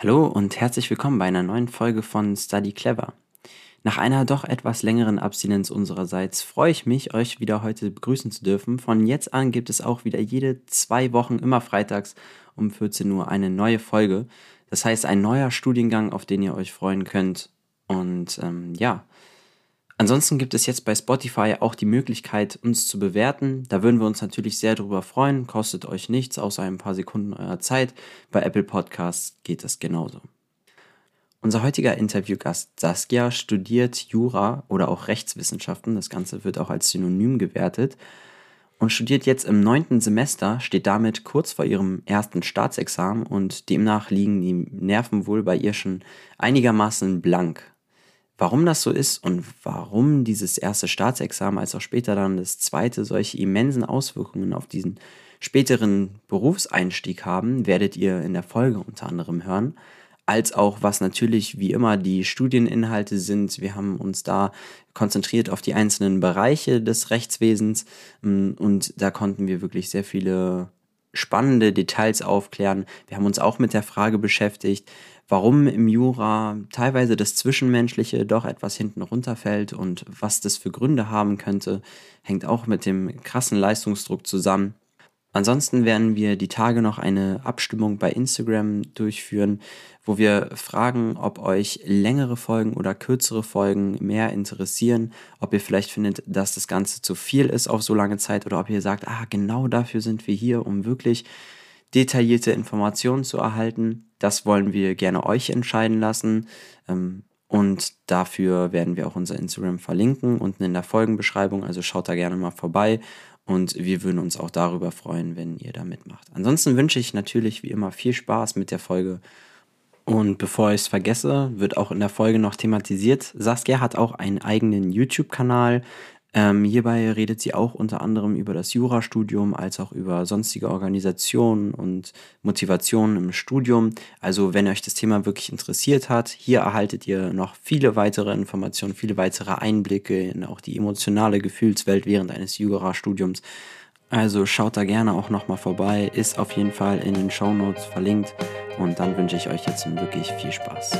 Hallo und herzlich willkommen bei einer neuen Folge von Study Clever. Nach einer doch etwas längeren Abstinenz unsererseits freue ich mich, euch wieder heute begrüßen zu dürfen. Von jetzt an gibt es auch wieder jede zwei Wochen immer freitags um 14 Uhr eine neue Folge. Das heißt, ein neuer Studiengang, auf den ihr euch freuen könnt. Und ähm, ja, Ansonsten gibt es jetzt bei Spotify auch die Möglichkeit, uns zu bewerten. Da würden wir uns natürlich sehr darüber freuen. Kostet euch nichts, außer ein paar Sekunden eurer Zeit. Bei Apple Podcasts geht das genauso. Unser heutiger Interviewgast Saskia studiert Jura oder auch Rechtswissenschaften. Das Ganze wird auch als Synonym gewertet. Und studiert jetzt im neunten Semester, steht damit kurz vor ihrem ersten Staatsexamen und demnach liegen die Nerven wohl bei ihr schon einigermaßen blank. Warum das so ist und warum dieses erste Staatsexamen als auch später dann das zweite solche immensen Auswirkungen auf diesen späteren Berufseinstieg haben, werdet ihr in der Folge unter anderem hören. Als auch was natürlich wie immer die Studieninhalte sind. Wir haben uns da konzentriert auf die einzelnen Bereiche des Rechtswesens mm, und da konnten wir wirklich sehr viele spannende Details aufklären. Wir haben uns auch mit der Frage beschäftigt, warum im Jura teilweise das Zwischenmenschliche doch etwas hinten runterfällt und was das für Gründe haben könnte, hängt auch mit dem krassen Leistungsdruck zusammen. Ansonsten werden wir die Tage noch eine Abstimmung bei Instagram durchführen, wo wir fragen, ob euch längere Folgen oder kürzere Folgen mehr interessieren, ob ihr vielleicht findet, dass das Ganze zu viel ist auf so lange Zeit oder ob ihr sagt, ah, genau dafür sind wir hier, um wirklich detaillierte Informationen zu erhalten. Das wollen wir gerne euch entscheiden lassen. Ähm, und dafür werden wir auch unser Instagram verlinken unten in der Folgenbeschreibung. Also schaut da gerne mal vorbei. Und wir würden uns auch darüber freuen, wenn ihr da mitmacht. Ansonsten wünsche ich natürlich wie immer viel Spaß mit der Folge. Und bevor ich es vergesse, wird auch in der Folge noch thematisiert. Saskia hat auch einen eigenen YouTube-Kanal. Ähm, hierbei redet sie auch unter anderem über das Jurastudium als auch über sonstige Organisationen und Motivationen im Studium. Also wenn euch das Thema wirklich interessiert hat, hier erhaltet ihr noch viele weitere Informationen, viele weitere Einblicke in auch die emotionale Gefühlswelt während eines Jurastudiums. Also schaut da gerne auch nochmal vorbei, ist auf jeden Fall in den Show Notes verlinkt und dann wünsche ich euch jetzt wirklich viel Spaß.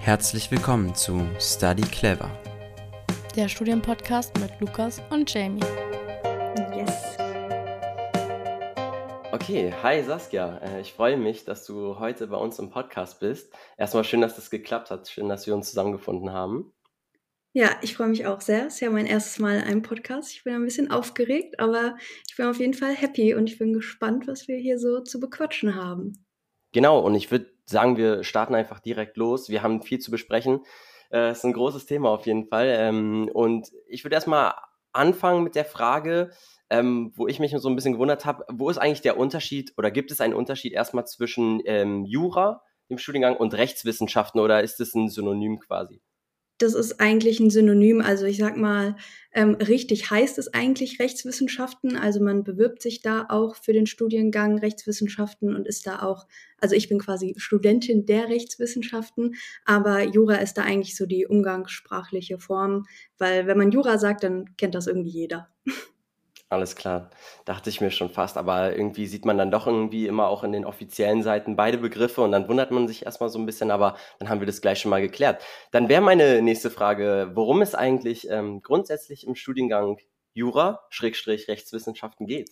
Herzlich willkommen zu Study Clever der Studienpodcast mit Lukas und Jamie. Yes. Okay, hi Saskia. Äh, ich freue mich, dass du heute bei uns im Podcast bist. Erstmal schön, dass das geklappt hat. Schön, dass wir uns zusammengefunden haben. Ja, ich freue mich auch sehr. Es ist ja mein erstes Mal ein Podcast. Ich bin ein bisschen aufgeregt, aber ich bin auf jeden Fall happy und ich bin gespannt, was wir hier so zu bequatschen haben. Genau, und ich würde sagen, wir starten einfach direkt los. Wir haben viel zu besprechen. Äh, ist ein großes Thema auf jeden Fall. Ähm, und ich würde erstmal anfangen mit der Frage, ähm, wo ich mich so ein bisschen gewundert habe, wo ist eigentlich der Unterschied oder gibt es einen Unterschied erstmal zwischen ähm, Jura, dem Studiengang, und Rechtswissenschaften oder ist es ein Synonym quasi? Das ist eigentlich ein Synonym. Also ich sag mal, ähm, richtig heißt es eigentlich Rechtswissenschaften. Also man bewirbt sich da auch für den Studiengang Rechtswissenschaften und ist da auch, also ich bin quasi Studentin der Rechtswissenschaften, aber Jura ist da eigentlich so die umgangssprachliche Form, weil wenn man Jura sagt, dann kennt das irgendwie jeder. Alles klar, dachte ich mir schon fast, aber irgendwie sieht man dann doch irgendwie immer auch in den offiziellen Seiten beide Begriffe und dann wundert man sich erstmal so ein bisschen, aber dann haben wir das gleich schon mal geklärt. Dann wäre meine nächste Frage, worum es eigentlich ähm, grundsätzlich im Studiengang Jura, Schrägstrich Rechtswissenschaften geht.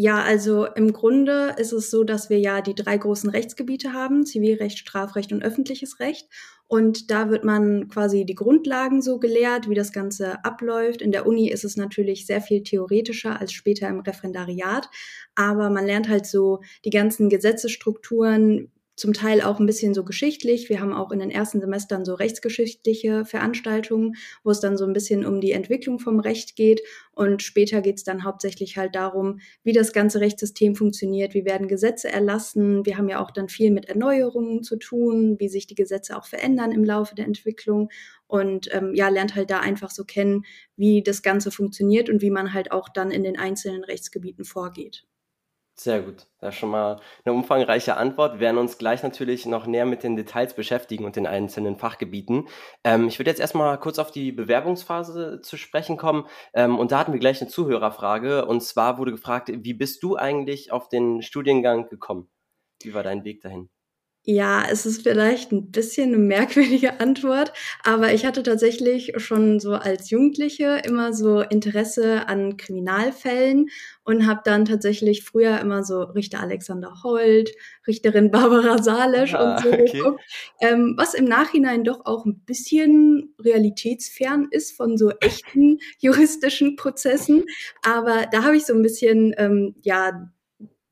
Ja, also im Grunde ist es so, dass wir ja die drei großen Rechtsgebiete haben, Zivilrecht, Strafrecht und öffentliches Recht. Und da wird man quasi die Grundlagen so gelehrt, wie das Ganze abläuft. In der Uni ist es natürlich sehr viel theoretischer als später im Referendariat. Aber man lernt halt so die ganzen Gesetzesstrukturen, zum Teil auch ein bisschen so geschichtlich. Wir haben auch in den ersten Semestern so rechtsgeschichtliche Veranstaltungen, wo es dann so ein bisschen um die Entwicklung vom Recht geht. Und später geht es dann hauptsächlich halt darum, wie das ganze Rechtssystem funktioniert, wie werden Gesetze erlassen. Wir haben ja auch dann viel mit Erneuerungen zu tun, wie sich die Gesetze auch verändern im Laufe der Entwicklung. Und ähm, ja, lernt halt da einfach so kennen, wie das Ganze funktioniert und wie man halt auch dann in den einzelnen Rechtsgebieten vorgeht. Sehr gut. Das ist schon mal eine umfangreiche Antwort. Wir werden uns gleich natürlich noch näher mit den Details beschäftigen und den einzelnen Fachgebieten. Ähm, ich würde jetzt erstmal kurz auf die Bewerbungsphase zu sprechen kommen. Ähm, und da hatten wir gleich eine Zuhörerfrage. Und zwar wurde gefragt, wie bist du eigentlich auf den Studiengang gekommen? Wie war dein Weg dahin? Ja, es ist vielleicht ein bisschen eine merkwürdige Antwort, aber ich hatte tatsächlich schon so als Jugendliche immer so Interesse an Kriminalfällen und habe dann tatsächlich früher immer so Richter Alexander Holt, Richterin Barbara Salisch ah, und so okay. geguckt, ähm, was im Nachhinein doch auch ein bisschen realitätsfern ist von so echten juristischen Prozessen. Aber da habe ich so ein bisschen, ähm, ja,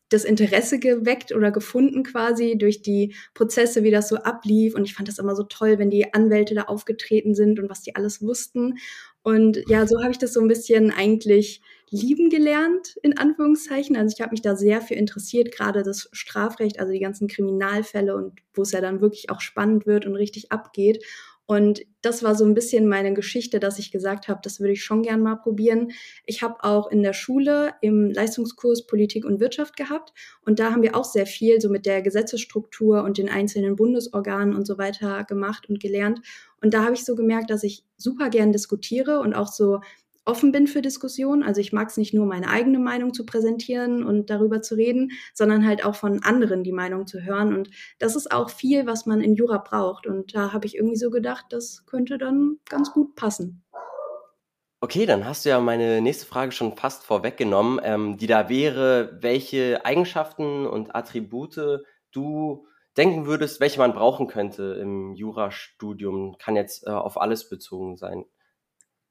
das Interesse geweckt oder gefunden quasi durch die Prozesse, wie das so ablief. Und ich fand das immer so toll, wenn die Anwälte da aufgetreten sind und was die alles wussten. Und ja, so habe ich das so ein bisschen eigentlich lieben gelernt, in Anführungszeichen. Also ich habe mich da sehr für interessiert, gerade das Strafrecht, also die ganzen Kriminalfälle und wo es ja dann wirklich auch spannend wird und richtig abgeht. Und das war so ein bisschen meine Geschichte, dass ich gesagt habe, das würde ich schon gern mal probieren. Ich habe auch in der Schule im Leistungskurs Politik und Wirtschaft gehabt und da haben wir auch sehr viel so mit der Gesetzesstruktur und den einzelnen Bundesorganen und so weiter gemacht und gelernt. Und da habe ich so gemerkt, dass ich super gern diskutiere und auch so offen bin für Diskussionen. Also ich mag es nicht nur, meine eigene Meinung zu präsentieren und darüber zu reden, sondern halt auch von anderen die Meinung zu hören. Und das ist auch viel, was man in Jura braucht. Und da habe ich irgendwie so gedacht, das könnte dann ganz gut passen. Okay, dann hast du ja meine nächste Frage schon fast vorweggenommen, ähm, die da wäre, welche Eigenschaften und Attribute du denken würdest, welche man brauchen könnte im Jurastudium. Kann jetzt äh, auf alles bezogen sein.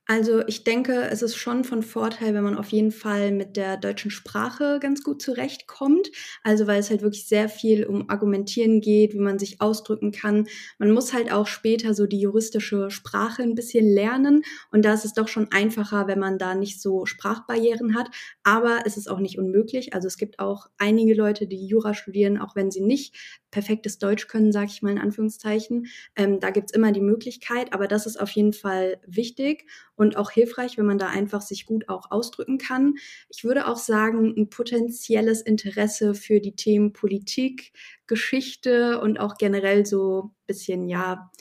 Also ich denke, es ist schon von Vorteil, wenn man auf jeden Fall mit der deutschen Sprache ganz gut zurechtkommt. Also weil es halt wirklich sehr viel um Argumentieren geht, wie man sich ausdrücken kann. Man muss halt auch später so die juristische Sprache ein bisschen lernen. Und da ist es doch schon einfacher, wenn man da nicht so Sprachbarrieren hat. Aber es ist auch nicht unmöglich. Also es gibt auch einige Leute, die Jura studieren, auch wenn sie nicht perfektes Deutsch können, sage ich mal in Anführungszeichen. Ähm, da gibt's immer die Möglichkeit, aber das ist auf jeden Fall wichtig und auch hilfreich, wenn man da einfach sich gut auch ausdrücken kann. Ich würde auch sagen, ein potenzielles Interesse für die Themen Politik, Geschichte und auch generell so bisschen, ja,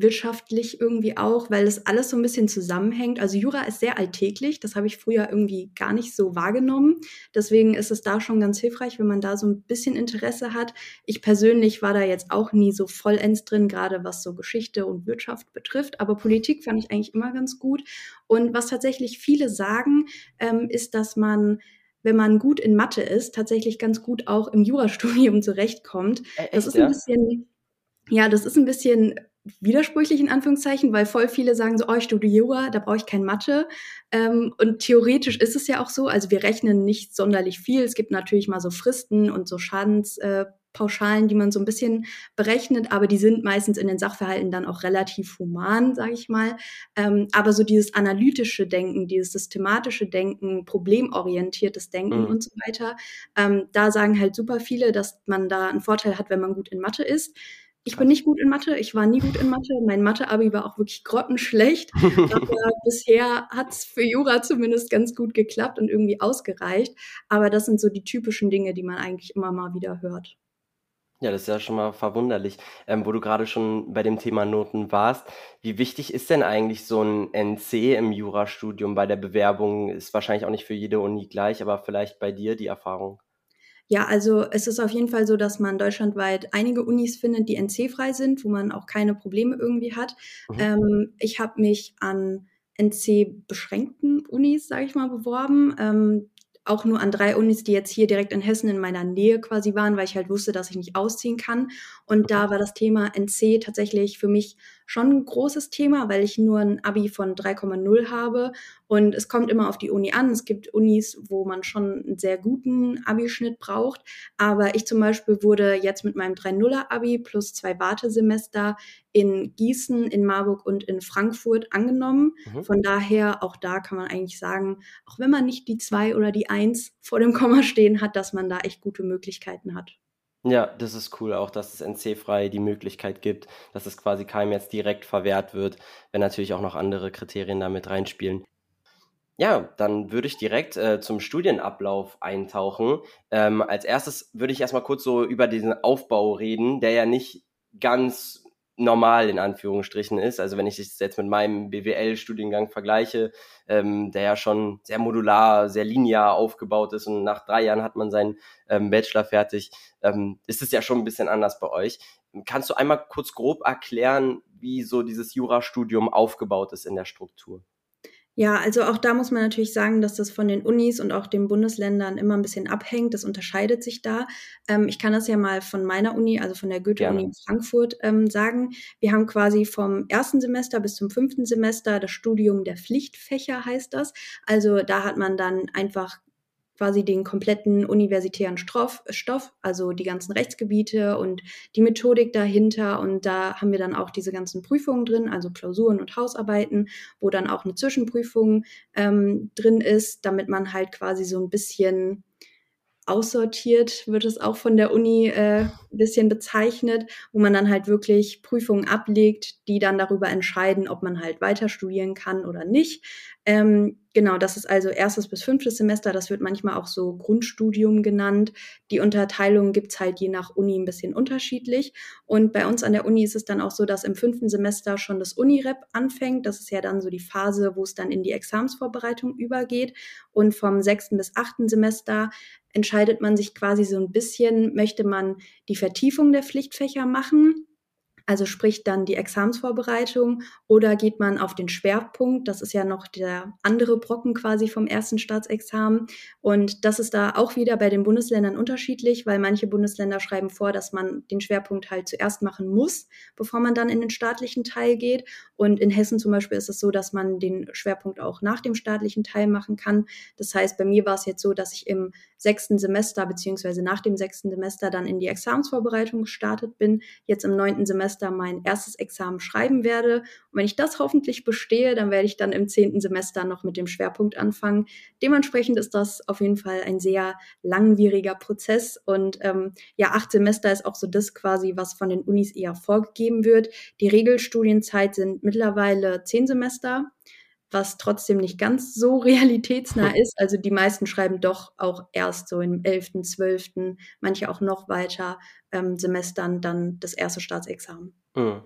wirtschaftlich irgendwie auch, weil es alles so ein bisschen zusammenhängt. Also Jura ist sehr alltäglich, das habe ich früher irgendwie gar nicht so wahrgenommen. Deswegen ist es da schon ganz hilfreich, wenn man da so ein bisschen Interesse hat. Ich persönlich war da jetzt auch nie so vollends drin, gerade was so Geschichte und Wirtschaft betrifft. Aber Politik fand ich eigentlich immer ganz gut. Und was tatsächlich viele sagen, ähm, ist, dass man wenn man gut in Mathe ist, tatsächlich ganz gut auch im Jurastudium zurechtkommt. Äh, echt, das ist ein ja? bisschen, ja, das ist ein bisschen widersprüchlich in Anführungszeichen, weil voll viele sagen so, oh, ich studiere Jura, da brauche ich kein Mathe. Ähm, und theoretisch ist es ja auch so, also wir rechnen nicht sonderlich viel. Es gibt natürlich mal so Fristen und so Schadenspauschalen, äh, die man so ein bisschen berechnet, aber die sind meistens in den Sachverhalten dann auch relativ human, sage ich mal. Ähm, aber so dieses analytische Denken, dieses systematische Denken, problemorientiertes Denken mhm. und so weiter, ähm, da sagen halt super viele, dass man da einen Vorteil hat, wenn man gut in Mathe ist. Ich bin nicht gut in Mathe, ich war nie gut in Mathe. Mein Mathe-Abi war auch wirklich grottenschlecht. aber bisher hat es für Jura zumindest ganz gut geklappt und irgendwie ausgereicht. Aber das sind so die typischen Dinge, die man eigentlich immer mal wieder hört. Ja, das ist ja schon mal verwunderlich. Ähm, wo du gerade schon bei dem Thema Noten warst, wie wichtig ist denn eigentlich so ein NC im Jurastudium bei der Bewerbung? Ist wahrscheinlich auch nicht für jede Uni gleich, aber vielleicht bei dir die Erfahrung? Ja, also es ist auf jeden Fall so, dass man deutschlandweit einige Unis findet, die NC-frei sind, wo man auch keine Probleme irgendwie hat. Mhm. Ähm, ich habe mich an NC-beschränkten Unis, sage ich mal, beworben. Ähm, auch nur an drei Unis, die jetzt hier direkt in Hessen in meiner Nähe quasi waren, weil ich halt wusste, dass ich nicht ausziehen kann. Und da war das Thema NC tatsächlich für mich schon ein großes Thema, weil ich nur ein Abi von 3,0 habe. Und es kommt immer auf die Uni an. Es gibt Unis, wo man schon einen sehr guten Abischnitt braucht. Aber ich zum Beispiel wurde jetzt mit meinem 3,0er Abi plus zwei Wartesemester in Gießen, in Marburg und in Frankfurt angenommen. Mhm. Von daher, auch da kann man eigentlich sagen, auch wenn man nicht die zwei oder die eins vor dem Komma stehen hat, dass man da echt gute Möglichkeiten hat. Ja, das ist cool auch, dass es NC-frei die Möglichkeit gibt, dass es quasi keinem jetzt direkt verwehrt wird, wenn natürlich auch noch andere Kriterien damit reinspielen. Ja, dann würde ich direkt äh, zum Studienablauf eintauchen. Ähm, als erstes würde ich erstmal kurz so über diesen Aufbau reden, der ja nicht ganz normal in Anführungsstrichen ist. Also wenn ich das jetzt mit meinem BWL-Studiengang vergleiche, ähm, der ja schon sehr modular, sehr linear aufgebaut ist und nach drei Jahren hat man seinen ähm, Bachelor fertig, ähm, ist es ja schon ein bisschen anders bei euch. Kannst du einmal kurz grob erklären, wie so dieses Jurastudium aufgebaut ist in der Struktur? Ja, also auch da muss man natürlich sagen, dass das von den Unis und auch den Bundesländern immer ein bisschen abhängt. Das unterscheidet sich da. Ähm, ich kann das ja mal von meiner Uni, also von der Goethe-Uni in Frankfurt ähm, sagen. Wir haben quasi vom ersten Semester bis zum fünften Semester das Studium der Pflichtfächer heißt das. Also da hat man dann einfach quasi den kompletten universitären Stoff, Stoff, also die ganzen Rechtsgebiete und die Methodik dahinter. Und da haben wir dann auch diese ganzen Prüfungen drin, also Klausuren und Hausarbeiten, wo dann auch eine Zwischenprüfung ähm, drin ist, damit man halt quasi so ein bisschen aussortiert, wird es auch von der Uni äh, ein bisschen bezeichnet, wo man dann halt wirklich Prüfungen ablegt, die dann darüber entscheiden, ob man halt weiter studieren kann oder nicht. Ähm, genau, das ist also erstes bis fünftes Semester. Das wird manchmal auch so Grundstudium genannt. Die Unterteilung gibt's halt je nach Uni ein bisschen unterschiedlich. Und bei uns an der Uni ist es dann auch so, dass im fünften Semester schon das Unirep anfängt. Das ist ja dann so die Phase, wo es dann in die Examsvorbereitung übergeht. Und vom sechsten bis achten Semester entscheidet man sich quasi so ein bisschen, möchte man die Vertiefung der Pflichtfächer machen also sprich dann die Examsvorbereitung oder geht man auf den Schwerpunkt? Das ist ja noch der andere Brocken quasi vom ersten Staatsexamen. Und das ist da auch wieder bei den Bundesländern unterschiedlich, weil manche Bundesländer schreiben vor, dass man den Schwerpunkt halt zuerst machen muss, bevor man dann in den staatlichen Teil geht. Und in Hessen zum Beispiel ist es so, dass man den Schwerpunkt auch nach dem staatlichen Teil machen kann. Das heißt, bei mir war es jetzt so, dass ich im sechsten Semester beziehungsweise nach dem sechsten Semester dann in die Examensvorbereitung gestartet bin, jetzt im neunten Semester mein erstes Examen schreiben werde. Und wenn ich das hoffentlich bestehe, dann werde ich dann im zehnten Semester noch mit dem Schwerpunkt anfangen. Dementsprechend ist das auf jeden Fall ein sehr langwieriger Prozess und ähm, ja, acht Semester ist auch so das quasi, was von den Unis eher vorgegeben wird. Die Regelstudienzeit sind mittlerweile zehn Semester was trotzdem nicht ganz so realitätsnah ist. Also die meisten schreiben doch auch erst so im 11., 12., manche auch noch weiter ähm, Semestern dann das erste Staatsexamen. Mhm.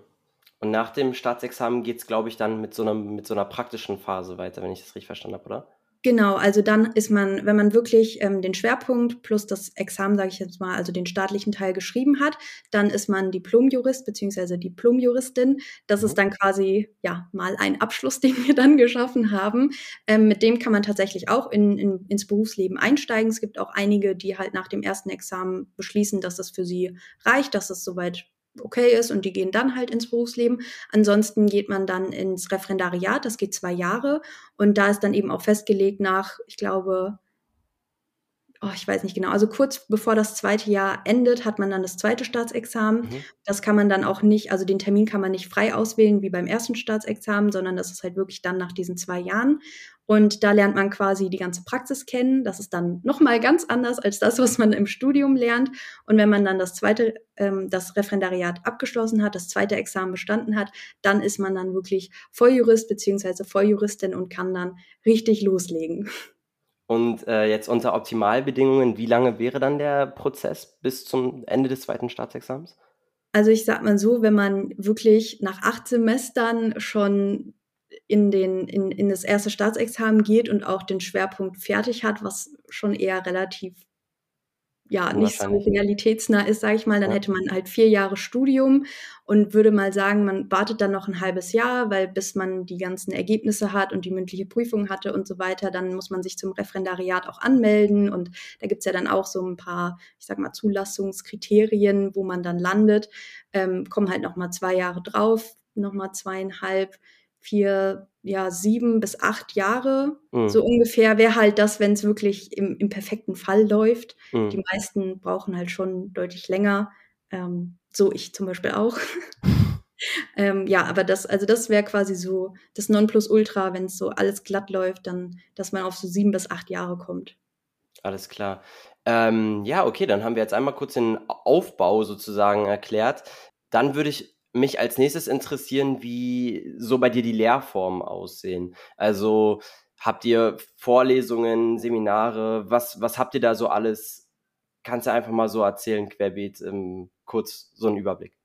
Und nach dem Staatsexamen geht es, glaube ich, dann mit so, einer, mit so einer praktischen Phase weiter, wenn ich das richtig verstanden habe, oder? Genau, also dann ist man, wenn man wirklich ähm, den Schwerpunkt plus das Examen, sage ich jetzt mal, also den staatlichen Teil geschrieben hat, dann ist man Diplomjurist beziehungsweise Diplomjuristin. Das mhm. ist dann quasi ja mal ein Abschluss, den wir dann geschaffen haben. Ähm, mit dem kann man tatsächlich auch in, in, ins Berufsleben einsteigen. Es gibt auch einige, die halt nach dem ersten Examen beschließen, dass es für sie reicht, dass es soweit okay ist und die gehen dann halt ins Berufsleben. Ansonsten geht man dann ins Referendariat, das geht zwei Jahre und da ist dann eben auch festgelegt nach, ich glaube, oh, ich weiß nicht genau, also kurz bevor das zweite Jahr endet, hat man dann das zweite Staatsexamen. Mhm. Das kann man dann auch nicht, also den Termin kann man nicht frei auswählen wie beim ersten Staatsexamen, sondern das ist halt wirklich dann nach diesen zwei Jahren. Und da lernt man quasi die ganze Praxis kennen. Das ist dann nochmal ganz anders als das, was man im Studium lernt. Und wenn man dann das zweite, ähm, das Referendariat abgeschlossen hat, das zweite Examen bestanden hat, dann ist man dann wirklich Volljurist beziehungsweise Volljuristin und kann dann richtig loslegen. Und äh, jetzt unter Optimalbedingungen, wie lange wäre dann der Prozess bis zum Ende des zweiten Staatsexamens? Also ich sag mal so, wenn man wirklich nach acht Semestern schon in, den, in, in das erste Staatsexamen geht und auch den Schwerpunkt fertig hat, was schon eher relativ ja nicht so realitätsnah ist, sage ich mal, dann ja. hätte man halt vier Jahre Studium und würde mal sagen, man wartet dann noch ein halbes Jahr, weil bis man die ganzen Ergebnisse hat und die mündliche Prüfung hatte und so weiter, dann muss man sich zum Referendariat auch anmelden und da gibt's ja dann auch so ein paar, ich sag mal, Zulassungskriterien, wo man dann landet, ähm, kommen halt noch mal zwei Jahre drauf, noch mal zweieinhalb vier, ja, sieben bis acht Jahre. Mhm. So ungefähr wäre halt das, wenn es wirklich im, im perfekten Fall läuft. Mhm. Die meisten brauchen halt schon deutlich länger. Ähm, so ich zum Beispiel auch. ähm, ja, aber das, also das wäre quasi so das Nonplusultra, wenn es so alles glatt läuft, dann, dass man auf so sieben bis acht Jahre kommt. Alles klar. Ähm, ja, okay, dann haben wir jetzt einmal kurz den Aufbau sozusagen erklärt. Dann würde ich mich als nächstes interessieren, wie so bei dir die Lehrformen aussehen. Also habt ihr Vorlesungen, Seminare, was, was habt ihr da so alles? Kannst du einfach mal so erzählen, querbeet, ähm, kurz so einen Überblick?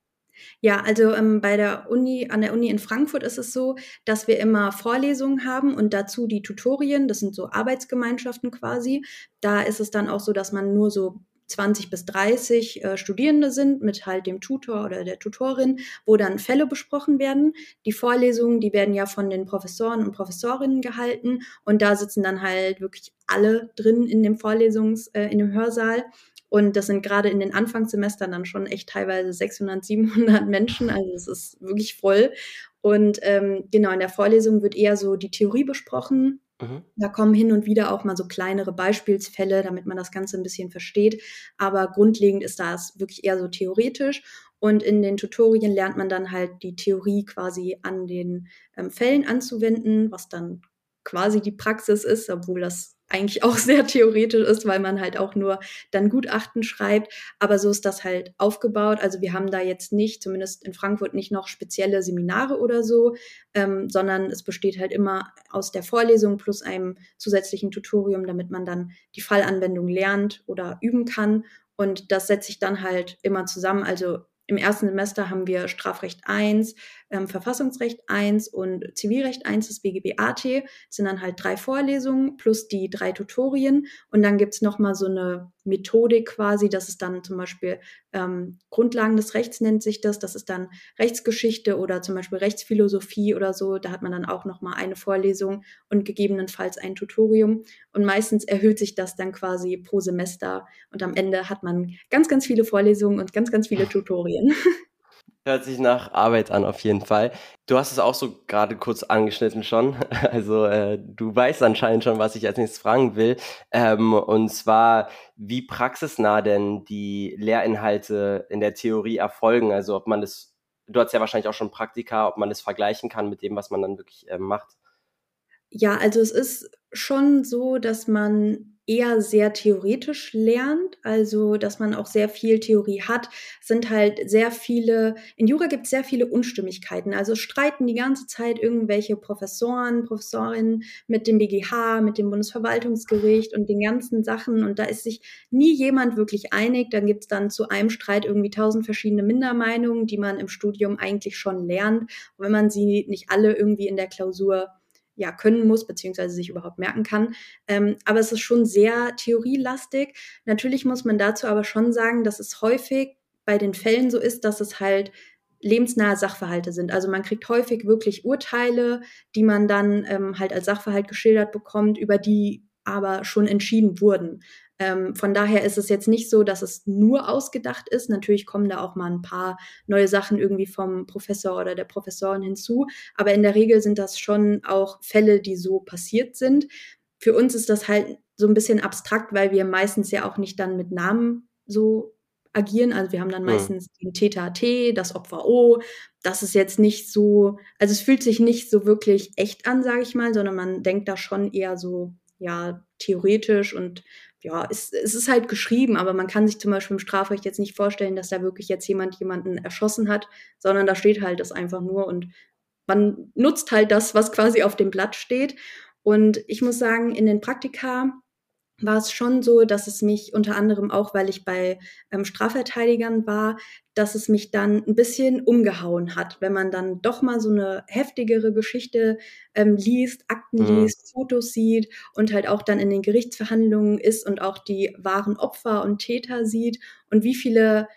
Ja, also ähm, bei der Uni, an der Uni in Frankfurt ist es so, dass wir immer Vorlesungen haben und dazu die Tutorien, das sind so Arbeitsgemeinschaften quasi. Da ist es dann auch so, dass man nur so 20 bis 30 äh, Studierende sind mit halt dem Tutor oder der Tutorin, wo dann Fälle besprochen werden. Die Vorlesungen, die werden ja von den Professoren und Professorinnen gehalten und da sitzen dann halt wirklich alle drin in dem Vorlesungs, äh, in dem Hörsaal und das sind gerade in den Anfangssemestern dann schon echt teilweise 600, 700 Menschen. Also es ist wirklich voll. Und ähm, genau, in der Vorlesung wird eher so die Theorie besprochen. Mhm. Da kommen hin und wieder auch mal so kleinere Beispielsfälle, damit man das Ganze ein bisschen versteht. Aber grundlegend ist das wirklich eher so theoretisch. Und in den Tutorien lernt man dann halt die Theorie quasi an den ähm, Fällen anzuwenden, was dann quasi die Praxis ist, obwohl das eigentlich auch sehr theoretisch ist, weil man halt auch nur dann Gutachten schreibt. Aber so ist das halt aufgebaut. Also wir haben da jetzt nicht, zumindest in Frankfurt, nicht noch spezielle Seminare oder so, ähm, sondern es besteht halt immer aus der Vorlesung plus einem zusätzlichen Tutorium, damit man dann die Fallanwendung lernt oder üben kann. Und das setze ich dann halt immer zusammen. Also im ersten Semester haben wir Strafrecht 1, ähm, Verfassungsrecht 1 und Zivilrecht 1 das BGB AT. Das sind dann halt drei Vorlesungen plus die drei Tutorien. Und dann gibt's noch mal so eine Methodik quasi, das ist dann zum Beispiel ähm, Grundlagen des Rechts nennt sich das. Das ist dann Rechtsgeschichte oder zum Beispiel Rechtsphilosophie oder so. Da hat man dann auch noch mal eine Vorlesung und gegebenenfalls ein Tutorium. Und meistens erhöht sich das dann quasi pro Semester. Und am Ende hat man ganz, ganz viele Vorlesungen und ganz, ganz viele Tutorien. Hört sich nach Arbeit an, auf jeden Fall. Du hast es auch so gerade kurz angeschnitten schon. Also äh, du weißt anscheinend schon, was ich als nächstes fragen will. Ähm, und zwar, wie praxisnah denn die Lehrinhalte in der Theorie erfolgen. Also ob man das, du hast ja wahrscheinlich auch schon Praktika, ob man das vergleichen kann mit dem, was man dann wirklich äh, macht. Ja, also es ist schon so, dass man eher sehr theoretisch lernt, also dass man auch sehr viel Theorie hat, sind halt sehr viele, in Jura gibt es sehr viele Unstimmigkeiten. Also streiten die ganze Zeit irgendwelche Professoren, Professorinnen mit dem BGH, mit dem Bundesverwaltungsgericht und den ganzen Sachen und da ist sich nie jemand wirklich einig. Dann gibt es dann zu einem Streit irgendwie tausend verschiedene Mindermeinungen, die man im Studium eigentlich schon lernt, wenn man sie nicht alle irgendwie in der Klausur ja können muss, beziehungsweise sich überhaupt merken kann. Ähm, aber es ist schon sehr theorielastig. Natürlich muss man dazu aber schon sagen, dass es häufig bei den Fällen so ist, dass es halt lebensnahe Sachverhalte sind. Also man kriegt häufig wirklich Urteile, die man dann ähm, halt als Sachverhalt geschildert bekommt, über die aber schon entschieden wurden. Ähm, von daher ist es jetzt nicht so, dass es nur ausgedacht ist. Natürlich kommen da auch mal ein paar neue Sachen irgendwie vom Professor oder der Professorin hinzu. Aber in der Regel sind das schon auch Fälle, die so passiert sind. Für uns ist das halt so ein bisschen abstrakt, weil wir meistens ja auch nicht dann mit Namen so agieren. Also wir haben dann meistens ja. den Täter T, das Opfer O. Das ist jetzt nicht so, also es fühlt sich nicht so wirklich echt an, sage ich mal, sondern man denkt da schon eher so, ja, theoretisch und ja, es, es ist halt geschrieben, aber man kann sich zum Beispiel im Strafrecht jetzt nicht vorstellen, dass da wirklich jetzt jemand jemanden erschossen hat, sondern da steht halt das einfach nur und man nutzt halt das, was quasi auf dem Blatt steht. Und ich muss sagen, in den Praktika war es schon so, dass es mich unter anderem auch, weil ich bei ähm, Strafverteidigern war, dass es mich dann ein bisschen umgehauen hat, wenn man dann doch mal so eine heftigere Geschichte ähm, liest, Akten mhm. liest, Fotos sieht und halt auch dann in den Gerichtsverhandlungen ist und auch die wahren Opfer und Täter sieht und wie viele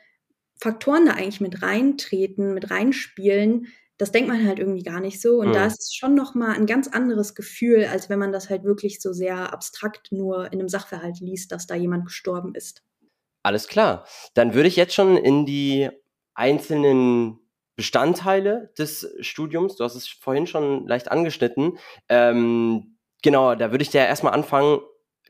Faktoren da eigentlich mit reintreten, mit reinspielen, das denkt man halt irgendwie gar nicht so. Und mhm. da ist es schon nochmal ein ganz anderes Gefühl, als wenn man das halt wirklich so sehr abstrakt nur in einem Sachverhalt liest, dass da jemand gestorben ist. Alles klar. Dann würde ich jetzt schon in die einzelnen Bestandteile des Studiums, du hast es vorhin schon leicht angeschnitten, ähm, genau, da würde ich dir erstmal anfangen,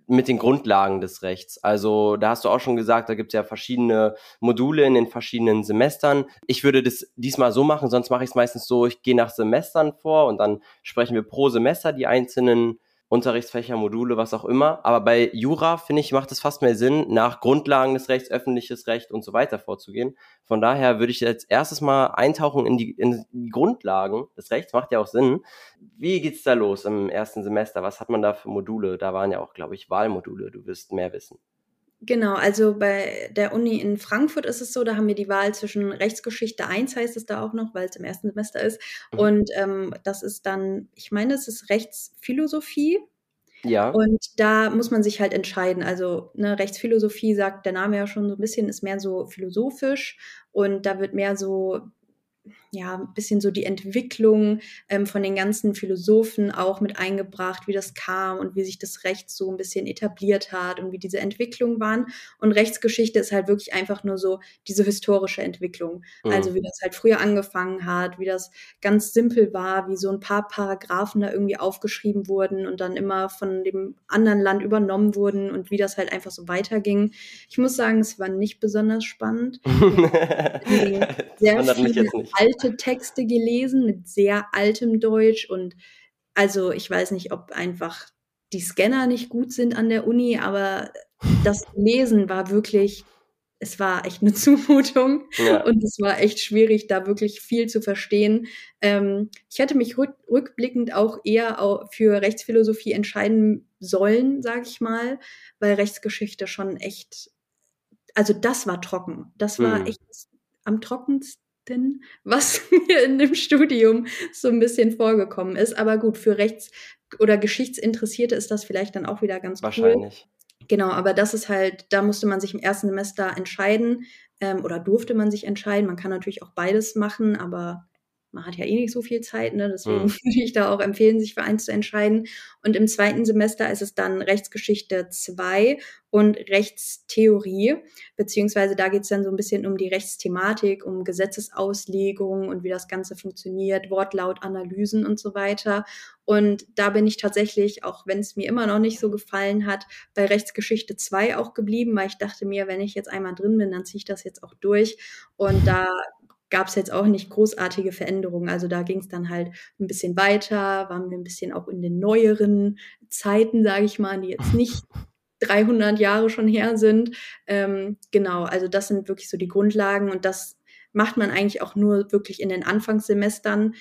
mit den Grundlagen des Rechts. Also da hast du auch schon gesagt, da gibt es ja verschiedene Module in den verschiedenen Semestern. Ich würde das diesmal so machen, sonst mache ich es meistens so, ich gehe nach Semestern vor und dann sprechen wir pro Semester die einzelnen Unterrichtsfächer, Module, was auch immer. Aber bei Jura, finde ich, macht es fast mehr Sinn, nach Grundlagen des Rechts, öffentliches Recht und so weiter vorzugehen. Von daher würde ich jetzt erstes mal eintauchen in die, in die Grundlagen des Rechts, macht ja auch Sinn. Wie geht's da los im ersten Semester? Was hat man da für Module? Da waren ja auch, glaube ich, Wahlmodule. Du wirst mehr wissen. Genau, also bei der Uni in Frankfurt ist es so, da haben wir die Wahl zwischen Rechtsgeschichte 1 heißt es da auch noch, weil es im ersten Semester ist. Mhm. Und ähm, das ist dann, ich meine, es ist Rechtsphilosophie. Ja. Und da muss man sich halt entscheiden. Also ne, Rechtsphilosophie sagt der Name ja schon so ein bisschen, ist mehr so philosophisch und da wird mehr so ja, ein bisschen so die Entwicklung ähm, von den ganzen Philosophen auch mit eingebracht, wie das kam und wie sich das Recht so ein bisschen etabliert hat und wie diese Entwicklungen waren. Und Rechtsgeschichte ist halt wirklich einfach nur so diese historische Entwicklung. Mhm. Also wie das halt früher angefangen hat, wie das ganz simpel war, wie so ein paar Paragraphen da irgendwie aufgeschrieben wurden und dann immer von dem anderen Land übernommen wurden und wie das halt einfach so weiterging. Ich muss sagen, es war nicht besonders spannend. sehr viele alte alte Texte gelesen mit sehr altem Deutsch und also ich weiß nicht, ob einfach die Scanner nicht gut sind an der Uni, aber das Lesen war wirklich, es war echt eine Zumutung ja. und es war echt schwierig, da wirklich viel zu verstehen. Ähm, ich hätte mich rück rückblickend auch eher für Rechtsphilosophie entscheiden sollen, sage ich mal, weil Rechtsgeschichte schon echt, also das war trocken. Das war hm. echt am trockensten denn, was mir in dem Studium so ein bisschen vorgekommen ist. Aber gut, für Rechts- oder Geschichtsinteressierte ist das vielleicht dann auch wieder ganz Wahrscheinlich. cool. Wahrscheinlich. Genau, aber das ist halt, da musste man sich im ersten Semester entscheiden ähm, oder durfte man sich entscheiden. Man kann natürlich auch beides machen, aber man hat ja eh nicht so viel Zeit, ne? deswegen mhm. würde ich da auch empfehlen, sich für eins zu entscheiden. Und im zweiten Semester ist es dann Rechtsgeschichte 2 und Rechtstheorie, beziehungsweise da geht es dann so ein bisschen um die Rechtsthematik, um Gesetzesauslegung und wie das Ganze funktioniert, Wortlautanalysen und so weiter. Und da bin ich tatsächlich, auch wenn es mir immer noch nicht so gefallen hat, bei Rechtsgeschichte 2 auch geblieben, weil ich dachte mir, wenn ich jetzt einmal drin bin, dann ziehe ich das jetzt auch durch. Und da gab es jetzt auch nicht großartige Veränderungen. Also da ging es dann halt ein bisschen weiter, waren wir ein bisschen auch in den neueren Zeiten, sage ich mal, die jetzt nicht 300 Jahre schon her sind. Ähm, genau, also das sind wirklich so die Grundlagen und das macht man eigentlich auch nur wirklich in den Anfangssemestern.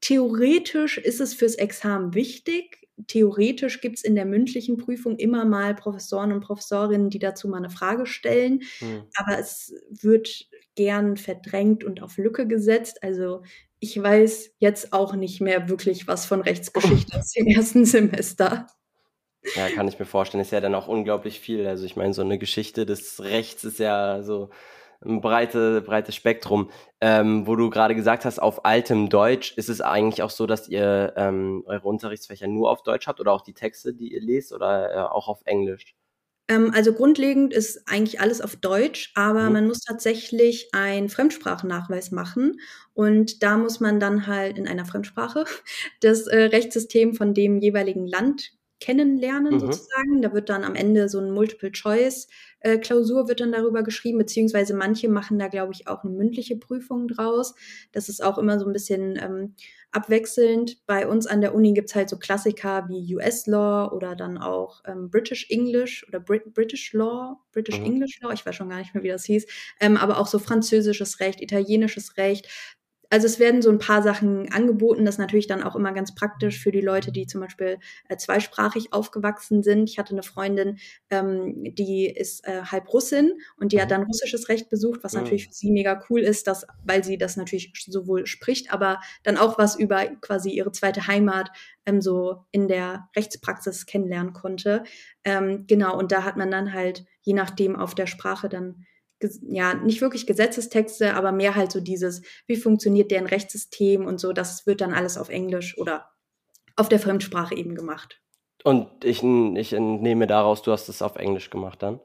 Theoretisch ist es fürs Examen wichtig. Theoretisch gibt es in der mündlichen Prüfung immer mal Professoren und Professorinnen, die dazu mal eine Frage stellen. Hm. Aber es wird gern verdrängt und auf Lücke gesetzt. Also ich weiß jetzt auch nicht mehr wirklich was von Rechtsgeschichte aus dem ersten Semester. Ja, kann ich mir vorstellen. Ist ja dann auch unglaublich viel. Also ich meine, so eine Geschichte des Rechts ist ja so ein breite, breites Spektrum. Ähm, wo du gerade gesagt hast, auf altem Deutsch, ist es eigentlich auch so, dass ihr ähm, eure Unterrichtsfächer nur auf Deutsch habt oder auch die Texte, die ihr lest oder äh, auch auf Englisch? Ähm, also grundlegend ist eigentlich alles auf Deutsch, aber mhm. man muss tatsächlich einen Fremdsprachennachweis machen und da muss man dann halt in einer Fremdsprache das äh, Rechtssystem von dem jeweiligen Land kennenlernen mhm. sozusagen. Da wird dann am Ende so ein Multiple-Choice-Klausur wird dann darüber geschrieben, beziehungsweise manche machen da, glaube ich, auch eine mündliche Prüfung draus. Das ist auch immer so ein bisschen ähm, abwechselnd. Bei uns an der Uni gibt's halt so Klassiker wie US Law oder dann auch ähm, British English oder Brit British Law, British mhm. English Law, ich weiß schon gar nicht mehr, wie das hieß, ähm, aber auch so französisches Recht, italienisches Recht. Also es werden so ein paar Sachen angeboten, das ist natürlich dann auch immer ganz praktisch für die Leute, die zum Beispiel äh, zweisprachig aufgewachsen sind. Ich hatte eine Freundin, ähm, die ist äh, halb Russin und die hat mhm. dann russisches Recht besucht, was natürlich für sie mega cool ist, dass, weil sie das natürlich sowohl spricht, aber dann auch was über quasi ihre zweite Heimat ähm, so in der Rechtspraxis kennenlernen konnte. Ähm, genau, und da hat man dann halt je nachdem auf der Sprache dann ja, nicht wirklich Gesetzestexte, aber mehr halt so dieses, wie funktioniert deren Rechtssystem und so, das wird dann alles auf Englisch oder auf der Fremdsprache eben gemacht. Und ich, ich entnehme daraus, du hast es auf Englisch gemacht dann?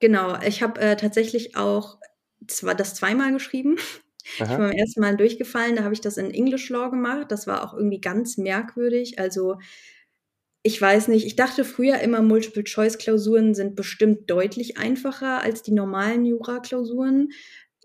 Genau, ich habe äh, tatsächlich auch zwar das zweimal geschrieben. Aha. Ich bin beim ersten Mal durchgefallen, da habe ich das in English Law gemacht. Das war auch irgendwie ganz merkwürdig. Also ich weiß nicht, ich dachte früher immer, Multiple-Choice-Klausuren sind bestimmt deutlich einfacher als die normalen Jura-Klausuren.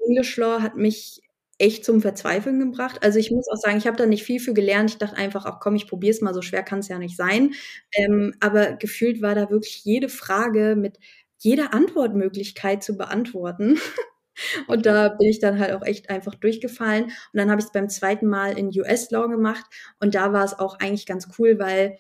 English Law hat mich echt zum Verzweifeln gebracht. Also ich muss auch sagen, ich habe da nicht viel für gelernt. Ich dachte einfach, ach komm, ich probiere es mal, so schwer kann es ja nicht sein. Ähm, aber gefühlt war da wirklich jede Frage mit jeder Antwortmöglichkeit zu beantworten. Und da bin ich dann halt auch echt einfach durchgefallen. Und dann habe ich es beim zweiten Mal in US Law gemacht. Und da war es auch eigentlich ganz cool, weil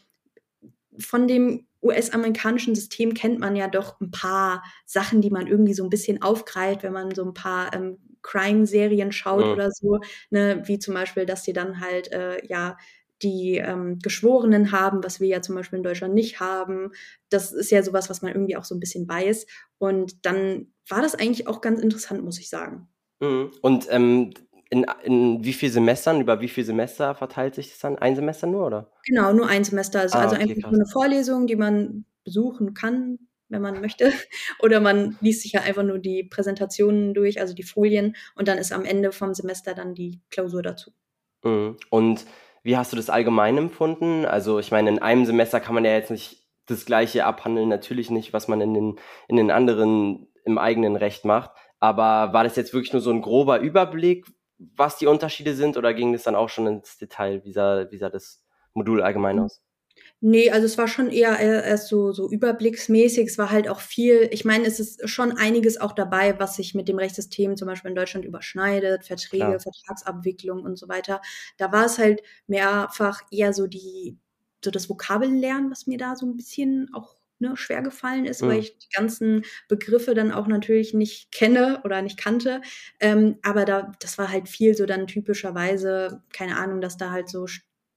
von dem US-amerikanischen System kennt man ja doch ein paar Sachen, die man irgendwie so ein bisschen aufgreift, wenn man so ein paar ähm, Crime-Serien schaut mhm. oder so, ne, wie zum Beispiel, dass die dann halt äh, ja die ähm, Geschworenen haben, was wir ja zum Beispiel in Deutschland nicht haben. Das ist ja sowas, was man irgendwie auch so ein bisschen weiß. Und dann war das eigentlich auch ganz interessant, muss ich sagen. Mhm. Und ähm, in, in wie viele Semestern, über wie viele Semester verteilt sich das dann? Ein Semester nur, oder? Genau, nur ein Semester. Also, ah, also okay, einfach nur eine Vorlesung, die man besuchen kann, wenn man möchte. Oder man liest sich ja einfach nur die Präsentationen durch, also die Folien, und dann ist am Ende vom Semester dann die Klausur dazu. Mhm. Und wie hast du das allgemein empfunden? Also ich meine, in einem Semester kann man ja jetzt nicht das gleiche abhandeln, natürlich nicht, was man in den, in den anderen im eigenen Recht macht. Aber war das jetzt wirklich nur so ein grober Überblick, was die Unterschiede sind, oder ging das dann auch schon ins Detail? Wie sah, wie sah das Modul allgemein hm. aus? Nee, also es war schon eher erst so, so überblicksmäßig. Es war halt auch viel, ich meine, es ist schon einiges auch dabei, was sich mit dem Rechtssystem zum Beispiel in Deutschland überschneidet, Verträge, Klar. Vertragsabwicklung und so weiter. Da war es halt mehrfach eher so die, so das Vokabellernen, was mir da so ein bisschen auch ne, schwer gefallen ist, mhm. weil ich die ganzen Begriffe dann auch natürlich nicht kenne oder nicht kannte. Ähm, aber da, das war halt viel so dann typischerweise, keine Ahnung, dass da halt so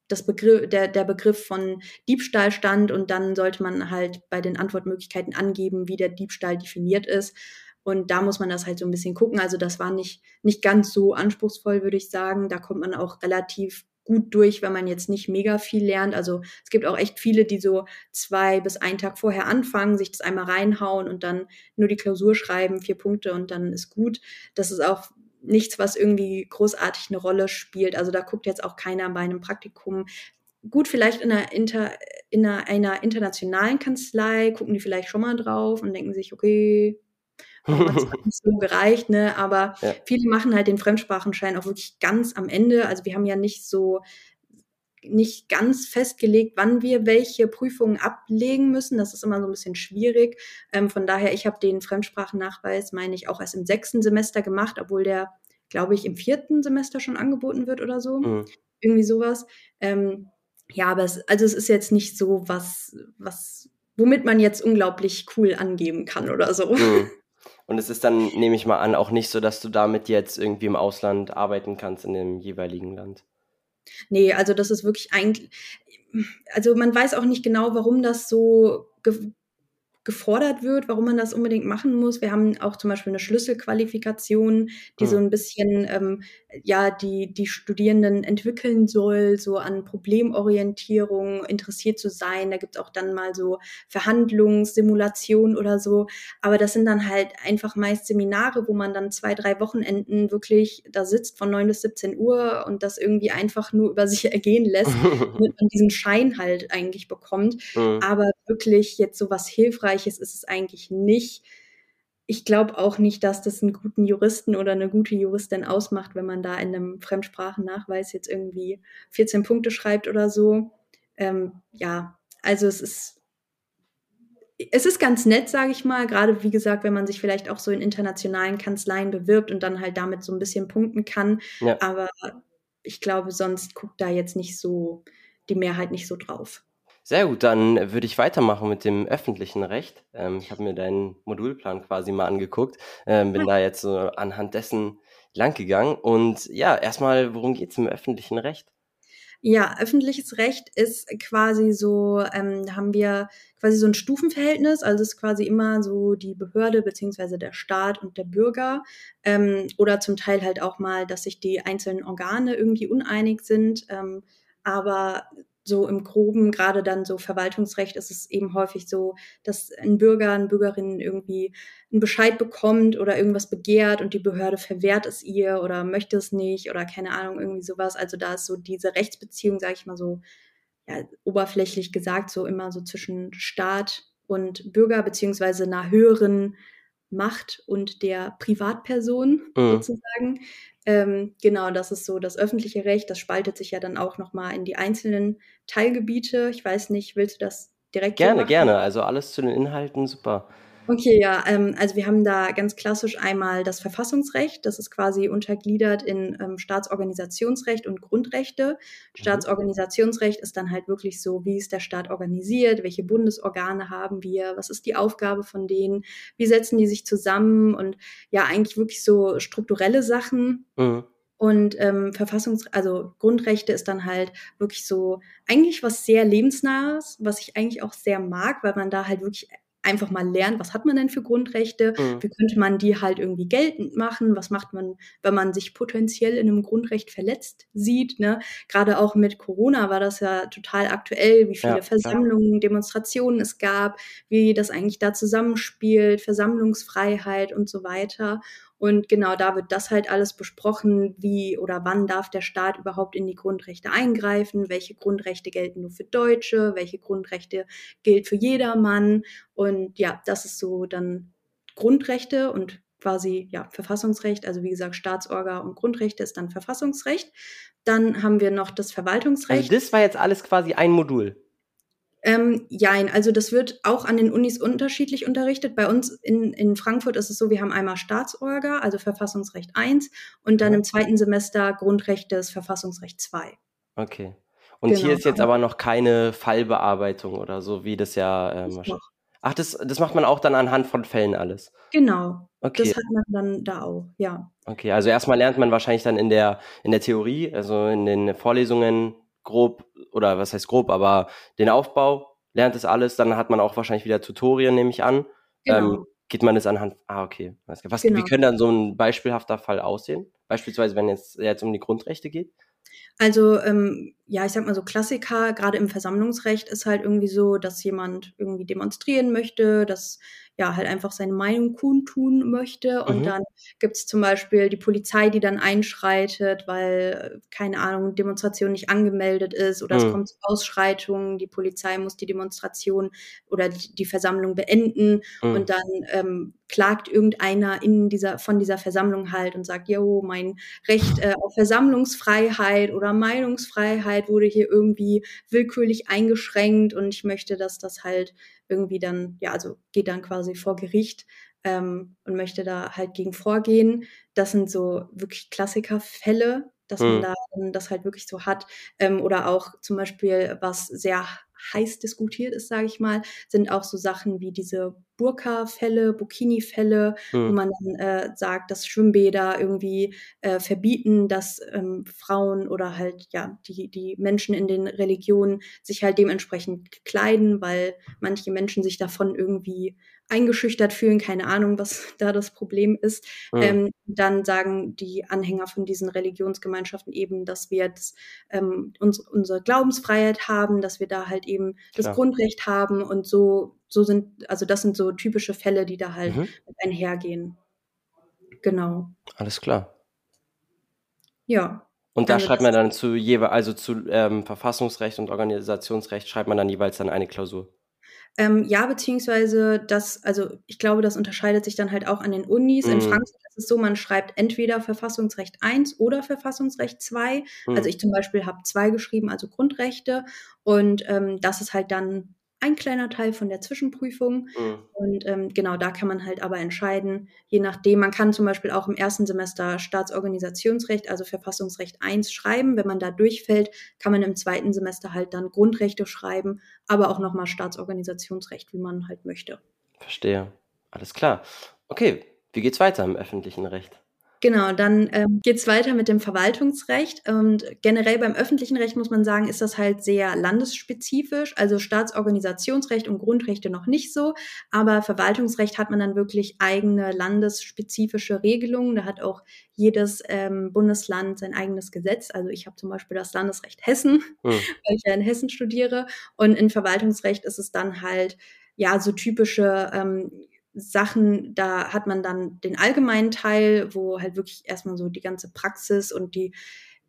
das Begriff, der, der Begriff von Diebstahl stand und dann sollte man halt bei den Antwortmöglichkeiten angeben, wie der Diebstahl definiert ist. Und da muss man das halt so ein bisschen gucken. Also das war nicht, nicht ganz so anspruchsvoll, würde ich sagen. Da kommt man auch relativ gut durch, wenn man jetzt nicht mega viel lernt. Also es gibt auch echt viele, die so zwei bis einen Tag vorher anfangen, sich das einmal reinhauen und dann nur die Klausur schreiben, vier Punkte und dann ist gut. Das ist auch nichts, was irgendwie großartig eine Rolle spielt. Also da guckt jetzt auch keiner bei einem Praktikum. Gut, vielleicht in einer, Inter, in einer, einer internationalen Kanzlei gucken die vielleicht schon mal drauf und denken sich, okay, hat nicht so gereicht, ne? Aber ja. viele machen halt den Fremdsprachenschein auch wirklich ganz am Ende. Also wir haben ja nicht so nicht ganz festgelegt, wann wir welche Prüfungen ablegen müssen. Das ist immer so ein bisschen schwierig. Ähm, von daher, ich habe den Fremdsprachennachweis, meine ich, auch erst im sechsten Semester gemacht, obwohl der, glaube ich, im vierten Semester schon angeboten wird oder so. Mhm. Irgendwie sowas. Ähm, ja, aber es, also es ist jetzt nicht so was, was, womit man jetzt unglaublich cool angeben kann oder so. Mhm. Und es ist dann, nehme ich mal an, auch nicht so, dass du damit jetzt irgendwie im Ausland arbeiten kannst in dem jeweiligen Land. Nee, also das ist wirklich eigentlich, also man weiß auch nicht genau, warum das so gefordert wird, warum man das unbedingt machen muss. Wir haben auch zum Beispiel eine Schlüsselqualifikation, die mhm. so ein bisschen ähm, ja die die Studierenden entwickeln soll, so an Problemorientierung interessiert zu sein. Da gibt es auch dann mal so Verhandlungssimulationen oder so. Aber das sind dann halt einfach meist Seminare, wo man dann zwei drei Wochenenden wirklich da sitzt von neun bis 17 Uhr und das irgendwie einfach nur über sich ergehen lässt, damit man diesen Schein halt eigentlich bekommt. Mhm. Aber wirklich jetzt so was hilfreich Hilfreiches ist es eigentlich nicht. Ich glaube auch nicht, dass das einen guten Juristen oder eine gute Juristin ausmacht, wenn man da in einem Fremdsprachennachweis jetzt irgendwie 14 Punkte schreibt oder so. Ähm, ja, also es ist es ist ganz nett, sage ich mal, gerade wie gesagt, wenn man sich vielleicht auch so in internationalen Kanzleien bewirbt und dann halt damit so ein bisschen punkten kann. Ja. Aber ich glaube, sonst guckt da jetzt nicht so die Mehrheit nicht so drauf. Sehr gut, dann würde ich weitermachen mit dem öffentlichen Recht. Ähm, ich habe mir deinen Modulplan quasi mal angeguckt, ähm, bin da jetzt so anhand dessen langgegangen. Und ja, erstmal, worum geht es im öffentlichen Recht? Ja, öffentliches Recht ist quasi so, ähm, da haben wir quasi so ein Stufenverhältnis, also es ist quasi immer so die Behörde beziehungsweise der Staat und der Bürger ähm, oder zum Teil halt auch mal, dass sich die einzelnen Organe irgendwie uneinig sind. Ähm, aber so im Groben, gerade dann so Verwaltungsrecht, ist es eben häufig so, dass ein Bürger, eine Bürgerin irgendwie einen Bescheid bekommt oder irgendwas begehrt und die Behörde verwehrt es ihr oder möchte es nicht oder keine Ahnung, irgendwie sowas. Also da ist so diese Rechtsbeziehung, sage ich mal so, ja, oberflächlich gesagt, so immer so zwischen Staat und Bürger, beziehungsweise einer höheren Macht und der Privatperson mhm. sozusagen. Ähm, genau, das ist so das öffentliche Recht. Das spaltet sich ja dann auch nochmal in die einzelnen Teilgebiete. Ich weiß nicht, willst du das direkt Gerne, gerne. Also alles zu den Inhalten, super. Okay, ja, ähm, also wir haben da ganz klassisch einmal das Verfassungsrecht, das ist quasi untergliedert in ähm, Staatsorganisationsrecht und Grundrechte. Mhm. Staatsorganisationsrecht ist dann halt wirklich so, wie ist der Staat organisiert, welche Bundesorgane haben wir, was ist die Aufgabe von denen, wie setzen die sich zusammen und ja, eigentlich wirklich so strukturelle Sachen. Mhm. Und ähm, Verfassungs-, also Grundrechte ist dann halt wirklich so eigentlich was sehr lebensnahes, was ich eigentlich auch sehr mag, weil man da halt wirklich einfach mal lernen, was hat man denn für Grundrechte, mhm. wie könnte man die halt irgendwie geltend machen, was macht man, wenn man sich potenziell in einem Grundrecht verletzt sieht. Ne? Gerade auch mit Corona war das ja total aktuell, wie viele ja, Versammlungen, ja. Demonstrationen es gab, wie das eigentlich da zusammenspielt, Versammlungsfreiheit und so weiter. Und genau da wird das halt alles besprochen, wie oder wann darf der Staat überhaupt in die Grundrechte eingreifen, welche Grundrechte gelten nur für Deutsche, welche Grundrechte gilt für jedermann. Und ja, das ist so dann Grundrechte und quasi ja Verfassungsrecht, also wie gesagt Staatsorga und Grundrechte ist dann Verfassungsrecht. Dann haben wir noch das Verwaltungsrecht. Also das war jetzt alles quasi ein Modul. Ähm, jein, also das wird auch an den Unis unterschiedlich unterrichtet. Bei uns in, in Frankfurt ist es so, wir haben einmal Staatsorga, also Verfassungsrecht 1 und dann im zweiten Semester Grundrechte des Verfassungsrecht 2. Okay. Und genau. hier ist jetzt aber noch keine Fallbearbeitung oder so, wie das ja ähm, wahrscheinlich. Ach, das, das macht man auch dann anhand von Fällen alles. Genau. Okay. Das hat man dann da auch, ja. Okay, also erstmal lernt man wahrscheinlich dann in der, in der Theorie, also in den Vorlesungen grob, oder was heißt grob, aber den Aufbau, lernt es alles, dann hat man auch wahrscheinlich wieder Tutorien, nehme ich an. Genau. Ähm, geht man es anhand, ah, okay. Was, genau. Wie könnte dann so ein beispielhafter Fall aussehen? Beispielsweise, wenn es jetzt um die Grundrechte geht? Also, ähm, ja, ich sag mal so Klassiker, gerade im Versammlungsrecht ist halt irgendwie so, dass jemand irgendwie demonstrieren möchte, dass ja halt einfach seine Meinung kundtun möchte. Und mhm. dann gibt es zum Beispiel die Polizei, die dann einschreitet, weil, keine Ahnung, Demonstration nicht angemeldet ist oder mhm. es kommt zu Ausschreitungen, die Polizei muss die Demonstration oder die, die Versammlung beenden mhm. und dann ähm, klagt irgendeiner in dieser, von dieser Versammlung halt und sagt, jo, mein Recht äh, auf Versammlungsfreiheit oder Meinungsfreiheit wurde hier irgendwie willkürlich eingeschränkt und ich möchte, dass das halt irgendwie dann, ja, also geht dann quasi vor Gericht ähm, und möchte da halt gegen vorgehen. Das sind so wirklich Klassikerfälle, dass mhm. man da das halt wirklich so hat. Ähm, oder auch zum Beispiel, was sehr heiß diskutiert ist, sage ich mal, sind auch so Sachen wie diese Burka-Fälle, Burkini-Fälle, mhm. wo man dann äh, sagt, dass Schwimmbäder irgendwie äh, verbieten, dass ähm, Frauen oder halt ja die, die Menschen in den Religionen sich halt dementsprechend kleiden, weil manche Menschen sich davon irgendwie eingeschüchtert fühlen, keine Ahnung, was da das Problem ist. Mhm. Ähm, dann sagen die Anhänger von diesen Religionsgemeinschaften eben, dass wir das, ähm, uns, unsere Glaubensfreiheit haben, dass wir da halt eben das Klar. Grundrecht haben und so, so sind, also das sind so typische Fälle, die da halt mhm. einhergehen. Genau. Alles klar. Ja. Und da schreibt man dann zu jeweils, also zu ähm, Verfassungsrecht und Organisationsrecht schreibt man dann jeweils dann eine Klausur. Ähm, ja, beziehungsweise das, also ich glaube, das unterscheidet sich dann halt auch an den Unis. Mhm. In Frankreich ist es so, man schreibt entweder Verfassungsrecht 1 oder Verfassungsrecht 2. Mhm. Also ich zum Beispiel habe zwei geschrieben, also Grundrechte. Und ähm, das ist halt dann ein kleiner Teil von der Zwischenprüfung. Mhm. Und ähm, genau, da kann man halt aber entscheiden, je nachdem, man kann zum Beispiel auch im ersten Semester Staatsorganisationsrecht, also Verfassungsrecht 1 schreiben. Wenn man da durchfällt, kann man im zweiten Semester halt dann Grundrechte schreiben, aber auch nochmal Staatsorganisationsrecht, wie man halt möchte. Verstehe. Alles klar. Okay, wie geht's weiter im öffentlichen Recht? Genau, dann ähm, geht weiter mit dem Verwaltungsrecht. Und generell beim öffentlichen Recht muss man sagen, ist das halt sehr landesspezifisch. Also Staatsorganisationsrecht und Grundrechte noch nicht so. Aber Verwaltungsrecht hat man dann wirklich eigene landesspezifische Regelungen. Da hat auch jedes ähm, Bundesland sein eigenes Gesetz. Also ich habe zum Beispiel das Landesrecht Hessen, hm. weil ich ja in Hessen studiere. Und in Verwaltungsrecht ist es dann halt ja so typische ähm, Sachen, da hat man dann den allgemeinen Teil, wo halt wirklich erstmal so die ganze Praxis und die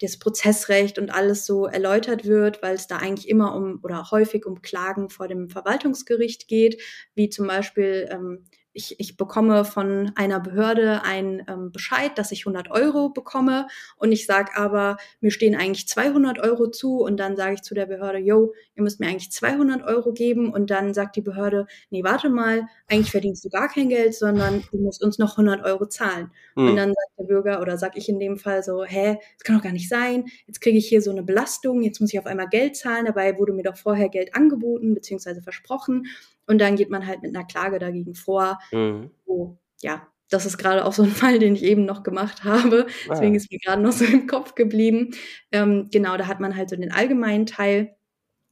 das Prozessrecht und alles so erläutert wird, weil es da eigentlich immer um oder häufig um Klagen vor dem Verwaltungsgericht geht, wie zum Beispiel ähm, ich, ich bekomme von einer Behörde einen ähm, Bescheid, dass ich 100 Euro bekomme und ich sage aber, mir stehen eigentlich 200 Euro zu und dann sage ich zu der Behörde, yo, ihr müsst mir eigentlich 200 Euro geben und dann sagt die Behörde, nee, warte mal, eigentlich verdienst du gar kein Geld, sondern du musst uns noch 100 Euro zahlen. Mhm. Und dann sagt der Bürger oder sag ich in dem Fall so, hä, das kann doch gar nicht sein, jetzt kriege ich hier so eine Belastung, jetzt muss ich auf einmal Geld zahlen, dabei wurde mir doch vorher Geld angeboten bzw. versprochen und dann geht man halt mit einer Klage dagegen vor. Mhm. So, ja, das ist gerade auch so ein Fall, den ich eben noch gemacht habe. Ah. Deswegen ist mir gerade noch so im Kopf geblieben. Ähm, genau, da hat man halt so den allgemeinen Teil.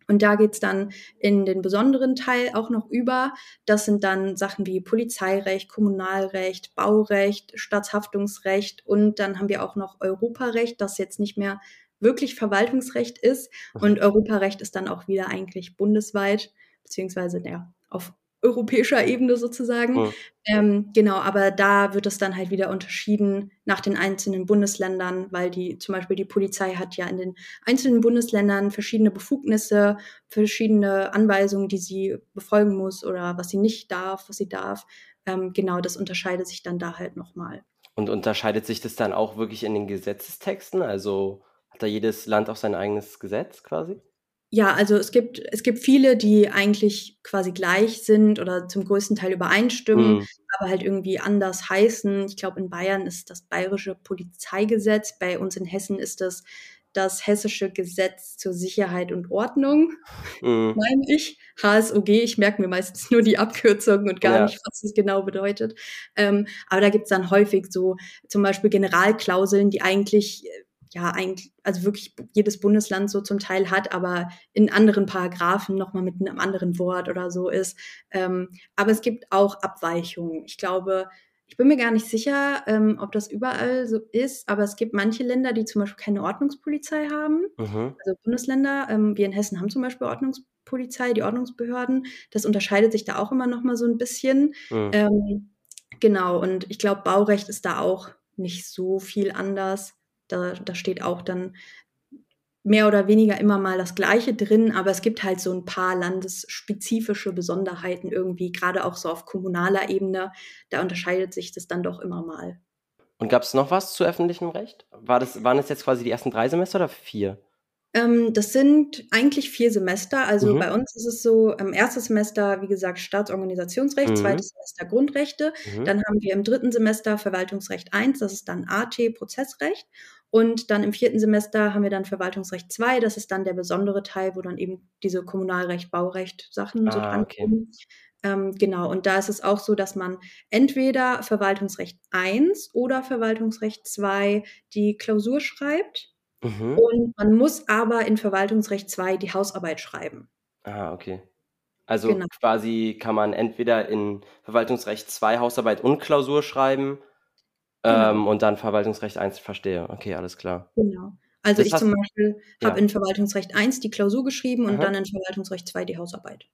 Und da geht's dann in den besonderen Teil auch noch über. Das sind dann Sachen wie Polizeirecht, Kommunalrecht, Baurecht, Staatshaftungsrecht und dann haben wir auch noch Europarecht, das jetzt nicht mehr wirklich Verwaltungsrecht ist. Mhm. Und Europarecht ist dann auch wieder eigentlich bundesweit, beziehungsweise ja, auf europäischer Ebene sozusagen. Mhm. Ähm, genau, aber da wird es dann halt wieder unterschieden nach den einzelnen Bundesländern, weil die zum Beispiel die Polizei hat ja in den einzelnen Bundesländern verschiedene Befugnisse, verschiedene Anweisungen, die sie befolgen muss oder was sie nicht darf, was sie darf. Ähm, genau, das unterscheidet sich dann da halt nochmal. Und unterscheidet sich das dann auch wirklich in den Gesetzestexten? Also hat da jedes Land auch sein eigenes Gesetz quasi? Ja, also es gibt, es gibt viele, die eigentlich quasi gleich sind oder zum größten Teil übereinstimmen, mhm. aber halt irgendwie anders heißen. Ich glaube, in Bayern ist das bayerische Polizeigesetz, bei uns in Hessen ist das das hessische Gesetz zur Sicherheit und Ordnung, mhm. meine ich. HSOG, ich merke mir meistens nur die Abkürzung und gar ja. nicht, was es genau bedeutet. Ähm, aber da gibt's dann häufig so zum Beispiel Generalklauseln, die eigentlich ja eigentlich, also wirklich jedes Bundesland so zum Teil hat, aber in anderen Paragraphen nochmal mit einem anderen Wort oder so ist. Ähm, aber es gibt auch Abweichungen. Ich glaube, ich bin mir gar nicht sicher, ähm, ob das überall so ist, aber es gibt manche Länder, die zum Beispiel keine Ordnungspolizei haben. Mhm. Also Bundesländer, ähm, wir in Hessen haben zum Beispiel Ordnungspolizei, die Ordnungsbehörden. Das unterscheidet sich da auch immer noch mal so ein bisschen. Mhm. Ähm, genau, und ich glaube, Baurecht ist da auch nicht so viel anders. Da, da steht auch dann mehr oder weniger immer mal das Gleiche drin, aber es gibt halt so ein paar landesspezifische Besonderheiten irgendwie, gerade auch so auf kommunaler Ebene. Da unterscheidet sich das dann doch immer mal. Und gab es noch was zu öffentlichem Recht? War das, waren es jetzt quasi die ersten drei Semester oder vier? Ähm, das sind eigentlich vier Semester. Also mhm. bei uns ist es so, im ersten Semester, wie gesagt, Staatsorganisationsrecht, mhm. zweites Semester Grundrechte. Mhm. Dann haben wir im dritten Semester Verwaltungsrecht 1, das ist dann AT, Prozessrecht. Und dann im vierten Semester haben wir dann Verwaltungsrecht 2, das ist dann der besondere Teil, wo dann eben diese Kommunalrecht, Baurecht Sachen ah, so dran okay. Ähm, genau, und da ist es auch so, dass man entweder Verwaltungsrecht 1 oder Verwaltungsrecht 2 die Klausur schreibt. Mhm. Und man muss aber in Verwaltungsrecht 2 die Hausarbeit schreiben. Ah, okay. Also genau. quasi kann man entweder in Verwaltungsrecht 2 Hausarbeit und Klausur schreiben Genau. Ähm, und dann Verwaltungsrecht 1 verstehe. Okay, alles klar. Genau. Also das ich zum Beispiel ja. habe in Verwaltungsrecht 1 die Klausur geschrieben und Aha. dann in Verwaltungsrecht 2 die Hausarbeit.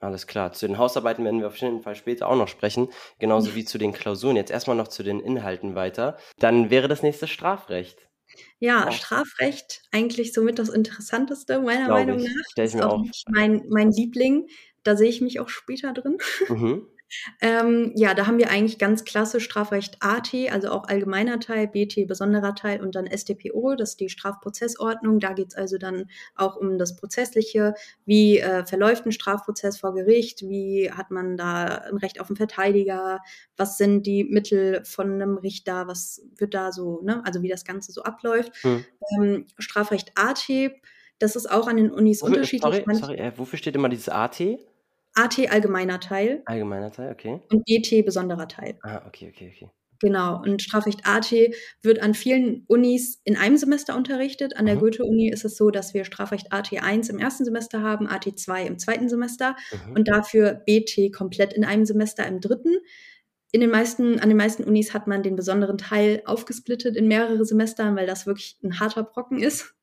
Alles klar. Zu den Hausarbeiten werden wir auf jeden Fall später auch noch sprechen, genauso wie zu den Klausuren. Jetzt erstmal noch zu den Inhalten weiter. Dann wäre das nächste Strafrecht. Ja, ja. Strafrecht eigentlich somit das Interessanteste meiner Glaube Meinung nach. Stell ich mir auch. Mein, mein Liebling. Da sehe ich mich auch später drin. Mhm. Ähm, ja, da haben wir eigentlich ganz klassisch Strafrecht AT, also auch allgemeiner Teil, BT besonderer Teil und dann StPO, das ist die Strafprozessordnung. Da geht es also dann auch um das Prozessliche. Wie äh, verläuft ein Strafprozess vor Gericht? Wie hat man da ein Recht auf einen Verteidiger? Was sind die Mittel von einem Richter? Was wird da so, ne? also wie das Ganze so abläuft? Hm. Ähm, Strafrecht AT, das ist auch an den Unis wofür, unterschiedlich. Sorry, sorry äh, wofür steht immer dieses AT? AT allgemeiner Teil. Allgemeiner Teil, okay. Und BT besonderer Teil. Ah, okay, okay, okay. Genau. Und Strafrecht AT wird an vielen Unis in einem Semester unterrichtet. An der mhm. Goethe-Uni ist es so, dass wir Strafrecht AT 1 im ersten Semester haben, AT 2 im zweiten Semester mhm. und dafür BT komplett in einem Semester im dritten. In den meisten, an den meisten Unis hat man den besonderen Teil aufgesplittet in mehrere Semestern, weil das wirklich ein harter Brocken ist.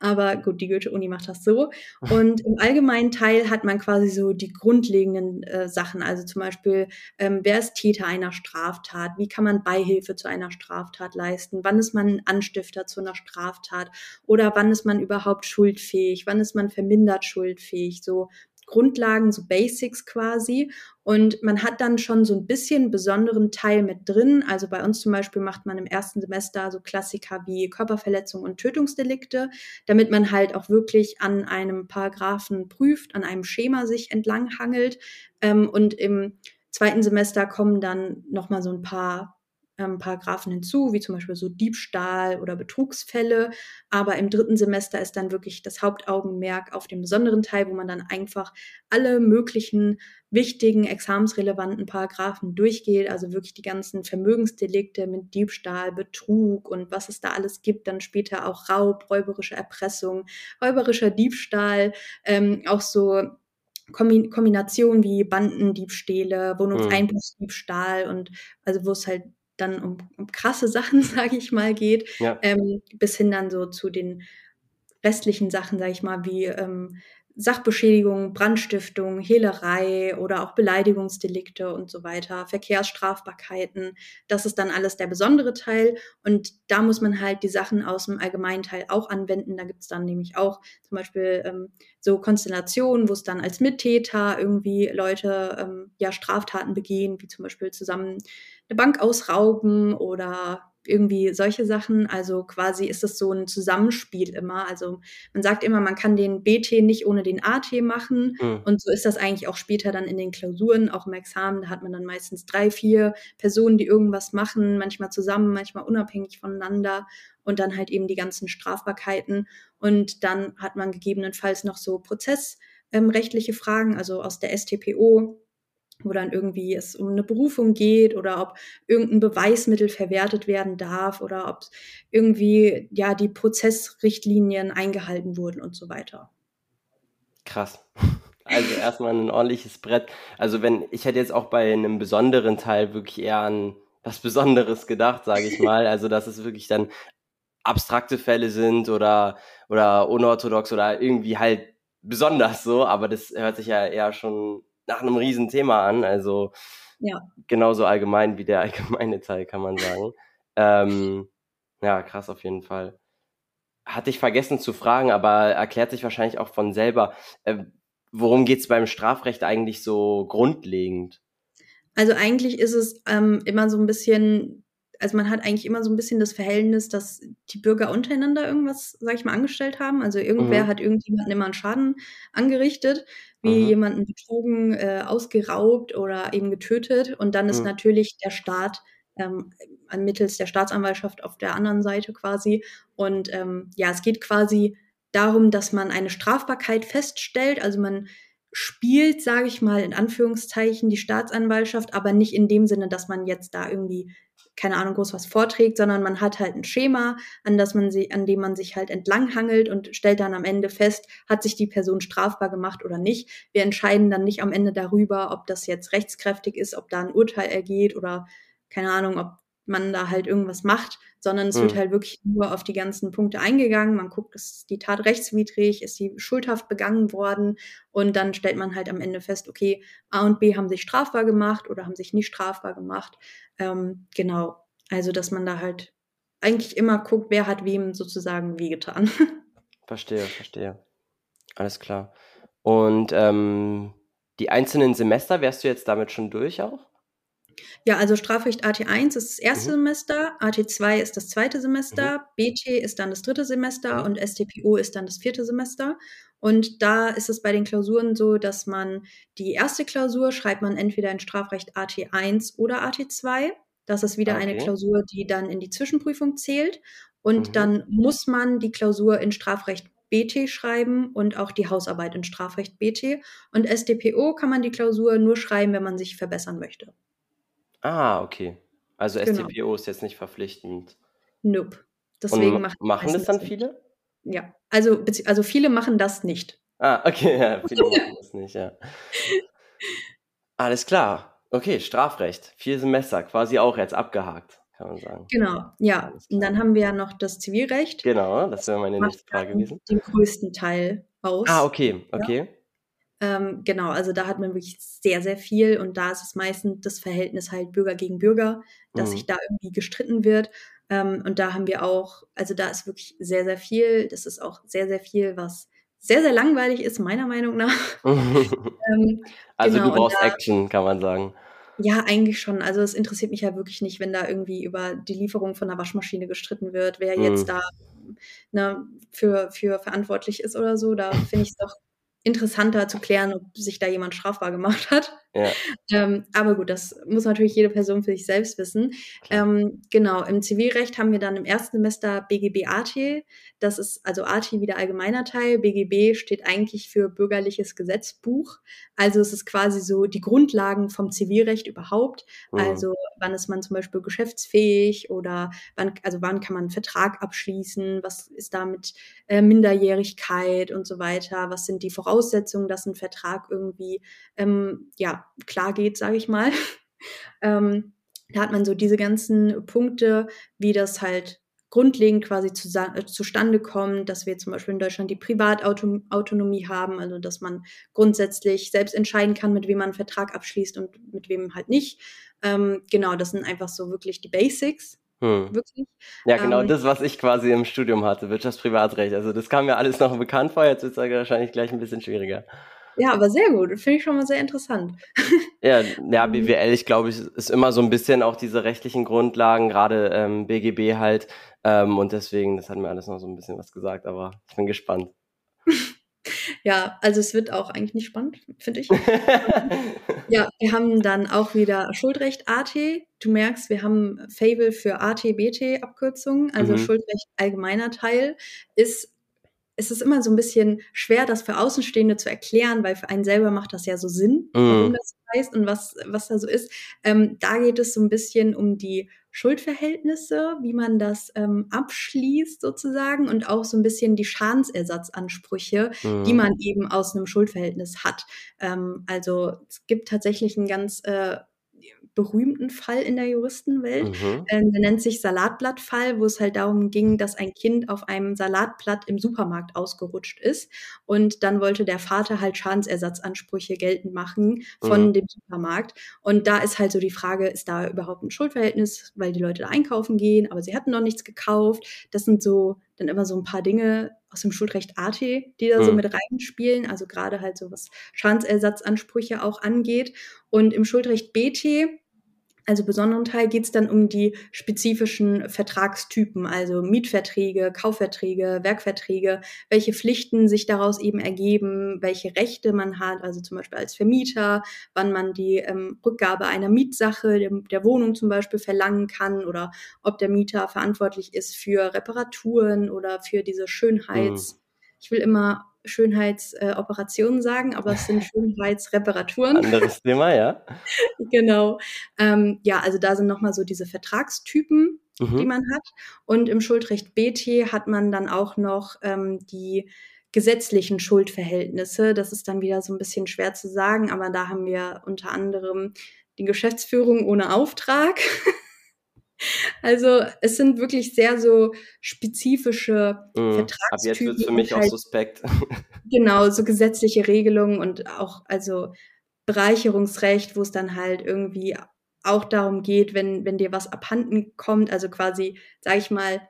Aber gut, die Goethe-Uni macht das so. Und im allgemeinen Teil hat man quasi so die grundlegenden äh, Sachen. Also zum Beispiel, ähm, wer ist Täter einer Straftat? Wie kann man Beihilfe zu einer Straftat leisten? Wann ist man Anstifter zu einer Straftat? Oder wann ist man überhaupt schuldfähig? Wann ist man vermindert schuldfähig? So Grundlagen, so Basics quasi. Und man hat dann schon so ein bisschen besonderen Teil mit drin. Also bei uns zum Beispiel macht man im ersten Semester so Klassiker wie Körperverletzung und Tötungsdelikte, damit man halt auch wirklich an einem Paragraphen prüft, an einem Schema sich entlanghangelt. Ähm, und im zweiten Semester kommen dann nochmal so ein paar ähm, Paragraphen hinzu, wie zum Beispiel so Diebstahl oder Betrugsfälle. Aber im dritten Semester ist dann wirklich das Hauptaugenmerk auf dem besonderen Teil, wo man dann einfach alle möglichen wichtigen, examensrelevanten Paragraphen durchgeht, also wirklich die ganzen Vermögensdelikte mit Diebstahl, Betrug und was es da alles gibt, dann später auch Raub, räuberische Erpressung, räuberischer Diebstahl, ähm, auch so Kombinationen wie Bandendiebstähle, Wohnungseinbruchsdiebstahl und also wo es halt dann um, um krasse Sachen, sage ich mal, geht, ja. ähm, bis hin dann so zu den restlichen Sachen, sage ich mal, wie ähm, Sachbeschädigung, Brandstiftung, Hehlerei oder auch Beleidigungsdelikte und so weiter, Verkehrsstrafbarkeiten. Das ist dann alles der besondere Teil. Und da muss man halt die Sachen aus dem allgemeinen Teil auch anwenden. Da gibt es dann nämlich auch zum Beispiel ähm, so Konstellationen, wo es dann als Mittäter irgendwie Leute ähm, ja Straftaten begehen, wie zum Beispiel zusammen eine Bank ausrauben oder irgendwie solche Sachen. Also quasi ist es so ein Zusammenspiel immer. Also man sagt immer, man kann den BT nicht ohne den AT machen. Mhm. Und so ist das eigentlich auch später dann in den Klausuren, auch im Examen. Da hat man dann meistens drei, vier Personen, die irgendwas machen, manchmal zusammen, manchmal unabhängig voneinander und dann halt eben die ganzen Strafbarkeiten. Und dann hat man gegebenenfalls noch so prozessrechtliche Fragen, also aus der STPO wo dann irgendwie es um eine Berufung geht oder ob irgendein Beweismittel verwertet werden darf oder ob irgendwie ja die Prozessrichtlinien eingehalten wurden und so weiter. Krass. Also erstmal ein ordentliches Brett. Also wenn ich hätte jetzt auch bei einem besonderen Teil wirklich eher an was Besonderes gedacht, sage ich mal. Also dass es wirklich dann abstrakte Fälle sind oder oder unorthodox oder irgendwie halt besonders so. Aber das hört sich ja eher schon nach einem riesen Thema an. Also ja. genauso allgemein wie der allgemeine Teil, kann man sagen. ähm, ja, krass auf jeden Fall. Hatte ich vergessen zu fragen, aber erklärt sich wahrscheinlich auch von selber. Äh, worum geht es beim Strafrecht eigentlich so grundlegend? Also eigentlich ist es ähm, immer so ein bisschen also man hat eigentlich immer so ein bisschen das Verhältnis, dass die Bürger untereinander irgendwas, sag ich mal, angestellt haben. Also irgendwer mhm. hat irgendjemanden immer einen Schaden angerichtet, wie mhm. jemanden betrogen, äh, ausgeraubt oder eben getötet. Und dann ist mhm. natürlich der Staat ähm, mittels der Staatsanwaltschaft auf der anderen Seite quasi. Und ähm, ja, es geht quasi darum, dass man eine Strafbarkeit feststellt. Also man spielt, sage ich mal, in Anführungszeichen die Staatsanwaltschaft, aber nicht in dem Sinne, dass man jetzt da irgendwie keine Ahnung, groß was vorträgt, sondern man hat halt ein Schema, an das man sie, an dem man sich halt entlanghangelt und stellt dann am Ende fest, hat sich die Person strafbar gemacht oder nicht. Wir entscheiden dann nicht am Ende darüber, ob das jetzt rechtskräftig ist, ob da ein Urteil ergeht oder keine Ahnung, ob man da halt irgendwas macht, sondern es mhm. wird halt wirklich nur auf die ganzen Punkte eingegangen. Man guckt, ist die Tat rechtswidrig, ist die schuldhaft begangen worden und dann stellt man halt am Ende fest, okay, A und B haben sich strafbar gemacht oder haben sich nicht strafbar gemacht. Ähm, genau, also dass man da halt eigentlich immer guckt, wer hat wem sozusagen wie getan. Verstehe, verstehe. Alles klar. Und ähm, die einzelnen Semester, wärst du jetzt damit schon durch auch? Ja, also Strafrecht AT1 ist das erste mhm. Semester, AT2 ist das zweite Semester, mhm. BT ist dann das dritte Semester mhm. und STPO ist dann das vierte Semester. Und da ist es bei den Klausuren so, dass man die erste Klausur schreibt man entweder in Strafrecht AT1 oder AT2. Das ist wieder okay. eine Klausur, die dann in die Zwischenprüfung zählt. Und mhm. dann muss man die Klausur in Strafrecht BT schreiben und auch die Hausarbeit in Strafrecht BT. Und STPO kann man die Klausur nur schreiben, wenn man sich verbessern möchte. Ah, okay. Also Genau. StPO ist jetzt nicht verpflichtend. Nope. Deswegen machen machen das dann viele? Ja, also, also viele machen das nicht. Ah, okay, ja, viele machen das nicht, ja. Alles klar. Okay, Strafrecht. Vier Semester, quasi auch jetzt abgehakt, kann man sagen. Genau, ja. Und dann haben wir ja noch das Zivilrecht. Genau, das wäre meine nächste Frage gewesen. Den größten Teil aus. Ah, okay, okay. Ähm, genau, also da hat man wirklich sehr, sehr viel und da ist es meistens das Verhältnis halt Bürger gegen Bürger, dass mhm. sich da irgendwie gestritten wird. Ähm, und da haben wir auch, also da ist wirklich sehr, sehr viel. Das ist auch sehr, sehr viel, was sehr, sehr langweilig ist, meiner Meinung nach. ähm, also genau, du brauchst da, Action, kann man sagen. Ja, eigentlich schon. Also es interessiert mich ja wirklich nicht, wenn da irgendwie über die Lieferung von einer Waschmaschine gestritten wird, wer jetzt mhm. da ne, für, für verantwortlich ist oder so. Da finde ich es doch interessanter zu klären, ob sich da jemand strafbar gemacht hat. Ja. Ähm, aber gut, das muss natürlich jede Person für sich selbst wissen. Ähm, genau, im Zivilrecht haben wir dann im ersten Semester BGB AT. Das ist also AT wieder allgemeiner Teil. BGB steht eigentlich für bürgerliches Gesetzbuch. Also es ist quasi so die Grundlagen vom Zivilrecht überhaupt. Mhm. Also wann ist man zum Beispiel geschäftsfähig oder wann, also wann kann man einen Vertrag abschließen? Was ist da mit äh, Minderjährigkeit und so weiter? Was sind die Voraussetzungen, dass ein Vertrag irgendwie ähm, ja klar geht, sage ich mal. ähm, da hat man so diese ganzen Punkte, wie das halt grundlegend quasi zu, äh, zustande kommt, dass wir zum Beispiel in Deutschland die Privatautonomie haben, also dass man grundsätzlich selbst entscheiden kann, mit wem man einen Vertrag abschließt und mit wem halt nicht. Ähm, genau, das sind einfach so wirklich die Basics. Hm. Wirklich. Ja, genau ähm, das, was ich quasi im Studium hatte, Wirtschaftsprivatrecht. Also das kam mir alles noch bekannt vor, jetzt wird es wahrscheinlich gleich ein bisschen schwieriger. Ja, aber sehr gut. Finde ich schon mal sehr interessant. Ja, ja, BWL, ich glaube, ist immer so ein bisschen auch diese rechtlichen Grundlagen, gerade ähm, BGB halt. Ähm, und deswegen, das hat mir alles noch so ein bisschen was gesagt, aber ich bin gespannt. Ja, also es wird auch eigentlich nicht spannend, finde ich. ja, wir haben dann auch wieder Schuldrecht AT. Du merkst, wir haben Fable für AT-BT-Abkürzungen, also mhm. Schuldrecht allgemeiner Teil, ist es ist immer so ein bisschen schwer, das für Außenstehende zu erklären, weil für einen selber macht das ja so Sinn, mm. warum das heißt und was, was da so ist. Ähm, da geht es so ein bisschen um die Schuldverhältnisse, wie man das ähm, abschließt sozusagen und auch so ein bisschen die Schadensersatzansprüche, mm. die man eben aus einem Schuldverhältnis hat. Ähm, also es gibt tatsächlich ein ganz äh, berühmten Fall in der Juristenwelt. Mhm. Äh, der nennt sich Salatblattfall, wo es halt darum ging, dass ein Kind auf einem Salatblatt im Supermarkt ausgerutscht ist. Und dann wollte der Vater halt Schadensersatzansprüche geltend machen von mhm. dem Supermarkt. Und da ist halt so die Frage, ist da überhaupt ein Schuldverhältnis, weil die Leute da einkaufen gehen, aber sie hatten noch nichts gekauft. Das sind so dann immer so ein paar Dinge aus dem Schuldrecht AT, die da mhm. so mit reinspielen, also gerade halt so was Schadensersatzansprüche auch angeht. Und im Schuldrecht BT also besonderen Teil geht es dann um die spezifischen Vertragstypen, also Mietverträge, Kaufverträge, Werkverträge, welche Pflichten sich daraus eben ergeben, welche Rechte man hat, also zum Beispiel als Vermieter, wann man die ähm, Rückgabe einer Mietsache der, der, Wohnung zum Beispiel verlangen kann oder ob der Mieter verantwortlich ist für Reparaturen oder für diese Schönheits. Mhm. Ich will immer Schönheitsoperationen äh, sagen, aber es sind Schönheitsreparaturen. Anderes Thema, ja. genau. Ähm, ja, also da sind nochmal so diese Vertragstypen, mhm. die man hat. Und im Schuldrecht BT hat man dann auch noch ähm, die gesetzlichen Schuldverhältnisse. Das ist dann wieder so ein bisschen schwer zu sagen, aber da haben wir unter anderem die Geschäftsführung ohne Auftrag. Also es sind wirklich sehr so spezifische mm, Vertragstypen. Aber jetzt wird für mich halt, auch suspekt. Genau, so gesetzliche Regelungen und auch also Bereicherungsrecht, wo es dann halt irgendwie auch darum geht, wenn, wenn dir was abhanden kommt, also quasi, sag ich mal,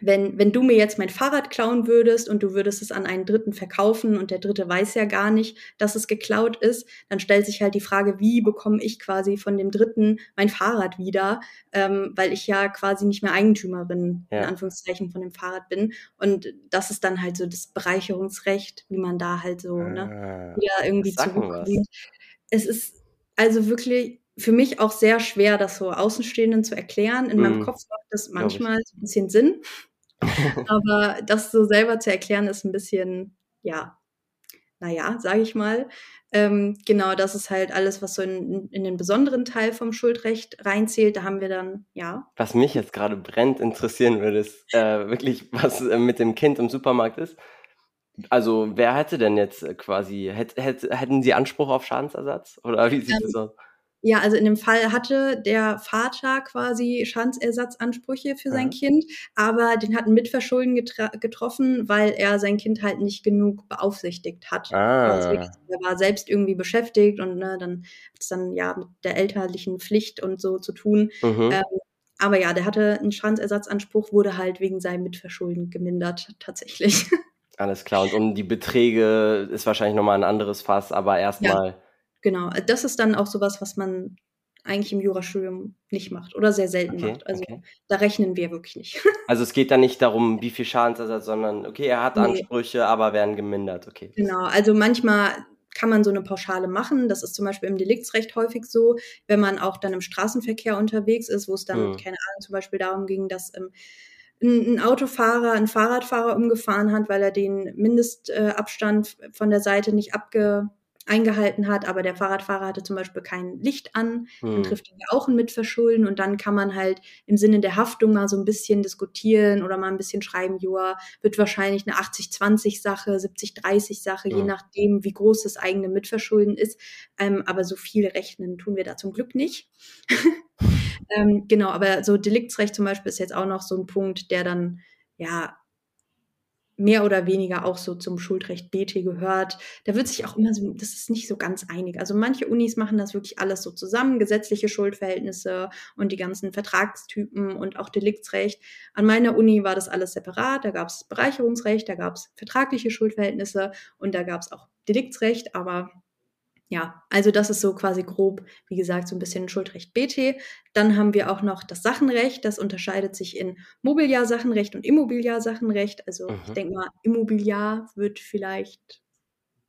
wenn, wenn du mir jetzt mein Fahrrad klauen würdest und du würdest es an einen Dritten verkaufen und der Dritte weiß ja gar nicht, dass es geklaut ist, dann stellt sich halt die Frage, wie bekomme ich quasi von dem Dritten mein Fahrrad wieder, ähm, weil ich ja quasi nicht mehr Eigentümerin ja. in Anführungszeichen von dem Fahrrad bin. Und das ist dann halt so das Bereicherungsrecht, wie man da halt so ne, ah, wieder irgendwie zurückkommt. Es ist also wirklich für mich auch sehr schwer, das so Außenstehenden zu erklären. In mm. meinem mhm. Kopf macht das manchmal so ein bisschen Sinn. Aber das so selber zu erklären, ist ein bisschen, ja, naja, sage ich mal. Ähm, genau, das ist halt alles, was so in, in den besonderen Teil vom Schuldrecht reinzählt. Da haben wir dann, ja. Was mich jetzt gerade brennt interessieren würde, ist äh, wirklich, was äh, mit dem Kind im Supermarkt ist. Also, wer hätte denn jetzt äh, quasi, hätt, hätt, hätten Sie Anspruch auf Schadensersatz? Oder wie sieht ähm, das aus? Ja, also in dem Fall hatte der Vater quasi Schadensersatzansprüche für sein ja. Kind, aber den hat ein Mitverschulden getroffen, weil er sein Kind halt nicht genug beaufsichtigt hat. Ah. Also er war selbst irgendwie beschäftigt und ne, dann hat es dann ja mit der elterlichen Pflicht und so zu tun. Mhm. Ähm, aber ja, der hatte einen Schadensersatzanspruch, wurde halt wegen seinem Mitverschulden gemindert, tatsächlich. Alles klar. Und um die Beträge ist wahrscheinlich nochmal ein anderes Fass, aber erstmal. Ja, genau. Das ist dann auch sowas, was man eigentlich im Jurastudium nicht macht oder sehr selten okay, macht. Also okay. da rechnen wir wirklich nicht. Also es geht da nicht darum, wie viel Schadensersatz, sondern okay, er hat nee. Ansprüche, aber werden gemindert. Okay. Genau. Also manchmal kann man so eine Pauschale machen. Das ist zum Beispiel im Deliktsrecht häufig so, wenn man auch dann im Straßenverkehr unterwegs ist, wo es dann, mhm. keine Ahnung, zum Beispiel darum ging, dass ähm, ein, Autofahrer, ein Fahrradfahrer umgefahren hat, weil er den Mindestabstand äh, von der Seite nicht abge eingehalten hat, aber der Fahrradfahrer hatte zum Beispiel kein Licht an, dann hm. trifft ihn ja auch ein Mitverschulden und dann kann man halt im Sinne der Haftung mal so ein bisschen diskutieren oder mal ein bisschen schreiben, joa, wird wahrscheinlich eine 80-20-Sache, 70-30-Sache, ja. je nachdem, wie groß das eigene Mitverschulden ist. Ähm, aber so viel rechnen tun wir da zum Glück nicht. ähm, genau, aber so Deliktsrecht zum Beispiel ist jetzt auch noch so ein Punkt, der dann ja mehr oder weniger auch so zum Schuldrecht BT gehört. Da wird sich auch immer so, das ist nicht so ganz einig. Also manche Unis machen das wirklich alles so zusammen, gesetzliche Schuldverhältnisse und die ganzen Vertragstypen und auch Deliktsrecht. An meiner Uni war das alles separat. Da gab es Bereicherungsrecht, da gab es vertragliche Schuldverhältnisse und da gab es auch Deliktsrecht, aber ja, also das ist so quasi grob, wie gesagt, so ein bisschen Schuldrecht BT. Dann haben wir auch noch das Sachenrecht. Das unterscheidet sich in Mobiliarsachenrecht und Immobiliarsachenrecht. Also mhm. ich denke mal, Immobiliar wird vielleicht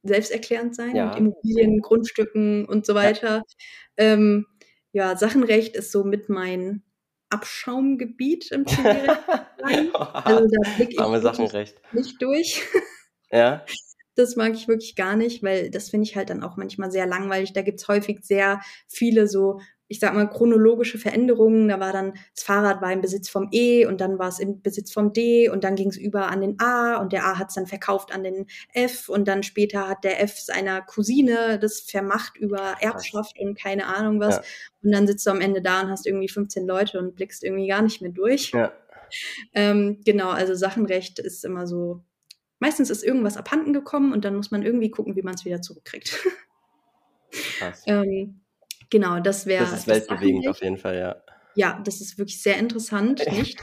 selbsterklärend sein ja. mit Immobilien, Grundstücken und so weiter. Ja. Ähm, ja, Sachenrecht ist so mit mein Abschaumgebiet im Zivilrecht. also da blicke ich nicht durch. Ja. Das mag ich wirklich gar nicht, weil das finde ich halt dann auch manchmal sehr langweilig. Da gibt's häufig sehr viele so, ich sag mal, chronologische Veränderungen. Da war dann, das Fahrrad war im Besitz vom E und dann war es im Besitz vom D und dann ging es über an den A und der A hat es dann verkauft an den F und dann später hat der F seiner Cousine das vermacht über Erbschaft und keine Ahnung was. Ja. Und dann sitzt du am Ende da und hast irgendwie 15 Leute und blickst irgendwie gar nicht mehr durch. Ja. Ähm, genau, also Sachenrecht ist immer so meistens ist irgendwas abhanden gekommen und dann muss man irgendwie gucken, wie man es wieder zurückkriegt. ähm, genau, das wäre. Das ist weltbewegend auf jeden Fall, ja. Ja, das ist wirklich sehr interessant, nicht?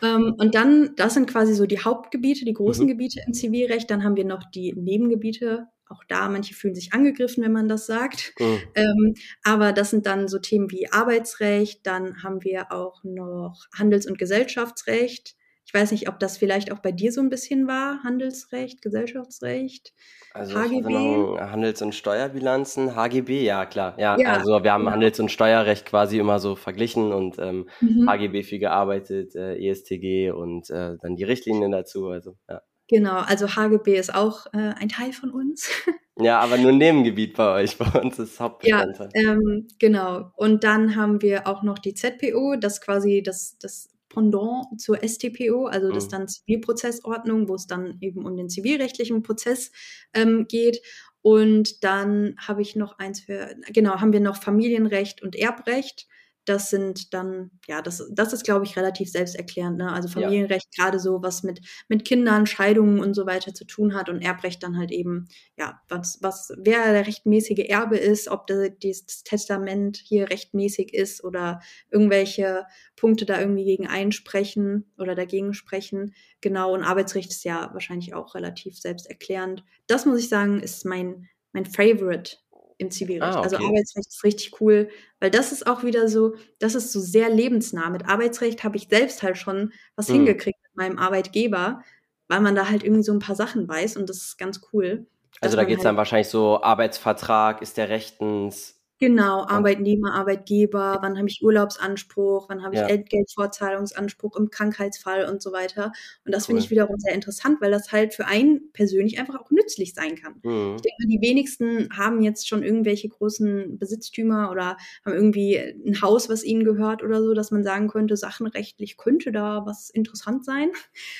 ähm, und dann, das sind quasi so die Hauptgebiete, die großen mhm. Gebiete im Zivilrecht. Dann haben wir noch die Nebengebiete. Auch da, manche fühlen sich angegriffen, wenn man das sagt. Mhm. Ähm, aber das sind dann so Themen wie Arbeitsrecht. Dann haben wir auch noch Handels- und Gesellschaftsrecht. Ich weiß nicht, ob das vielleicht auch bei dir so ein bisschen war, Handelsrecht, Gesellschaftsrecht. Also HGB. Handels- und Steuerbilanzen, HGB, ja klar. Ja, ja also wir haben genau. Handels- und Steuerrecht quasi immer so verglichen und ähm, mhm. HGB viel gearbeitet, äh, ESTG und äh, dann die Richtlinien dazu. Also ja. Genau, also HGB ist auch äh, ein Teil von uns. Ja, aber nur ein Nebengebiet bei euch. Bei uns ist Hauptbestandteil. Ja, ähm, genau. Und dann haben wir auch noch die ZPO, das quasi das, das Pendant zur STPO, also das mhm. dann Zivilprozessordnung, wo es dann eben um den zivilrechtlichen Prozess ähm, geht. Und dann habe ich noch eins für, genau, haben wir noch Familienrecht und Erbrecht das sind dann, ja, das, das ist, glaube ich, relativ selbsterklärend. Ne? Also Familienrecht ja. gerade so, was mit, mit Kindern, Scheidungen und so weiter zu tun hat und Erbrecht dann halt eben, ja, was, was, wer der rechtmäßige Erbe ist, ob das, das Testament hier rechtmäßig ist oder irgendwelche Punkte da irgendwie gegen einsprechen oder dagegen sprechen. Genau, und Arbeitsrecht ist ja wahrscheinlich auch relativ selbsterklärend. Das muss ich sagen, ist mein, mein Favorite im Zivilrecht. Ah, also okay. Also Arbeitsrecht ist richtig cool, weil das ist auch wieder so, das ist so sehr lebensnah. Mit Arbeitsrecht habe ich selbst halt schon was hm. hingekriegt mit meinem Arbeitgeber, weil man da halt irgendwie so ein paar Sachen weiß und das ist ganz cool. Also da geht es halt dann wahrscheinlich so, Arbeitsvertrag, ist der rechtens, Genau, Arbeitnehmer, Arbeitgeber, wann habe ich Urlaubsanspruch, wann habe ich ja. Entgeltvorzahlungsanspruch im Krankheitsfall und so weiter. Und das cool. finde ich wiederum sehr interessant, weil das halt für einen persönlich einfach auch nützlich sein kann. Mhm. Ich denke, die wenigsten haben jetzt schon irgendwelche großen Besitztümer oder haben irgendwie ein Haus, was ihnen gehört oder so, dass man sagen könnte, sachenrechtlich könnte da was interessant sein.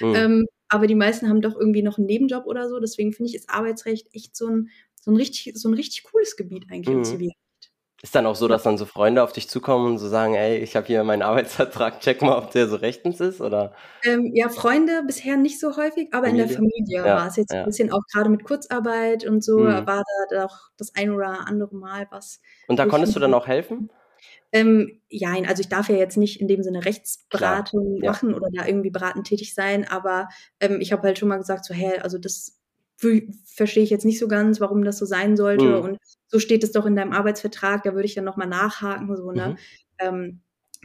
Mhm. Ähm, aber die meisten haben doch irgendwie noch einen Nebenjob oder so. Deswegen finde ich, ist Arbeitsrecht echt so ein, so ein richtig, so ein richtig cooles Gebiet eigentlich mhm. im Zivil. Ist dann auch so, dass dann so Freunde auf dich zukommen und so sagen, ey, ich habe hier meinen Arbeitsvertrag, check mal, ob der so rechtens ist, oder? Ähm, ja, Freunde bisher nicht so häufig, aber Familie? in der Familie ja, war es jetzt ja. ein bisschen auch gerade mit Kurzarbeit und so, mhm. war da doch das ein oder andere Mal was. Und da konntest du dann auch helfen? Ähm, ja, also ich darf ja jetzt nicht in dem Sinne Rechtsberatung ja. machen oder da irgendwie beratend tätig sein, aber ähm, ich habe halt schon mal gesagt, so, hä, also das verstehe ich jetzt nicht so ganz, warum das so sein sollte. Mhm. Und so steht es doch in deinem Arbeitsvertrag, da würde ich dann nochmal nachhaken, so, ne? Mhm. Ähm,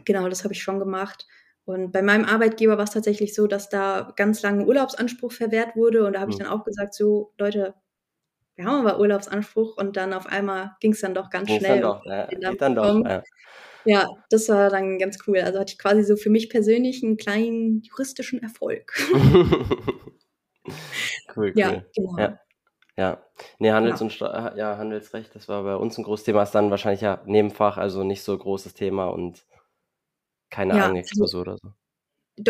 genau, das habe ich schon gemacht. Und bei meinem Arbeitgeber war es tatsächlich so, dass da ganz lange Urlaubsanspruch verwehrt wurde. Und da habe ich Mhm. dann auch gesagt, so, Leute, wir haben aber Urlaubsanspruch. Und dann auf einmal ging es dann doch ganz Ging's schnell. dann doch, ja, den dann geht dann doch. bekommen. Ja. Ja, das war dann ganz cool. Also hatte ich quasi so für mich persönlich einen kleinen juristischen Erfolg. cool, Ja, cool. genau. Ja. Ja, nee, Handels- Genau. und ja, Handelsrecht, das war bei uns ein großes Thema, ist dann wahrscheinlich ja Nebenfach, also nicht so großes Thema und keine Ja, eigene also- Klausur oder so.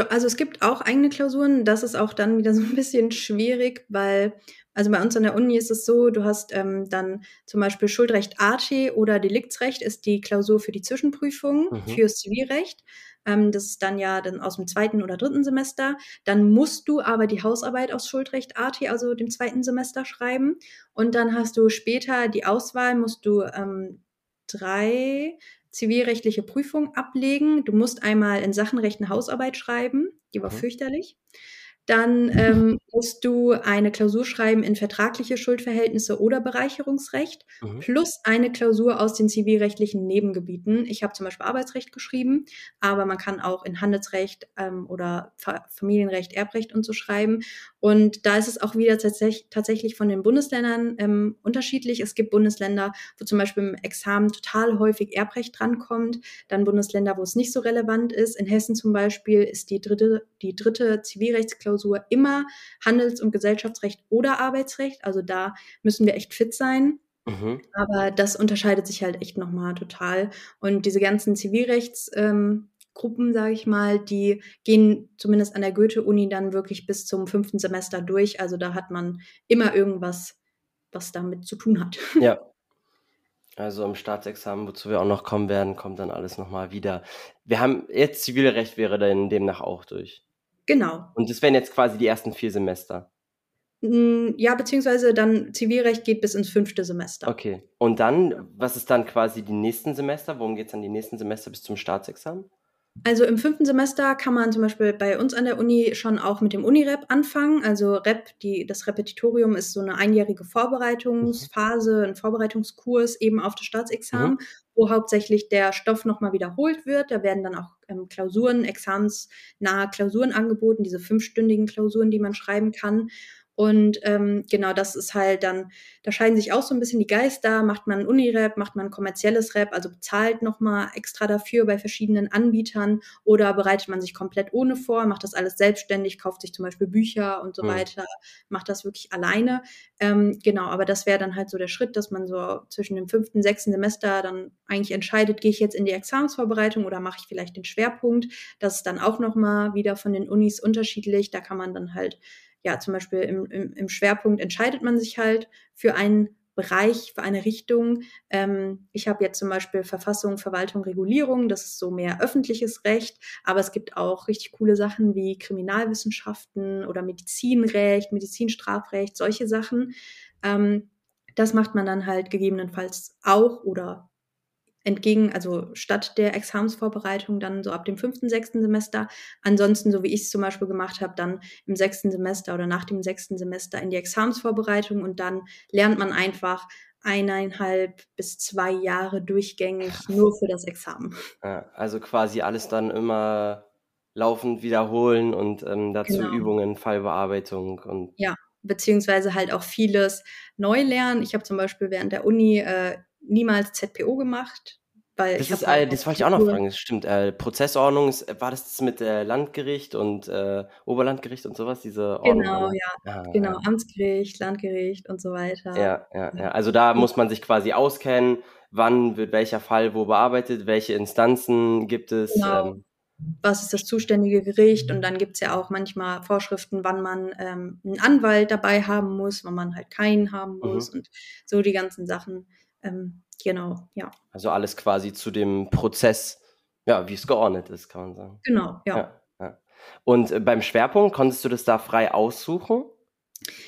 Also es gibt auch eigene Klausuren, das ist auch dann wieder so ein bisschen schwierig, weil, also bei uns an der Uni ist es so, du hast ähm, dann zum Beispiel Schuldrecht AT oder Deliktsrecht ist die Klausur für die Zwischenprüfung Mhm. fürs Zivilrecht. Ähm, das ist dann ja dann aus dem zweiten oder dritten Semester. Dann musst du aber die Hausarbeit aus Schuldrecht AT, also dem zweiten Semester, schreiben. Und dann hast du später die Auswahl, musst du ähm, drei zivilrechtliche Prüfungen ablegen. Du musst einmal in Sachenrecht eine Hausarbeit schreiben, die war Mhm. fürchterlich. Dann ähm, musst du eine Klausur schreiben in vertragliche Schuldverhältnisse oder Bereicherungsrecht Mhm. plus eine Klausur aus den zivilrechtlichen Nebengebieten. Ich habe zum Beispiel Arbeitsrecht geschrieben, aber man kann auch in Handelsrecht ähm, oder Fa Familienrecht, Erbrecht und so schreiben. Und da ist es auch wieder tatsächlich, tatsächlich von den Bundesländern ähm, unterschiedlich. Es gibt Bundesländer, wo zum Beispiel im Examen total häufig Erbrecht drankommt, dann Bundesländer, wo es nicht so relevant ist. In Hessen zum Beispiel ist die dritte, die dritte Zivilrechtsklausur immer Handels- und Gesellschaftsrecht oder Arbeitsrecht. Also da müssen wir echt fit sein. Mhm. Aber das unterscheidet sich halt echt nochmal total. Und diese ganzen Zivilrechtsgruppen, ähm, sage ich mal, die gehen zumindest an der Goethe-Uni dann wirklich bis zum fünften Semester durch. Also da hat man immer irgendwas, was damit zu tun hat. Ja. Also im Staatsexamen, wozu wir auch noch kommen werden, kommt dann alles nochmal wieder. Wir haben jetzt Zivilrecht wäre dann demnach auch durch. Genau. Und das wären jetzt quasi die ersten vier Semester. Mm, Ja, beziehungsweise dann Zivilrecht geht bis ins fünfte Semester. Okay. Und dann, was ist dann quasi die nächsten Semester? Worum geht es dann die nächsten Semester bis zum Staatsexamen? Also im fünften Semester kann man zum Beispiel bei uns an der Uni schon auch mit dem Unirep anfangen. Also Rep, die, das Repetitorium ist so eine einjährige Vorbereitungsphase, ein Vorbereitungskurs eben auf das Staatsexamen, wo hauptsächlich der Stoff nochmal wiederholt wird. Da werden dann auch ähm, Klausuren, examensnahe Klausuren angeboten, diese fünfstündigen Klausuren, die man schreiben kann. Und ähm, genau, das ist halt dann, da scheiden sich auch so ein bisschen die Geister. Macht man ein Unirep, macht man ein kommerzielles Rep, also bezahlt nochmal extra dafür bei verschiedenen Anbietern oder bereitet man sich komplett ohne vor, macht das alles selbstständig, kauft sich zum Beispiel Bücher und so Mhm. weiter, macht das wirklich alleine. Ähm, genau, aber das wäre dann halt so der Schritt, dass man so zwischen dem fünften, sechsten Semester dann eigentlich entscheidet, gehe ich jetzt in die Examensvorbereitung oder mache ich vielleicht den Schwerpunkt. Das ist dann auch nochmal wieder von den Unis unterschiedlich. Da kann man dann halt ja, zum Beispiel im, im, im Schwerpunkt entscheidet man sich halt für einen Bereich, für eine Richtung. Ähm, ich habe jetzt zum Beispiel Verfassung, Verwaltung, Regulierung, das ist so mehr öffentliches Recht, aber es gibt auch richtig coole Sachen wie Kriminalwissenschaften oder Medizinrecht, Medizinstrafrecht, solche Sachen. Ähm, das macht man dann halt gegebenenfalls auch oder entgegen, also statt der Examensvorbereitung dann so ab dem fünften, sechsten Semester. Ansonsten, so wie ich es zum Beispiel gemacht habe, dann im sechsten Semester oder nach dem sechsten Semester in die Examensvorbereitung und dann lernt man einfach eineinhalb bis zwei Jahre durchgängig nur für das Examen. Also quasi alles dann immer laufend wiederholen und ähm, dazu Genau. Übungen, Fallbearbeitung und Ja, beziehungsweise halt auch vieles neu lernen. Ich habe zum Beispiel während der Uni äh, niemals ZPO gemacht, weil das ist, halt äh, das wollte ich auch noch fragen, das stimmt. Äh, Prozessordnung, ist, war das mit äh, Landgericht und äh, Oberlandgericht und sowas, diese Ordnung? Genau, ja, Ah, genau, Amtsgericht, Landgericht und so weiter. Ja, ja, ja. Also da muss man sich quasi auskennen, wann wird welcher Fall wo bearbeitet, welche Instanzen gibt es. Genau. Ähm, was ist das zuständige Gericht und dann gibt's ja auch manchmal Vorschriften, wann man ähm, einen Anwalt dabei haben muss, wann man halt keinen haben Mhm. muss und so die ganzen Sachen. Ähm, genau, ja, also alles quasi zu dem Prozess, ja, wie es geordnet ist, kann man sagen. genau, ja. Ja, ja. Und äh, beim Schwerpunkt, konntest du das da frei aussuchen?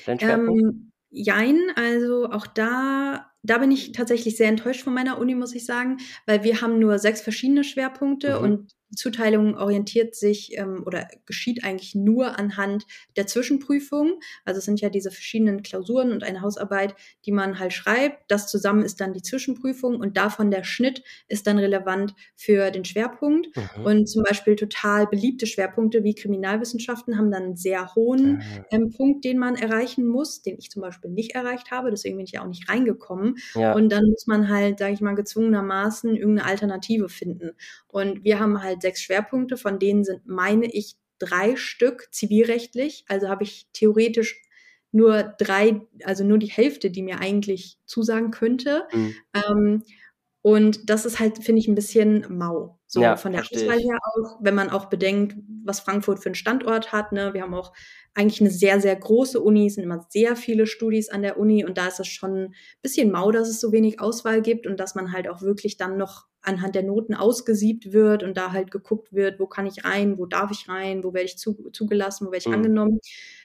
Dein Schwerpunkt? Ähm, jein, also auch da da bin ich tatsächlich sehr enttäuscht von meiner Uni, muss ich sagen, weil wir haben nur sechs verschiedene Schwerpunkte Mhm. und Zuteilung orientiert sich ähm, oder geschieht eigentlich nur anhand der Zwischenprüfung. Also es sind ja diese verschiedenen Klausuren und eine Hausarbeit, die man halt schreibt. Das zusammen ist dann die Zwischenprüfung und davon der Schnitt ist dann relevant für den Schwerpunkt. Mhm. Und zum Beispiel total beliebte Schwerpunkte wie Kriminalwissenschaften haben dann einen sehr hohen ähm, Punkt, den man erreichen muss, den ich zum Beispiel nicht erreicht habe. Deswegen bin ich ja auch nicht reingekommen. ja. Und dann muss man halt, sage ich mal, gezwungenermaßen irgendeine Alternative finden. Und wir haben halt sechs Schwerpunkte, von denen sind, meine ich, drei Stück zivilrechtlich. Also habe ich theoretisch nur drei, also nur die Hälfte, die mir eigentlich zusagen könnte. Mhm. Ähm, und das ist halt, finde ich, ein bisschen mau. So Ja, von der Auswahl her auch, wenn man auch bedenkt, was Frankfurt für einen Standort hat. Ne? Wir haben auch eigentlich eine sehr, sehr große Uni, es sind immer sehr viele Studis an der Uni und da ist es schon ein bisschen mau, dass es so wenig Auswahl gibt und dass man halt auch wirklich dann noch anhand der Noten ausgesiebt wird und da halt geguckt wird, wo kann ich rein, wo darf ich rein, wo werde ich zu, zugelassen, wo werde ich Mhm. angenommen.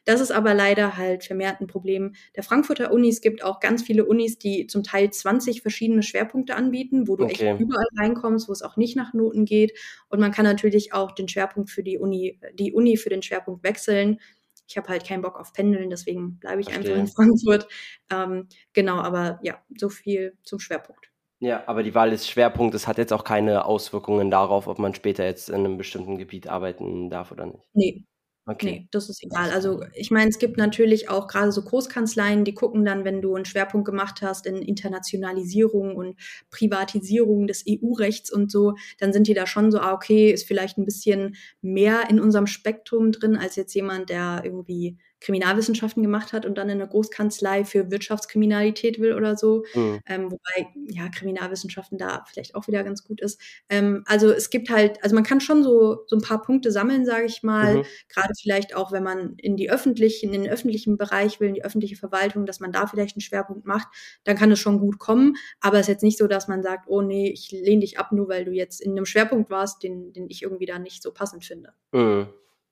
Das ist aber leider halt vermehrt ein Problem der Frankfurter Uni. Es gibt auch ganz viele Unis, die zum Teil 20 verschiedene Schwerpunkte anbieten, wo du Okay. echt überall reinkommst, wo es auch nicht nach Noten geht. Und man kann natürlich auch den Schwerpunkt für die Uni, die Uni für den Schwerpunkt wechseln. Ich habe halt keinen Bock auf Pendeln, deswegen bleibe ich Verstehe. einfach in Frankfurt. Ähm, genau, aber ja, so viel zum Schwerpunkt. Ja, aber die Wahl des Schwerpunktes hat jetzt auch keine Auswirkungen darauf, ob man später jetzt in einem bestimmten Gebiet arbeiten darf oder nicht. Nee, Okay. Nee, das ist egal. Also ich meine, es gibt natürlich auch gerade so Großkanzleien, die gucken dann, wenn du einen Schwerpunkt gemacht hast in Internationalisierung und Privatisierung des EU-Rechts und so, dann sind die da schon so, ah, okay, ist vielleicht ein bisschen mehr in unserem Spektrum drin als jetzt jemand, der irgendwie Kriminalwissenschaften gemacht hat und dann in eine Großkanzlei für Wirtschaftskriminalität will oder so. Mhm. Ähm, wobei, ja, Kriminalwissenschaften da vielleicht auch wieder ganz gut ist. Ähm, also es gibt halt, also man kann schon so, so ein paar Punkte sammeln, sage ich mal. Mhm. Gerade vielleicht auch, wenn man in die öffentlichen, in den öffentlichen Bereich will, in die öffentliche Verwaltung, dass man da vielleicht einen Schwerpunkt macht, dann kann es schon gut kommen. Aber es ist jetzt nicht so, dass man sagt, oh nee, ich lehne dich ab, nur weil du jetzt in einem Schwerpunkt warst, den, den ich irgendwie da nicht so passend finde. Mhm.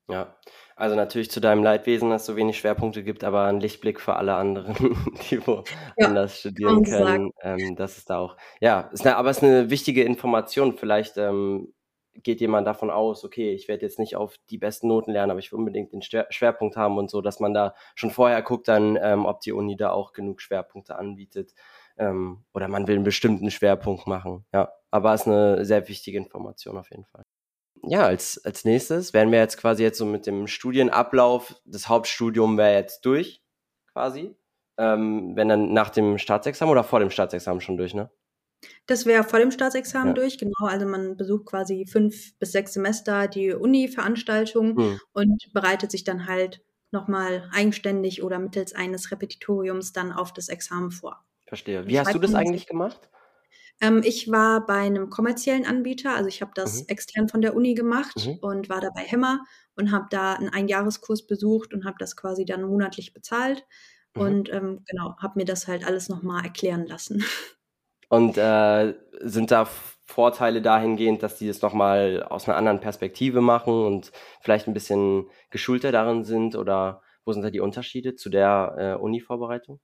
Ja, also natürlich zu deinem Leidwesen, dass es so wenig Schwerpunkte gibt, aber ein Lichtblick für alle anderen, die wo Ja, anders studieren können. Ähm, das ist da auch, ja, ist eine, aber es ist eine wichtige Information. Vielleicht ähm, geht jemand davon aus, okay, ich werde jetzt nicht auf die besten Noten lernen, aber ich will unbedingt den Schwer- Schwerpunkt haben und so, dass man da schon vorher guckt, dann, ähm, ob die Uni da auch genug Schwerpunkte anbietet. Ähm, oder man will einen bestimmten Schwerpunkt machen. Ja, aber es ist eine sehr wichtige Information auf jeden Fall. Ja, als, als nächstes wären wir jetzt quasi jetzt so mit dem Studienablauf, das Hauptstudium wäre jetzt durch, quasi. Ähm, wenn dann nach dem Staatsexamen oder vor dem Staatsexamen schon durch, ne? Das wäre vor dem Staatsexamen Ja. durch, genau. Also man besucht quasi fünf bis sechs Semester die Uni-Veranstaltung Hm. und bereitet sich dann halt nochmal eigenständig oder mittels eines Repetitoriums dann auf das Examen vor. Verstehe. Wie hast du das eigentlich gemacht? Ähm, ich war bei einem kommerziellen Anbieter, also ich habe das Mhm. extern von der Uni gemacht Mhm. und war da bei Hemmer und habe da einen Einjahreskurs besucht und habe das quasi dann monatlich bezahlt Mhm. und ähm, genau, habe mir das halt alles nochmal erklären lassen. Und äh, sind da Vorteile dahingehend, dass die das nochmal aus einer anderen Perspektive machen und vielleicht ein bisschen geschulter darin sind? Oder wo sind da die Unterschiede zu der äh, Uni-Vorbereitung?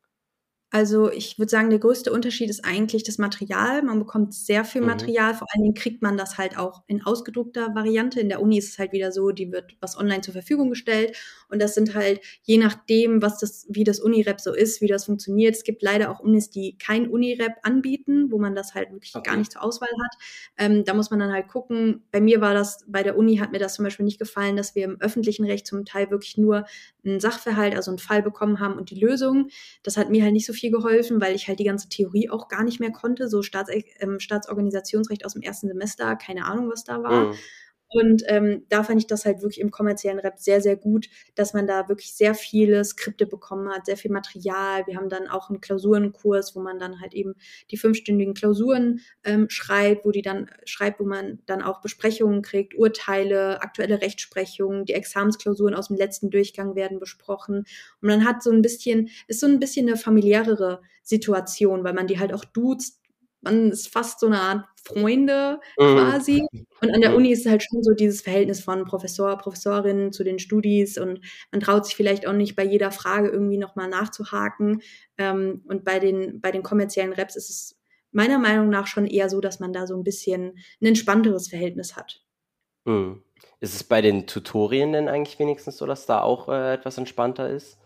Also ich würde sagen, der größte Unterschied ist eigentlich das Material. Man bekommt sehr viel Mhm. Material. Vor allen Dingen kriegt man das halt auch in ausgedruckter Variante. In der Uni ist es halt wieder so, die wird was online zur Verfügung gestellt. Und das sind halt, je nachdem, was das, wie das Unirep so ist, wie das funktioniert. Es gibt leider auch Unis, die kein Unirep anbieten, wo man das halt wirklich Okay. gar nicht zur Auswahl hat. Ähm, da muss man dann halt gucken. Bei mir war das, bei der Uni hat mir das zum Beispiel nicht gefallen, dass wir im öffentlichen Recht zum Teil wirklich nur einen Sachverhalt, also einen Fall bekommen haben und die Lösung. Das hat mir halt nicht so viel geholfen, weil ich halt die ganze Theorie auch gar nicht mehr konnte. So Staats, ähm, Staatsorganisationsrecht aus dem ersten Semester, keine Ahnung, was da war. Mhm. Und ähm, da fand ich das halt wirklich im kommerziellen Rap sehr, sehr gut, dass man da wirklich sehr viele Skripte bekommen hat, sehr viel Material. Wir haben dann auch einen Klausurenkurs, wo man dann halt eben die fünfstündigen Klausuren ähm, schreibt, wo die dann schreibt, wo man dann auch Besprechungen kriegt, Urteile, aktuelle Rechtsprechung, die Examensklausuren aus dem letzten Durchgang werden besprochen. Und man hat so ein bisschen, ist so ein bisschen eine familiärere Situation, weil man die halt auch duzt, man ist fast so eine Art Freunde mhm. quasi. Und an der Uni ist es halt schon so dieses Verhältnis von Professor, Professorin zu den Studis und man traut sich vielleicht auch nicht bei jeder Frage irgendwie nochmal nachzuhaken. Ähm, und bei den, bei den kommerziellen Raps ist es meiner Meinung nach schon eher so, dass man da so ein bisschen ein entspannteres Verhältnis hat. Mhm. Ist es bei den Tutorien denn eigentlich wenigstens so, dass da auch äh, etwas entspannter ist?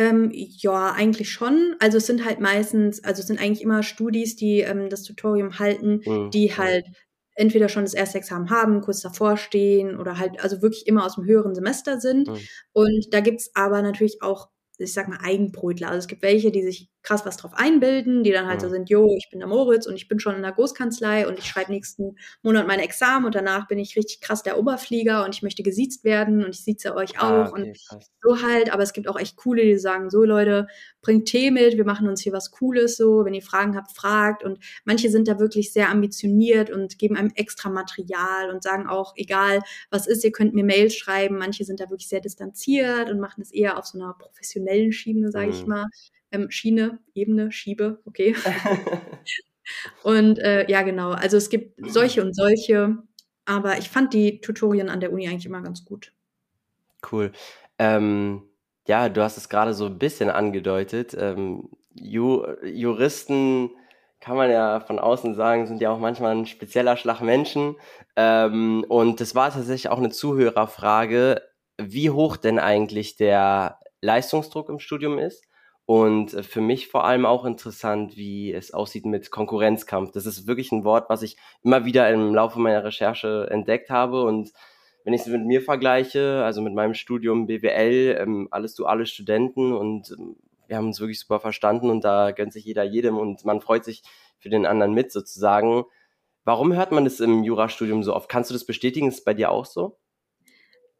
Ähm, ja, eigentlich schon. Also es sind halt meistens, also es sind eigentlich immer Studis, die ähm, das Tutorium halten, mhm. die halt entweder schon das erste Examen haben, kurz davor stehen oder halt also wirklich immer aus dem höheren Semester sind. Mhm. Und da gibt's aber natürlich auch ich sag mal, Eigenbrötler. Also es gibt welche, die sich krass was drauf einbilden, die dann halt mhm. so sind, jo, ich bin der Moritz und ich bin schon in der Großkanzlei und ich schreibe nächsten Monat meine Examen und danach bin ich richtig krass der Oberflieger und ich möchte gesiezt werden und ich sieze euch ah, auch okay, und krass. so halt. Aber es gibt auch echt coole, die sagen, so Leute, bringt Tee mit, wir machen uns hier was Cooles so, wenn ihr Fragen habt, fragt und manche sind da wirklich sehr ambitioniert und geben einem extra Material und sagen auch, egal was ist, ihr könnt mir Mails schreiben. Manche sind da wirklich sehr distanziert und machen das eher auf so einer professionellen Schiene, sage mhm. ich mal ähm, Schiene, Ebene, Schiebe, okay. und äh, ja, genau. Also es gibt solche und solche, aber ich fand die Tutorien an der Uni eigentlich immer ganz gut. Cool. Ähm, ja, du hast es gerade so ein bisschen angedeutet. Ähm, Ju Juristen kann man ja von außen sagen, sind ja auch manchmal ein spezieller Schlag Menschen. Ähm, und das war tatsächlich auch eine Zuhörerfrage, wie hoch denn eigentlich der Leistungsdruck im Studium ist und äh, für mich vor allem auch interessant, wie es aussieht mit Konkurrenzkampf. Das ist wirklich ein Wort, was ich immer wieder im Laufe meiner Recherche entdeckt habe. Und wenn ich es mit mir vergleiche, also mit meinem Studium BWL, ähm, alles duale Studenten und ähm, wir haben uns wirklich super verstanden und da gönnt sich jeder jedem und man freut sich für den anderen mit sozusagen. Warum hört man das im Jurastudium so oft? Kannst du das bestätigen? Ist es bei dir auch so?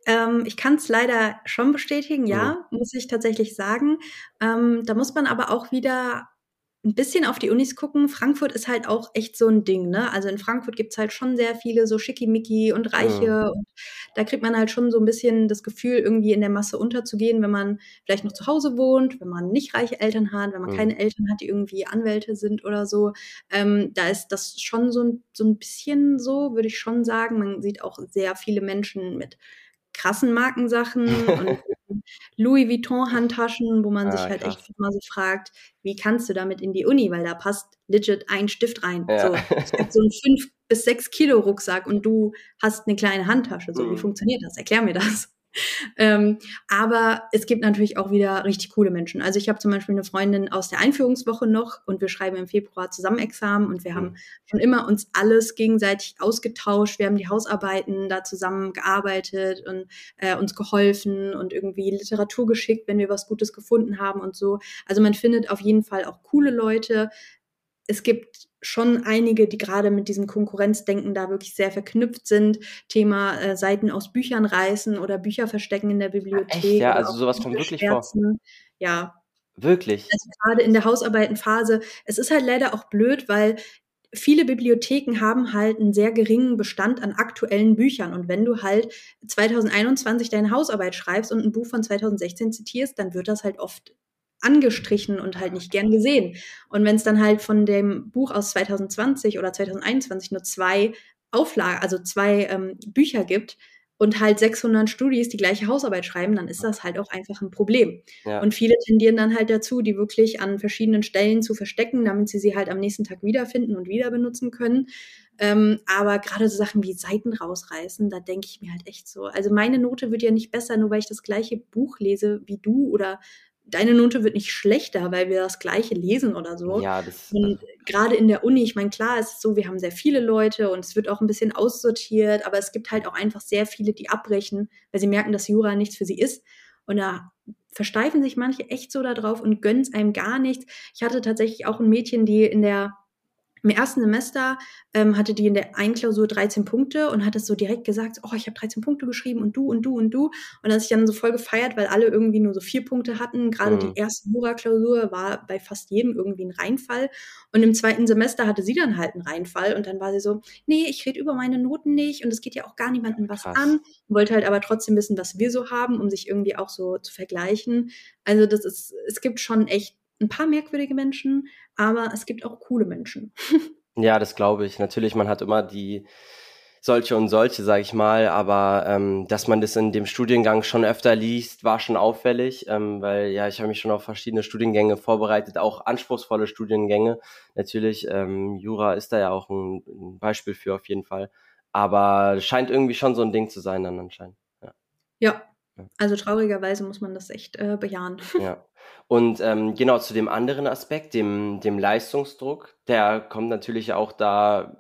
Ähm, ich kann es leider schon bestätigen, ja, mhm. muss ich tatsächlich sagen. Ähm, da muss man aber auch wieder ein bisschen auf die Unis gucken. Frankfurt ist halt auch echt so ein Ding, ne? Also in Frankfurt gibt's halt schon sehr viele so Schickimicki und Reiche. Mhm. Und da kriegt man halt schon so ein bisschen das Gefühl, irgendwie in der Masse unterzugehen, wenn man vielleicht noch zu Hause wohnt, wenn man nicht reiche Eltern hat, wenn man mhm. keine Eltern hat, die irgendwie Anwälte sind oder so. Ähm, da ist das schon so ein, so ein bisschen so, würde ich schon sagen. Man sieht auch sehr viele Menschen mit krassen Markensachen und Louis Vuitton Handtaschen, wo man ah, sich halt krass. echt mal so fragt, wie kannst du damit in die Uni, weil da passt legit ein Stift rein. Ja. So, ich hab so einen fünf bis sechs Kilo Rucksack und du hast eine kleine Handtasche. So, mhm. wie funktioniert das? Erklär mir das ähm, aber es gibt natürlich auch wieder richtig coole Menschen. Also ich habe zum Beispiel eine Freundin aus der Einführungswoche noch und wir schreiben im Februar zusammen Examen und wir mhm. haben schon immer uns alles gegenseitig ausgetauscht. Wir haben die Hausarbeiten da zusammen gearbeitet und äh, uns geholfen und irgendwie Literatur geschickt, wenn wir was Gutes gefunden haben und so. Also man findet auf jeden Fall auch coole Leute. Es gibt schon einige, die gerade mit diesem Konkurrenzdenken da wirklich sehr verknüpft sind. Thema äh, Seiten aus Büchern reißen oder Bücher verstecken in der Bibliothek. Echt? Ja, also sowas kommt wirklich vor. Ja. Wirklich. Also gerade in der Hausarbeitenphase. Es ist halt leider auch blöd, weil viele Bibliotheken haben halt einen sehr geringen Bestand an aktuellen Büchern. Und wenn du halt 2021 deine Hausarbeit schreibst und ein Buch von 2016 zitierst, dann wird das halt oft angestrichen und halt nicht gern gesehen. Und wenn es dann halt von dem Buch aus 2020 oder 2021 nur zwei Auflagen, also zwei ähm, Bücher gibt und halt 600 Studis die gleiche Hausarbeit schreiben, dann ist das halt auch einfach ein Problem. Ja. Und viele tendieren dann halt dazu, die wirklich an verschiedenen Stellen zu verstecken, damit sie sie halt am nächsten Tag wiederfinden und wieder benutzen können. Ähm, aber gerade so Sachen wie Seiten rausreißen, da denke ich mir halt echt so. Also meine Note wird ja nicht besser, nur weil ich das gleiche Buch lese wie du oder deine Note wird nicht schlechter, weil wir das Gleiche lesen oder so. Ja, das. Und gerade in der Uni, ich meine, klar, es ist so, wir haben sehr viele Leute und es wird auch ein bisschen aussortiert, aber es gibt halt auch einfach sehr viele, die abbrechen, weil sie merken, dass Jura nichts für sie ist. Und da versteifen sich manche echt so darauf und gönnen es einem gar nichts. Ich hatte tatsächlich auch ein Mädchen, die in der im ersten Semester ähm, hatte die in der einen Klausur 13 Punkte und hat es so direkt gesagt, oh, ich habe 13 Punkte geschrieben und du und du und du. Und dann hat sich dann so voll gefeiert, weil alle irgendwie nur so vier Punkte hatten. Gerade mhm. die erste Jura-Klausur war bei fast jedem irgendwie ein Reinfall. Und im zweiten Semester hatte sie dann halt einen Reinfall und dann war sie so, nee, ich rede über meine Noten nicht und es geht ja auch gar niemandem was Krass. an. Wollte halt aber trotzdem wissen, was wir so haben, um sich irgendwie auch so zu vergleichen. Also das ist, es gibt schon echt ein paar merkwürdige Menschen, aber es gibt auch coole Menschen. Ja, das glaube ich. Natürlich, man hat immer die solche und solche, sage ich mal, aber ähm, dass man das in dem Studiengang schon öfter liest, war schon auffällig, ähm, weil ja, ich habe mich schon auf verschiedene Studiengänge vorbereitet, auch anspruchsvolle Studiengänge. Natürlich, ähm, Jura ist da ja auch ein, ein Beispiel für auf jeden Fall, aber scheint irgendwie schon so ein Ding zu sein dann anscheinend. Ja, ja. also traurigerweise muss man das echt äh, bejahen. Ja. Und ähm, genau zu dem anderen Aspekt, dem, dem Leistungsdruck, der kommt natürlich auch da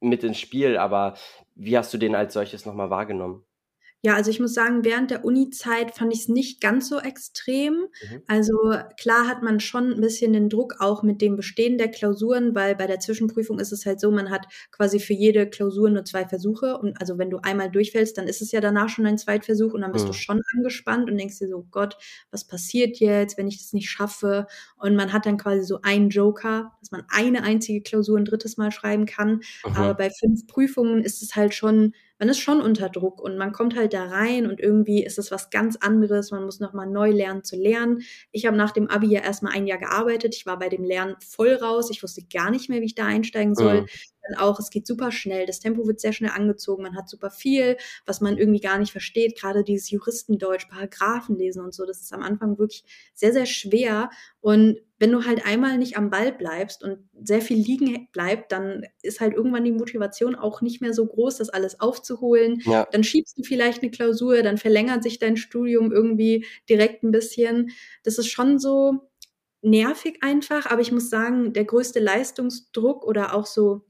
mit ins Spiel, aber wie hast du den als solches nochmal wahrgenommen? Ja, also ich muss sagen, während der Uni-Zeit fand ich es nicht ganz so extrem. Mhm. Also klar hat man schon ein bisschen den Druck auch mit dem Bestehen der Klausuren, weil bei der Zwischenprüfung ist es halt so, man hat quasi für jede Klausur nur zwei Versuche. Und also wenn du einmal durchfällst, dann ist es ja danach schon ein Zweitversuch und dann bist mhm. du schon angespannt und denkst dir so, Gott, was passiert jetzt, wenn ich das nicht schaffe? Und man hat dann quasi so einen Joker, dass man eine einzige Klausur ein drittes Mal schreiben kann. Mhm. Aber bei fünf Prüfungen ist es halt schon man ist schon unter Druck und man kommt halt da rein und irgendwie ist es was ganz anderes. Man muss nochmal neu lernen zu lernen. Ich habe nach dem Abi ja erstmal ein Jahr gearbeitet. Ich war bei dem Lernen voll raus. Ich wusste gar nicht mehr, wie ich da einsteigen soll. Mhm. Dann auch, es geht super schnell. Das Tempo wird sehr schnell angezogen. Man hat super viel, was man irgendwie gar nicht versteht. Gerade dieses Juristendeutsch, Paragraphen lesen und so. Das ist am Anfang wirklich sehr, sehr schwer. Und wenn du halt einmal nicht am Ball bleibst und sehr viel liegen bleibt, dann ist halt irgendwann die Motivation auch nicht mehr so groß, das alles aufzuholen. Ja. Dann schiebst du vielleicht eine Klausur, dann verlängert sich dein Studium irgendwie direkt ein bisschen. Das ist schon so nervig einfach, aber ich muss sagen, der größte Leistungsdruck oder auch so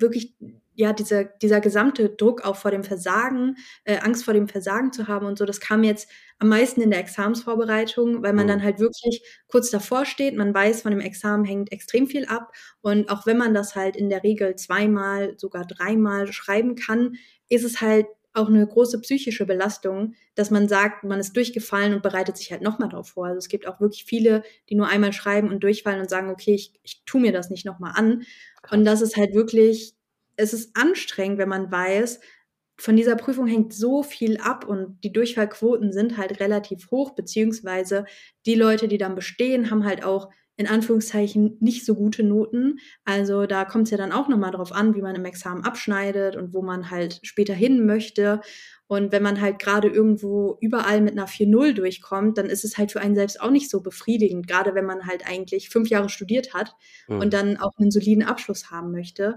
wirklich ja, dieser, dieser gesamte Druck auch vor dem Versagen, äh, Angst vor dem Versagen zu haben und so, das kam jetzt am meisten in der Examensvorbereitung, weil man mhm. dann halt wirklich kurz davor steht, man weiß, von dem Examen hängt extrem viel ab und auch wenn man das halt in der Regel zweimal, sogar dreimal schreiben kann, ist es halt auch eine große psychische Belastung, dass man sagt, man ist durchgefallen und bereitet sich halt nochmal darauf vor. Also es gibt auch wirklich viele, die nur einmal schreiben und durchfallen und sagen, okay, ich, ich tue mir das nicht nochmal an. Und das ist halt wirklich es ist anstrengend, wenn man weiß, von dieser Prüfung hängt so viel ab und die Durchfallquoten sind halt relativ hoch, beziehungsweise die Leute, die dann bestehen, haben halt auch in Anführungszeichen nicht so gute Noten. Also da kommt es ja dann auch nochmal drauf an, wie man im Examen abschneidet und wo man halt später hin möchte. Und wenn man halt gerade irgendwo überall mit einer 4-0 durchkommt, dann ist es halt für einen selbst auch nicht so befriedigend, gerade wenn man halt eigentlich fünf Jahre studiert hat mhm. und dann auch einen soliden Abschluss haben möchte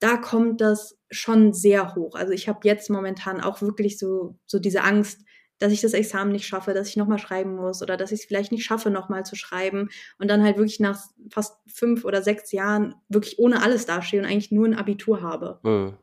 da kommt das schon sehr hoch. Also ich habe jetzt momentan auch wirklich so, so diese Angst, dass ich das Examen nicht schaffe, dass ich nochmal schreiben muss oder dass ich es vielleicht nicht schaffe, nochmal zu schreiben und dann halt wirklich nach fast fünf oder sechs Jahren wirklich ohne alles dastehe und eigentlich nur ein Abitur habe. Hm.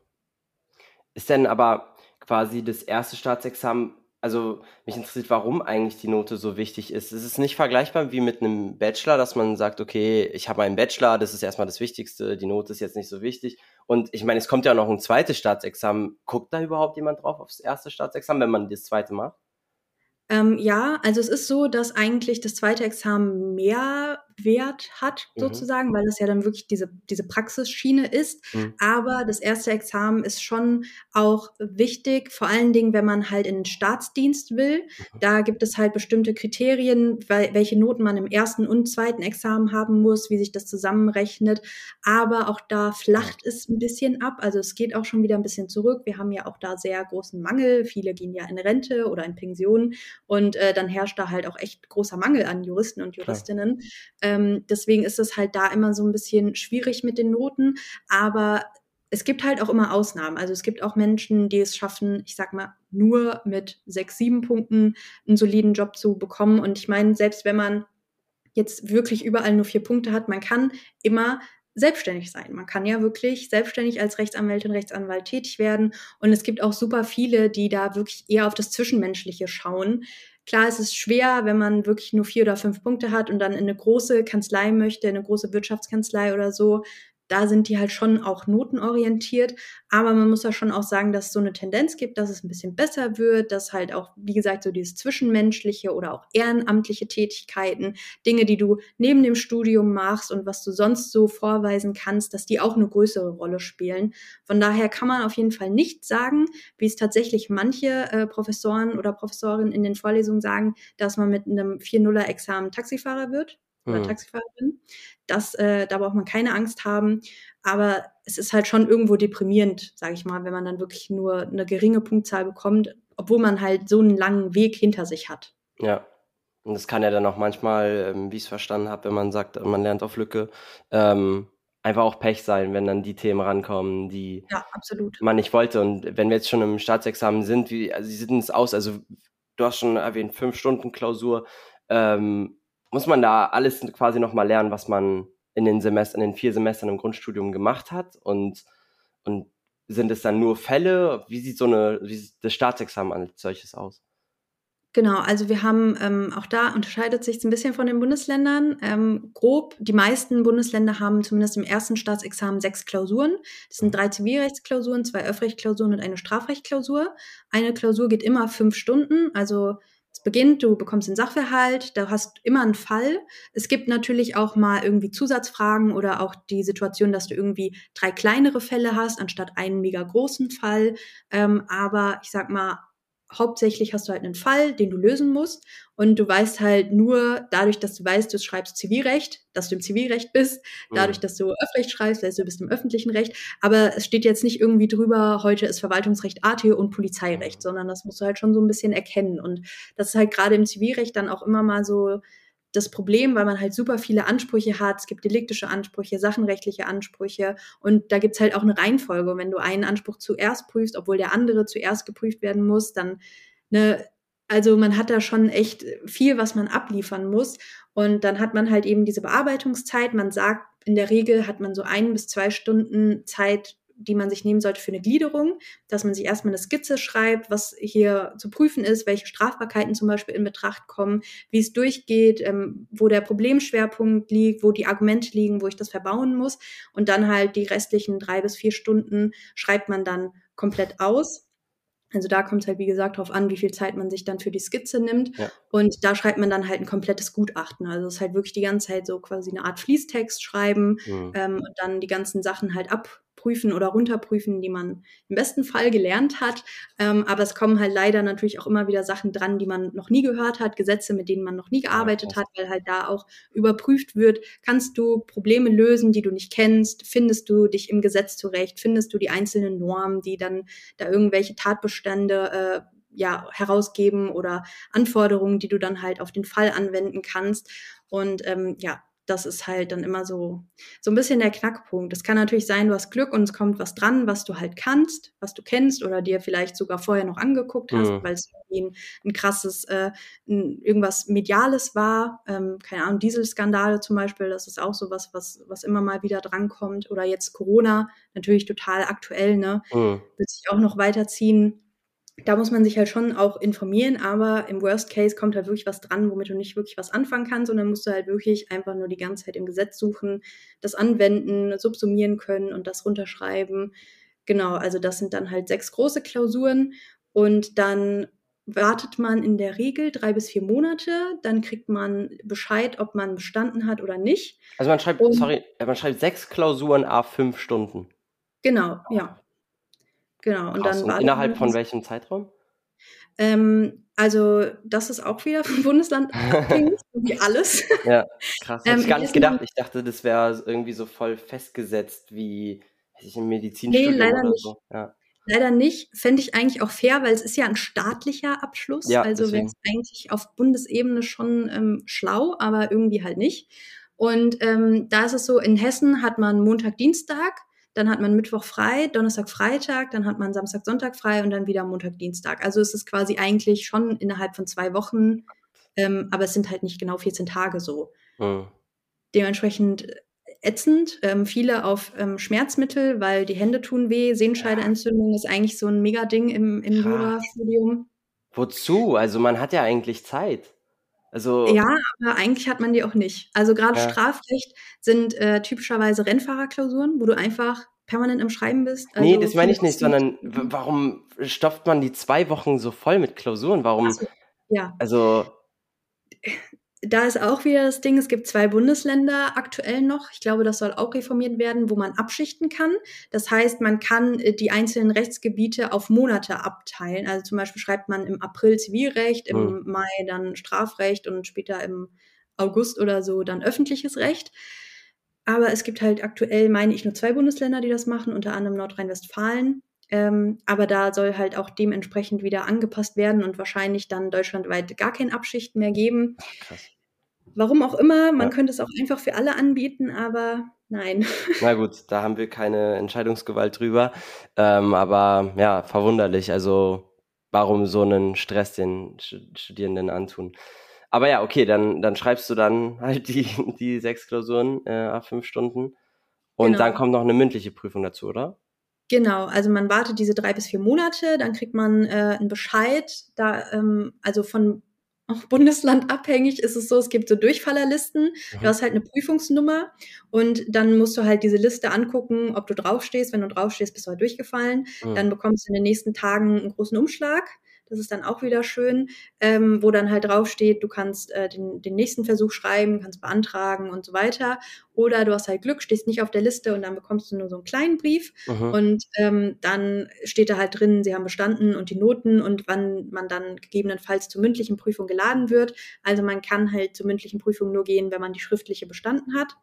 Ist denn aber quasi das erste Staatsexamen also mich interessiert, warum eigentlich die Note so wichtig ist. Es ist nicht vergleichbar wie mit einem Bachelor, dass man sagt, okay, ich habe einen Bachelor, das ist erstmal das Wichtigste, die Note ist jetzt nicht so wichtig. Und ich meine, es kommt ja noch ein zweites Staatsexamen. Guckt da überhaupt jemand drauf aufs erste Staatsexamen, wenn man das zweite macht? Ähm, ja, also es ist so, dass eigentlich das zweite Examen mehr Wert hat, mhm. sozusagen, weil es ja dann wirklich diese, diese Praxisschiene ist. Mhm. Aber das erste Examen ist schon auch wichtig, vor allen Dingen, wenn man halt in den Staatsdienst will. Mhm. Da gibt es halt bestimmte Kriterien, weil, welche Noten man im ersten und zweiten Examen haben muss, wie sich das zusammenrechnet. Aber auch da flacht es ein bisschen ab. Also es geht auch schon wieder ein bisschen zurück. Wir haben ja auch da sehr großen Mangel. Viele gehen ja in Rente oder in Pension und äh, dann herrscht da halt auch echt großer Mangel an Juristen und Juristinnen. Ähm, deswegen ist es halt da immer so ein bisschen schwierig mit den Noten. Aber es gibt halt auch immer Ausnahmen. Also es gibt auch Menschen, die es schaffen, ich sag mal, nur mit sechs, sieben Punkten einen soliden Job zu bekommen. Und ich meine, selbst wenn man jetzt wirklich überall nur vier Punkte hat, man kann immer selbstständig sein. Man kann ja wirklich selbstständig als Rechtsanwältin, Rechtsanwalt tätig werden. Und es gibt auch super viele, die da wirklich eher auf das Zwischenmenschliche schauen. Klar, es ist schwer, wenn man wirklich nur vier oder fünf Punkte hat und dann in eine große Kanzlei möchte, eine große Wirtschaftskanzlei oder so, da sind die halt schon auch notenorientiert. Aber man muss ja schon auch sagen, dass es so eine Tendenz gibt, dass es ein bisschen besser wird, dass halt auch, wie gesagt, so dieses zwischenmenschliche oder auch ehrenamtliche Tätigkeiten, Dinge, die du neben dem Studium machst und was du sonst so vorweisen kannst, dass die auch eine größere Rolle spielen. Von daher kann man auf jeden Fall nicht sagen, wie es tatsächlich manche äh, Professoren oder Professorinnen in den Vorlesungen sagen, dass man mit einem 4-0er-Examen Taxifahrer wird. Oder mhm. Taxifahrerin. Das, äh, da braucht man keine Angst haben. Aber es ist halt schon irgendwo deprimierend, sage ich mal, wenn man dann wirklich nur eine geringe Punktzahl bekommt, obwohl man halt so einen langen Weg hinter sich hat. Ja. Und das kann ja dann auch manchmal, ähm, wie ich es verstanden habe, wenn man sagt, man lernt auf Lücke, ähm, einfach auch Pech sein, wenn dann die Themen rankommen, die ja, man nicht wollte. Und wenn wir jetzt schon im Staatsexamen sind, wie also, sie sieht es aus, also du hast schon erwähnt, fünf Stunden Klausur, ähm, muss man da alles quasi nochmal lernen, was man in den Semestern, in den vier Semestern im Grundstudium gemacht hat und, und sind es dann nur Fälle? Wie sieht so eine, wie sieht das Staatsexamen als solches aus? Genau, also wir haben ähm, auch da unterscheidet sich ein bisschen von den Bundesländern. Ähm, grob, die meisten Bundesländer haben zumindest im ersten Staatsexamen sechs Klausuren. Das sind drei Zivilrechtsklausuren, zwei Öffrechtsklausuren und eine Strafrechtsklausur. Eine Klausur geht immer fünf Stunden, also es beginnt, du bekommst den Sachverhalt, da hast immer einen Fall. Es gibt natürlich auch mal irgendwie Zusatzfragen oder auch die Situation, dass du irgendwie drei kleinere Fälle hast, anstatt einen mega großen Fall. Ähm, aber ich sag mal, hauptsächlich hast du halt einen Fall, den du lösen musst. Und du weißt halt nur dadurch, dass du weißt, du schreibst Zivilrecht, dass du im Zivilrecht bist, dadurch, mhm. dass du Öffrecht schreibst, weißt du, bist im öffentlichen Recht. Aber es steht jetzt nicht irgendwie drüber, heute ist Verwaltungsrecht AT und Polizeirecht, mhm. sondern das musst du halt schon so ein bisschen erkennen. Und das ist halt gerade im Zivilrecht dann auch immer mal so das Problem, weil man halt super viele Ansprüche hat. Es gibt deliktische Ansprüche, sachenrechtliche Ansprüche und da gibt's halt auch eine Reihenfolge. Und wenn du einen Anspruch zuerst prüfst, obwohl der andere zuerst geprüft werden muss, dann ne, also man hat da schon echt viel, was man abliefern muss. Und dann hat man halt eben diese Bearbeitungszeit. Man sagt, in der Regel hat man so ein bis zwei Stunden Zeit die man sich nehmen sollte für eine Gliederung, dass man sich erstmal eine Skizze schreibt, was hier zu prüfen ist, welche Strafbarkeiten zum Beispiel in Betracht kommen, wie es durchgeht, ähm, wo der Problemschwerpunkt liegt, wo die Argumente liegen, wo ich das verbauen muss. Und dann halt die restlichen drei bis vier Stunden schreibt man dann komplett aus. Also da kommt es halt, wie gesagt, darauf an, wie viel Zeit man sich dann für die Skizze nimmt. Ja. Und da schreibt man dann halt ein komplettes Gutachten. Also es ist halt wirklich die ganze Zeit so quasi eine Art Fließtext schreiben mhm. ähm, und dann die ganzen Sachen halt ab, prüfen oder runterprüfen, die man im besten Fall gelernt hat. Ähm, aber es kommen halt leider natürlich auch immer wieder Sachen dran, die man noch nie gehört hat, Gesetze, mit denen man noch nie gearbeitet ja, hat, weil halt da auch überprüft wird, kannst du Probleme lösen, die du nicht kennst, findest du dich im Gesetz zurecht, findest du die einzelnen Normen, die dann da irgendwelche Tatbestände äh, ja, herausgeben oder Anforderungen, die du dann halt auf den Fall anwenden kannst. Und ähm, ja, das ist halt dann immer so, so ein bisschen der Knackpunkt. Es kann natürlich sein, du hast Glück und es kommt was dran, was du halt kannst, was du kennst oder dir vielleicht sogar vorher noch angeguckt hast, mhm. weil es ein, ein krasses, äh, ein, irgendwas Mediales war. Ähm, keine Ahnung, Dieselskandale zum Beispiel, das ist auch so was, was, was immer mal wieder drankommt. Oder jetzt Corona, natürlich total aktuell, ne? Mhm. Wird sich auch noch weiterziehen da muss man sich halt schon auch informieren, aber im Worst Case kommt halt wirklich was dran, womit du nicht wirklich was anfangen kannst und dann musst du halt wirklich einfach nur die ganze Zeit im Gesetz suchen, das anwenden, subsumieren können und das runterschreiben. Genau, also das sind dann halt sechs große Klausuren und dann wartet man in der Regel drei bis vier Monate, dann kriegt man Bescheid, ob man bestanden hat oder nicht. Also man schreibt, und, sorry, man schreibt sechs Klausuren a fünf Stunden. Genau, ja. Genau. Und Krass. dann und innerhalb von welchem Zeitraum? Ähm, also das ist auch wieder vom Bundesland abhängig, wie alles. Ja, krass. Hätte ähm, ich gar nicht gedacht. Ich dachte, das wäre irgendwie so voll festgesetzt wie ich, im Medizinstudium nee, leider oder nicht. so. Ja. Leider nicht. Fände ich eigentlich auch fair, weil es ist ja ein staatlicher Abschluss. Ja, also wäre es eigentlich auf Bundesebene schon ähm, schlau, aber irgendwie halt nicht. Und ähm, da ist es so, in Hessen hat man Montag, Dienstag dann hat man Mittwoch frei, Donnerstag, Freitag, dann hat man Samstag, Sonntag frei und dann wieder Montag, Dienstag. Also es ist quasi eigentlich schon innerhalb von zwei Wochen, ähm, aber es sind halt nicht genau 14 Tage so. Mhm. Dementsprechend ätzend. Ähm, viele auf ähm, Schmerzmittel, weil die Hände tun weh. Sehenscheidenentzündung ist eigentlich so ein Mega-Ding im, im Jura-Studium. Wozu? Also man hat ja eigentlich Zeit. Also ja, aber eigentlich hat man die auch nicht. Also gerade ja. Strafrecht sind äh, typischerweise Rennfahrerklausuren, wo du einfach permanent im Schreiben bist. Also nee, das meine ich nicht, sondern warum stopft man die zwei Wochen so voll mit Klausuren? Warum? Also, ja. Also da ist auch wieder das Ding, es gibt zwei Bundesländer aktuell noch. Ich glaube, das soll auch reformiert werden, wo man abschichten kann. Das heißt, man kann äh, die einzelnen Rechtsgebiete auf Monate abteilen. Also zum Beispiel schreibt man im April Zivilrecht, im mhm. Mai dann Strafrecht und später im August oder so dann öffentliches Recht. Aber es gibt halt aktuell, meine ich, nur zwei Bundesländer, die das machen, unter anderem Nordrhein-Westfalen. Ähm, aber da soll halt auch dementsprechend wieder angepasst werden und wahrscheinlich dann deutschlandweit gar kein Abschichten mehr geben. Krass. Warum auch immer, man ja. könnte es auch einfach für alle anbieten, aber nein. Na gut, da haben wir keine Entscheidungsgewalt drüber. Ähm, aber ja, verwunderlich. Also warum so einen Stress den Studierenden antun? Aber ja, okay, dann, dann schreibst du dann halt die, die sechs Klausuren äh, ab fünf Stunden. Und genau. dann kommt noch eine mündliche Prüfung dazu, oder? Genau, also man wartet diese drei bis vier Monate, dann kriegt man äh, einen Bescheid. Da, ähm, also von auch Bundesland abhängig ist es so, es gibt so Durchfallerlisten. Mhm. Du hast halt eine Prüfungsnummer und dann musst du halt diese Liste angucken, ob du draufstehst. Wenn du draufstehst, bist du halt durchgefallen. Mhm. Dann bekommst du in den nächsten Tagen einen großen Umschlag. Das ist dann auch wieder schön, ähm, wo dann halt draufsteht, du kannst äh, den, den nächsten Versuch schreiben, kannst beantragen und so weiter. Oder du hast halt Glück, stehst nicht auf der Liste und dann bekommst du nur so einen kleinen Brief. Mhm. Und ähm, dann steht da halt drin, sie haben bestanden und die Noten und wann man dann gegebenenfalls zur mündlichen Prüfung geladen wird. Also man kann halt zur mündlichen Prüfung nur gehen, wenn man die schriftliche bestanden hat.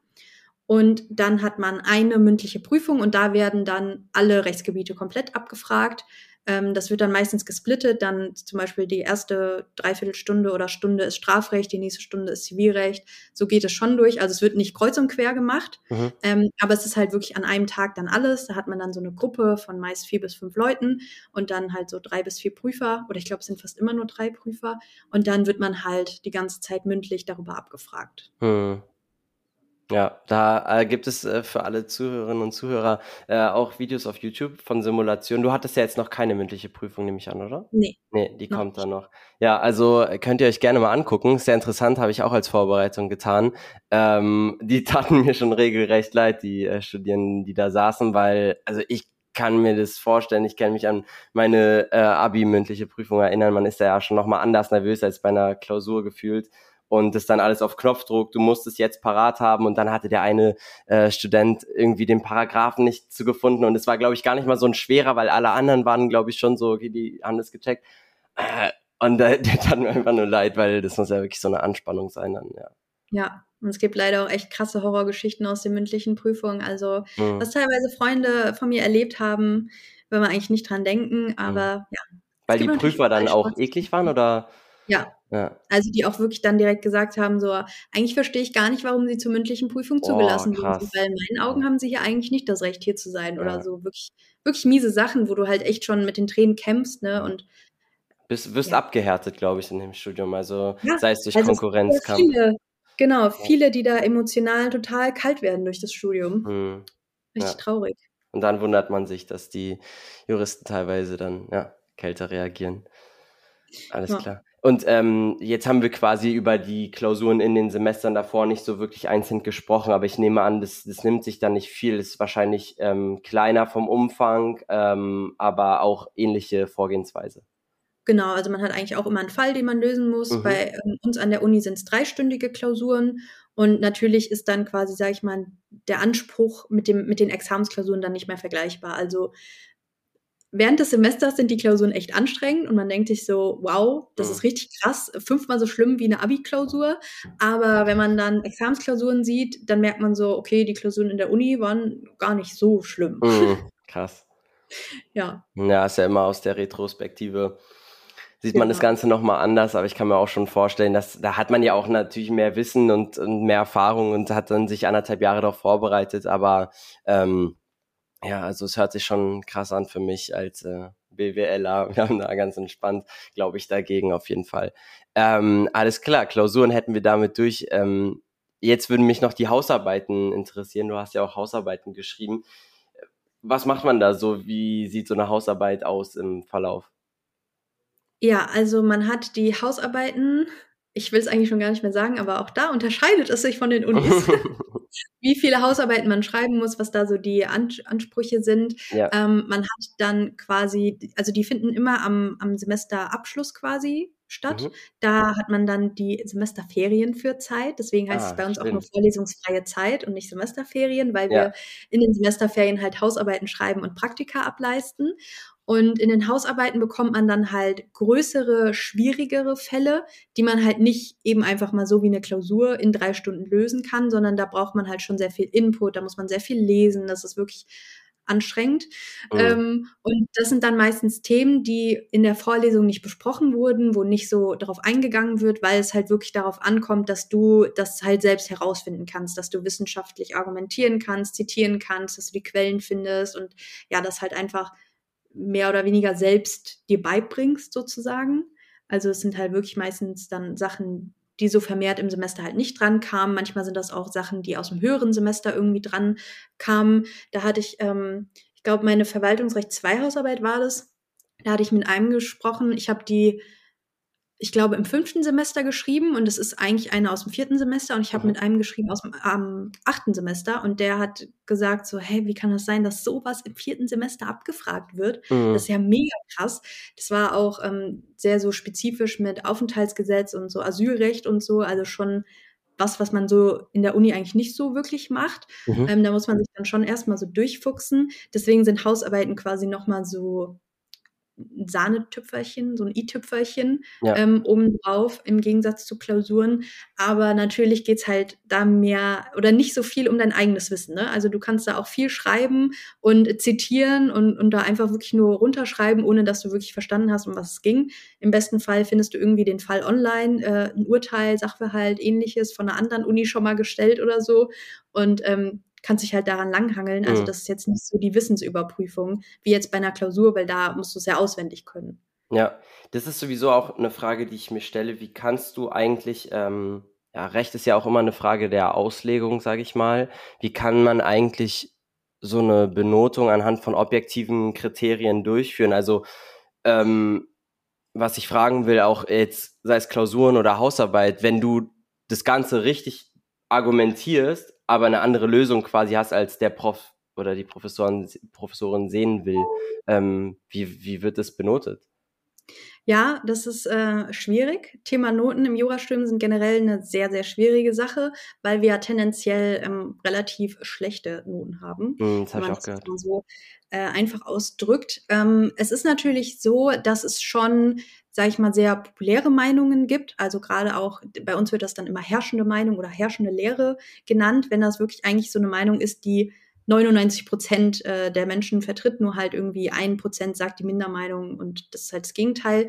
Und dann hat man eine mündliche Prüfung und da werden dann alle Rechtsgebiete komplett abgefragt. Ähm, das wird dann meistens gesplittet. Dann zum Beispiel die erste Dreiviertelstunde oder Stunde ist Strafrecht, die nächste Stunde ist Zivilrecht. So geht es schon durch. Also es wird nicht kreuz und quer gemacht, mhm. ähm, aber es ist halt wirklich an einem Tag dann alles. Da hat man dann so eine Gruppe von meist vier bis fünf Leuten und dann halt so drei bis vier Prüfer. Oder ich glaube, es sind fast immer nur drei Prüfer. Und dann wird man halt die ganze Zeit mündlich darüber abgefragt. Mhm. Ja, da äh, gibt es äh, für alle Zuhörerinnen und Zuhörer äh, auch Videos auf YouTube von Simulationen. Du hattest ja jetzt noch keine mündliche Prüfung, nehme ich an, oder? Nee. Nee, die kommt dann noch. Ja, also äh, könnt ihr euch gerne mal angucken. Sehr interessant, habe ich auch als Vorbereitung getan. Ähm, die taten mir schon regelrecht leid, die äh, Studierenden, die da saßen, weil, also ich kann mir das vorstellen. Ich kann mich an meine äh, Abi-mündliche Prüfung erinnern. Man ist da ja schon nochmal anders nervös als bei einer Klausur gefühlt und das dann alles auf Knopfdruck, du musst es jetzt parat haben und dann hatte der eine äh, Student irgendwie den Paragraphen nicht zu gefunden und es war, glaube ich, gar nicht mal so ein schwerer, weil alle anderen waren, glaube ich, schon so, okay, die haben das gecheckt. Äh, und äh, der tat mir einfach nur leid, weil das muss ja wirklich so eine Anspannung sein dann, ja. Ja, und es gibt leider auch echt krasse Horrorgeschichten aus den mündlichen Prüfungen. Also, mhm. was teilweise Freunde von mir erlebt haben, wenn man eigentlich nicht dran denken, aber mhm. ja. Weil die Prüfer dann auch eklig waren oder? Ja. Ja. Also die auch wirklich dann direkt gesagt haben, so, eigentlich verstehe ich gar nicht, warum sie zur mündlichen Prüfung oh, zugelassen wurden. Weil in meinen Augen haben sie hier eigentlich nicht das Recht, hier zu sein ja. oder so. Wirklich, wirklich miese Sachen, wo du halt echt schon mit den Tränen kämpfst, ne? Und bist, wirst ja. abgehärtet, glaube ich, in dem Studium. Also sei es durch also Konkurrenzkampf. Viele, genau, viele, die da emotional total kalt werden durch das Studium. Hm. Richtig traurig. Und dann wundert man sich, dass die Juristen teilweise dann ja, kälter reagieren. Alles klar. Und ähm, jetzt haben wir quasi über die Klausuren in den Semestern davor nicht so wirklich einzeln gesprochen, aber ich nehme an, das, das nimmt sich dann nicht viel. Ist wahrscheinlich ähm, kleiner vom Umfang, ähm, aber auch ähnliche Vorgehensweise. Genau, also man hat eigentlich auch immer einen Fall, den man lösen muss. Mhm. Bei ähm, uns an der Uni sind es dreistündige Klausuren und natürlich ist dann quasi, sage ich mal, der Anspruch mit, dem, mit den Examensklausuren dann nicht mehr vergleichbar. Also während des Semesters sind die Klausuren echt anstrengend und man denkt sich so, wow, das ist richtig krass, fünfmal so schlimm wie eine Abi-Klausur. Aber wenn man dann Examensklausuren sieht, dann merkt man so, okay, die Klausuren in der Uni waren gar nicht so schlimm. Mhm, krass. ja. Ja, ist ja immer aus der Retrospektive sieht man das genau. Ganze nochmal anders, aber ich kann mir auch schon vorstellen, dass da hat man ja auch natürlich mehr Wissen und, und mehr Erfahrung und hat dann sich anderthalb Jahre darauf vorbereitet, aber ähm, ja, also es hört sich schon krass an für mich als äh, BWLer. Wir haben da ganz entspannt, glaube ich, dagegen auf jeden Fall. Ähm, alles klar, Klausuren hätten wir damit durch. Ähm, jetzt würden mich noch die Hausarbeiten interessieren. Du hast ja auch Hausarbeiten geschrieben. Was macht man da so? Wie sieht so eine Hausarbeit aus im Verlauf? Ja, also man hat die Hausarbeiten, ich will es eigentlich schon gar nicht mehr sagen, aber auch da unterscheidet es sich von den Unis. wie viele Hausarbeiten man schreiben muss, was da so die Ansprüche sind. Ja. Ähm, man hat dann quasi, also die finden immer am, am Semesterabschluss quasi statt. Mhm. Da hat man dann die Semesterferien für Zeit. Deswegen heißt ah, es bei uns stimmt. auch nur vorlesungsfreie Zeit und nicht Semesterferien, weil ja. wir in den Semesterferien halt Hausarbeiten schreiben und Praktika ableisten. Und in den Hausarbeiten bekommt man dann halt größere, schwierigere Fälle, die man halt nicht eben einfach mal so wie eine Klausur in drei Stunden lösen kann, sondern da braucht man halt schon sehr viel Input, da muss man sehr viel lesen. Das ist wirklich anstrengend. Mhm. Ähm, und das sind dann meistens Themen, die in der Vorlesung nicht besprochen wurden, wo nicht so darauf eingegangen wird, weil es halt wirklich darauf ankommt, dass du das halt selbst herausfinden kannst, dass du wissenschaftlich argumentieren kannst, zitieren kannst, dass du die Quellen findest und ja, das halt einfach mehr oder weniger selbst dir beibringst sozusagen. Also es sind halt wirklich meistens dann Sachen, die so vermehrt im Semester halt nicht dran kamen. Manchmal sind das auch Sachen, die aus dem höheren Semester irgendwie dran kamen. Da hatte ich, ähm, ich glaube, meine Verwaltungsrecht 2 Hausarbeit war das. Da hatte ich mit einem gesprochen. Ich habe die ich glaube, im fünften Semester geschrieben und es ist eigentlich eine aus dem vierten Semester und ich habe mhm. mit einem geschrieben aus dem ähm, achten Semester und der hat gesagt so, hey, wie kann das sein, dass sowas im vierten Semester abgefragt wird? Mhm. Das ist ja mega krass. Das war auch ähm, sehr so spezifisch mit Aufenthaltsgesetz und so Asylrecht und so, also schon was, was man so in der Uni eigentlich nicht so wirklich macht. Mhm. Ähm, da muss man sich dann schon erstmal so durchfuchsen. Deswegen sind Hausarbeiten quasi nochmal so ein Sahnetüpferchen, so ein i-Tüpferchen ja. ähm, obendrauf im Gegensatz zu Klausuren. Aber natürlich geht's halt da mehr oder nicht so viel um dein eigenes Wissen. Ne? Also du kannst da auch viel schreiben und zitieren und, und da einfach wirklich nur runterschreiben, ohne dass du wirklich verstanden hast, um was es ging. Im besten Fall findest du irgendwie den Fall online, äh, ein Urteil, Sachverhalt, ähnliches von einer anderen Uni schon mal gestellt oder so. Und ähm, kannst dich halt daran langhangeln. Also mhm. das ist jetzt nicht so die Wissensüberprüfung wie jetzt bei einer Klausur, weil da musst du es ja auswendig können. Ja, das ist sowieso auch eine Frage, die ich mir stelle. Wie kannst du eigentlich, ähm, ja, Recht ist ja auch immer eine Frage der Auslegung, sage ich mal. Wie kann man eigentlich so eine Benotung anhand von objektiven Kriterien durchführen? Also ähm, was ich fragen will, auch jetzt, sei es Klausuren oder Hausarbeit, wenn du das Ganze richtig argumentierst, aber eine andere Lösung quasi hast, als der Prof oder die Professorin, Professorin sehen will. Ähm, wie, wie wird das benotet? Ja, das ist äh, schwierig. Thema Noten im Jurastudium sind generell eine sehr, sehr schwierige Sache, weil wir ja tendenziell ähm, relativ schlechte Noten haben. Mm, das habe ich auch gehört. So äh, einfach ausdrückt. Ähm, es ist natürlich so, dass es schon sage ich mal, sehr populäre Meinungen gibt. Also gerade auch, bei uns wird das dann immer herrschende Meinung oder herrschende Lehre genannt, wenn das wirklich eigentlich so eine Meinung ist, die 99 Prozent äh, der Menschen vertritt, nur halt irgendwie ein Prozent sagt die Mindermeinung und das ist halt das Gegenteil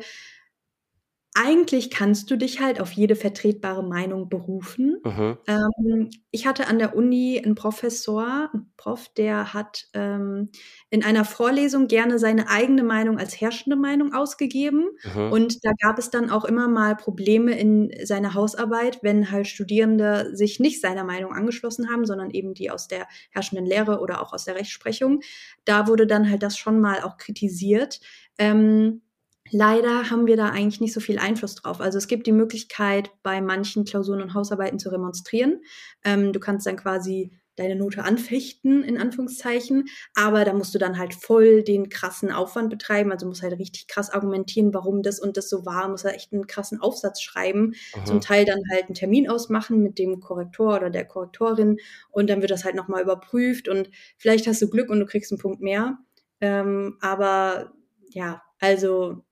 eigentlich kannst du dich halt auf jede vertretbare Meinung berufen. Mhm. Ähm, ich hatte an der Uni einen Professor, einen Prof, der hat ähm, in einer Vorlesung gerne seine eigene Meinung als herrschende Meinung ausgegeben. Mhm. Und da gab es dann auch immer mal Probleme in seiner Hausarbeit, wenn halt Studierende sich nicht seiner Meinung angeschlossen haben, sondern eben die aus der herrschenden Lehre oder auch aus der Rechtsprechung. Da wurde dann halt das schon mal auch kritisiert. Ähm, Leider haben wir da eigentlich nicht so viel Einfluss drauf. Also es gibt die Möglichkeit, bei manchen Klausuren und Hausarbeiten zu remonstrieren. Ähm, du kannst dann quasi deine Note anfechten, in Anführungszeichen, aber da musst du dann halt voll den krassen Aufwand betreiben, also musst halt richtig krass argumentieren, warum das und das so war, musst halt echt einen krassen Aufsatz schreiben, Aha. zum Teil dann halt einen Termin ausmachen mit dem Korrektor oder der Korrektorin. Und dann wird das halt nochmal überprüft. Und vielleicht hast du Glück und du kriegst einen Punkt mehr, ähm, aber ja, also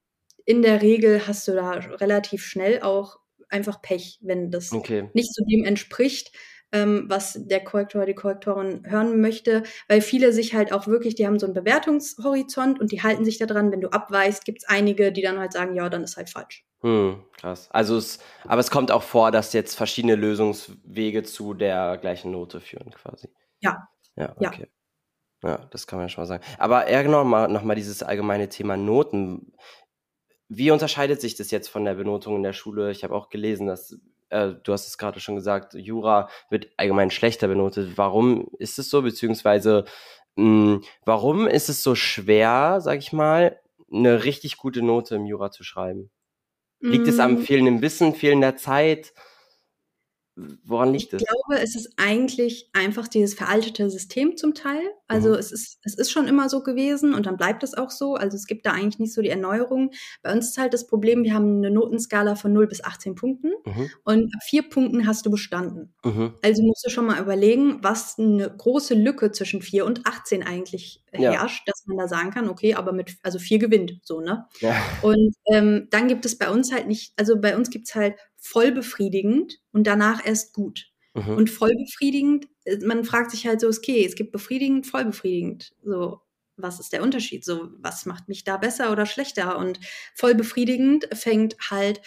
in der Regel hast du da relativ schnell auch einfach Pech, wenn das okay. nicht zu dem entspricht, ähm, was der Korrektor, die Korrektorin hören möchte, weil viele sich halt auch wirklich, die haben so einen Bewertungshorizont und die halten sich da dran. Wenn du abweichst, gibt es einige, die dann halt sagen, ja, dann ist halt falsch. Hm, krass. Also es, aber es kommt auch vor, dass jetzt verschiedene Lösungswege zu der gleichen Note führen, quasi. Ja. Ja, okay. Ja. ja das kann man schon mal sagen. Aber eher genau mal, nochmal dieses allgemeine Thema Noten. Wie unterscheidet sich das jetzt von der Benotung in der Schule? Ich habe auch gelesen, dass äh, du hast es gerade schon gesagt, Jura wird allgemein schlechter benotet. Warum ist es so? Beziehungsweise mh, hm, warum ist es so schwer, sag ich mal, eine richtig gute Note im Jura zu schreiben? Liegt mm. es am mm. fehlenden Wissen, fehlender Zeit? Woran liegt Ich es? glaube, es ist eigentlich einfach dieses veraltete System zum Teil. Also Mhm. es ist, es ist schon immer so gewesen und dann bleibt es auch so. Also es gibt da eigentlich nicht so die Erneuerung. Bei uns ist halt das Problem, wir haben eine Notenskala von 0 bis 18 Punkten Mhm. und ab vier Punkten hast du bestanden. Mhm. Also musst du schon mal überlegen, was eine große Lücke zwischen 4 und 18 eigentlich Ja. herrscht, dass man da sagen kann, okay, aber mit, also 4 gewinnt, so, ne? Ja. Und ähm, dann gibt es bei uns halt nicht, also bei uns gibt es halt voll befriedigend und danach erst gut. Mhm. Und voll befriedigend, äh, man fragt sich halt so, okay, es gibt befriedigend, voll befriedigend. So, was ist der Unterschied? So, was macht mich da besser oder schlechter? Und voll befriedigend fängt halt,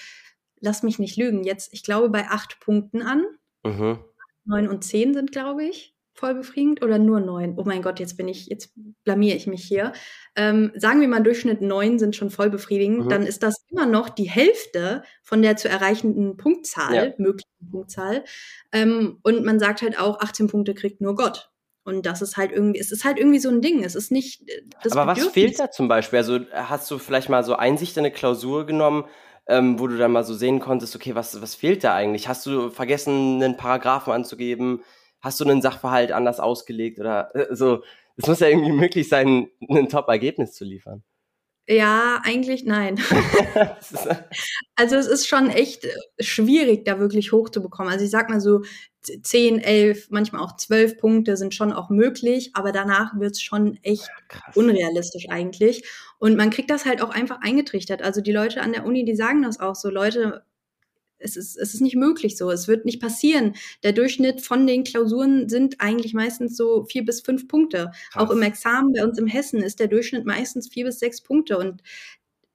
lass mich nicht lügen, jetzt, ich glaube, bei acht Punkten an. Mhm. Neun und zehn sind, glaube ich, voll befriedigend oder nur neun? Oh mein Gott, jetzt bin ich, jetzt blamier ich mich hier. Ähm, sagen wir mal, Durchschnitt neun sind schon voll befriedigend, Mhm. dann ist das immer noch die Hälfte von der zu erreichenden Punktzahl, Ja. möglichen Punktzahl. Ähm, und man sagt halt auch, 18 Punkte kriegt nur Gott. Und das ist halt irgendwie, es ist halt irgendwie so ein Ding. Es ist nicht äh, Aber was Bedürfnis- fehlt da zum Beispiel? Also hast du vielleicht mal so Einsicht in eine Klausur genommen, ähm, wo du dann mal so sehen konntest, okay, was, was fehlt da eigentlich? Hast du vergessen, einen Paragraphen anzugeben? Hast du einen Sachverhalt anders ausgelegt oder äh, so? Es muss ja irgendwie möglich sein, ein Top-Ergebnis zu liefern. Ja, eigentlich nein. Also es ist schon echt äh, schwierig, da wirklich hochzubekommen. Also ich sag mal so, z- 10, 11, manchmal auch 12 Punkte sind schon auch möglich, aber danach wird's schon echt krass. unrealistisch eigentlich. Und man kriegt das halt auch einfach eingetrichtert. Also die Leute an der Uni, die sagen das auch so, Leute, es ist, es ist nicht möglich so, es wird nicht passieren. Der Durchschnitt von den Klausuren sind eigentlich meistens so vier bis fünf Punkte. Auch im Examen bei uns im Hessen ist der Durchschnitt meistens vier bis sechs Punkte. Und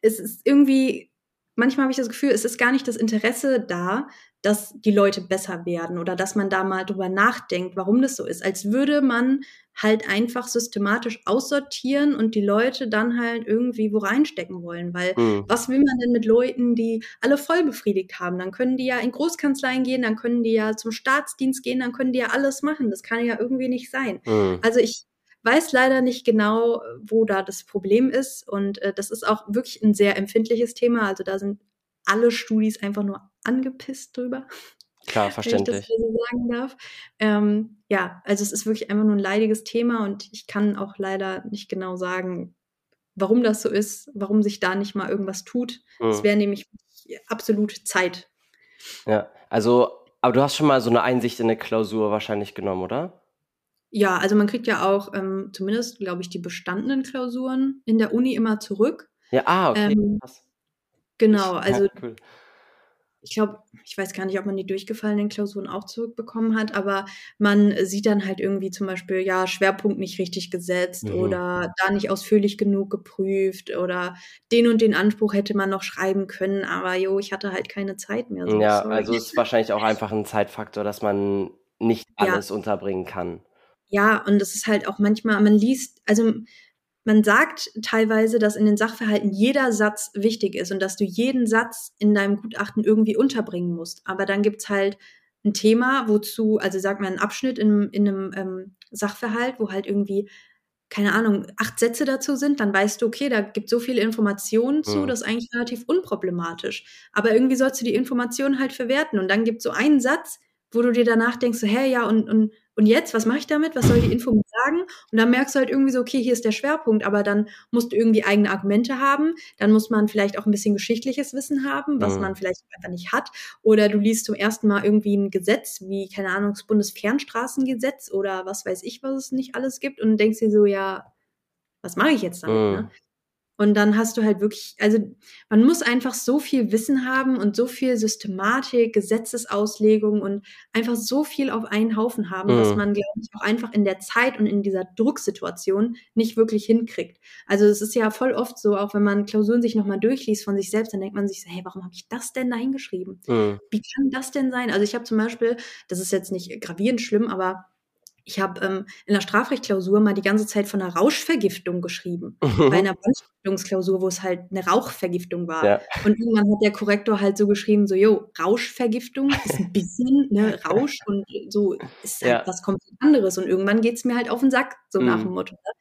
es ist irgendwie, manchmal habe ich das Gefühl, es ist gar nicht das Interesse da, dass die Leute besser werden oder dass man da mal drüber nachdenkt, warum das so ist. Als würde man halt einfach systematisch aussortieren und die Leute dann halt irgendwie wo reinstecken wollen. Weil Mhm. was will man denn mit Leuten, die alle voll befriedigt haben? Dann können die ja in Großkanzleien gehen, dann können die ja zum Staatsdienst gehen, dann können die ja alles machen. Das kann ja irgendwie nicht sein. Mhm. Also ich weiß leider nicht genau, wo da das Problem ist. Und äh, das ist auch wirklich ein sehr empfindliches Thema. Also da sind alle Studis einfach nur angepisst drüber, Klar, wenn ich das verständlich. so sagen darf. Ähm, ja, also es ist wirklich einfach nur ein leidiges Thema und ich kann auch leider nicht genau sagen, warum das so ist, warum sich da nicht mal irgendwas tut. Es Mhm. wäre nämlich absolut Zeit. Ja, also, aber du hast schon mal so eine Einsicht in eine Klausur wahrscheinlich genommen, oder? Ja, also man kriegt ja auch ähm, zumindest, glaube ich, die bestandenen Klausuren in der Uni immer zurück. Ja, ah, okay. Ähm, krass. Genau, Ja, also cool. ich glaube, ich weiß gar nicht, ob man die durchgefallenen Klausuren auch zurückbekommen hat, aber man sieht dann halt irgendwie zum Beispiel, ja, Schwerpunkt nicht richtig gesetzt Mhm. oder da nicht ausführlich genug geprüft oder den und den Anspruch hätte man noch schreiben können, aber jo, ich hatte halt keine Zeit mehr. So, Ja, sorry. also es ist wahrscheinlich auch einfach ein Zeitfaktor, dass man nicht Ja. alles unterbringen kann. Ja, und das ist halt auch manchmal, man liest, also man sagt teilweise, dass in den Sachverhalten jeder Satz wichtig ist und dass du jeden Satz in deinem Gutachten irgendwie unterbringen musst. Aber dann gibt's halt ein Thema, wozu, also sag mal, einen Abschnitt in, in einem ähm, Sachverhalt, wo halt irgendwie, keine Ahnung, acht Sätze dazu sind, dann weißt du, okay, da gibt so viele Informationen zu, Mhm. das ist eigentlich relativ unproblematisch. Aber irgendwie sollst du die Informationen halt verwerten. Und dann gibt's so einen Satz, wo du dir danach denkst, so, hä, ja, und, und, und jetzt, was mache ich damit? Was soll die Info sagen? Und dann merkst du halt irgendwie so, okay, hier ist der Schwerpunkt, aber dann musst du irgendwie eigene Argumente haben. Dann muss man vielleicht auch ein bisschen geschichtliches Wissen haben, was Mhm. man vielleicht einfach nicht hat. Oder du liest zum ersten Mal irgendwie ein Gesetz, wie, keine Ahnung, das Bundesfernstraßengesetz oder was weiß ich, was es nicht alles gibt und denkst dir so, ja, was mache ich jetzt damit? Mhm. Ne? Und dann hast du halt wirklich, also man muss einfach so viel Wissen haben und so viel Systematik, Gesetzesauslegung und einfach so viel auf einen Haufen haben, dass Mhm. man, glaube ich, auch einfach in der Zeit und in dieser Drucksituation nicht wirklich hinkriegt. Also es ist ja voll oft so, auch wenn man Klausuren sich nochmal durchliest von sich selbst, dann denkt man sich so, hey, warum habe ich das denn da hingeschrieben? Mhm. Wie kann das denn sein? Also ich habe zum Beispiel, das ist jetzt nicht gravierend schlimm, aber ich habe ähm, in der Strafrechtklausur mal die ganze Zeit von einer Rauschvergiftung geschrieben. Bei einer Brandstiftungsklausur, wo es halt eine Rauchvergiftung war. Ja. Und irgendwann hat der Korrektor halt so geschrieben, so, jo, Rauschvergiftung ist ein bisschen, ne, Rausch und so ist halt Ja. was komplett anderes. Und irgendwann geht's mir halt auf den Sack, so nach Mhm. dem Motto. Ne?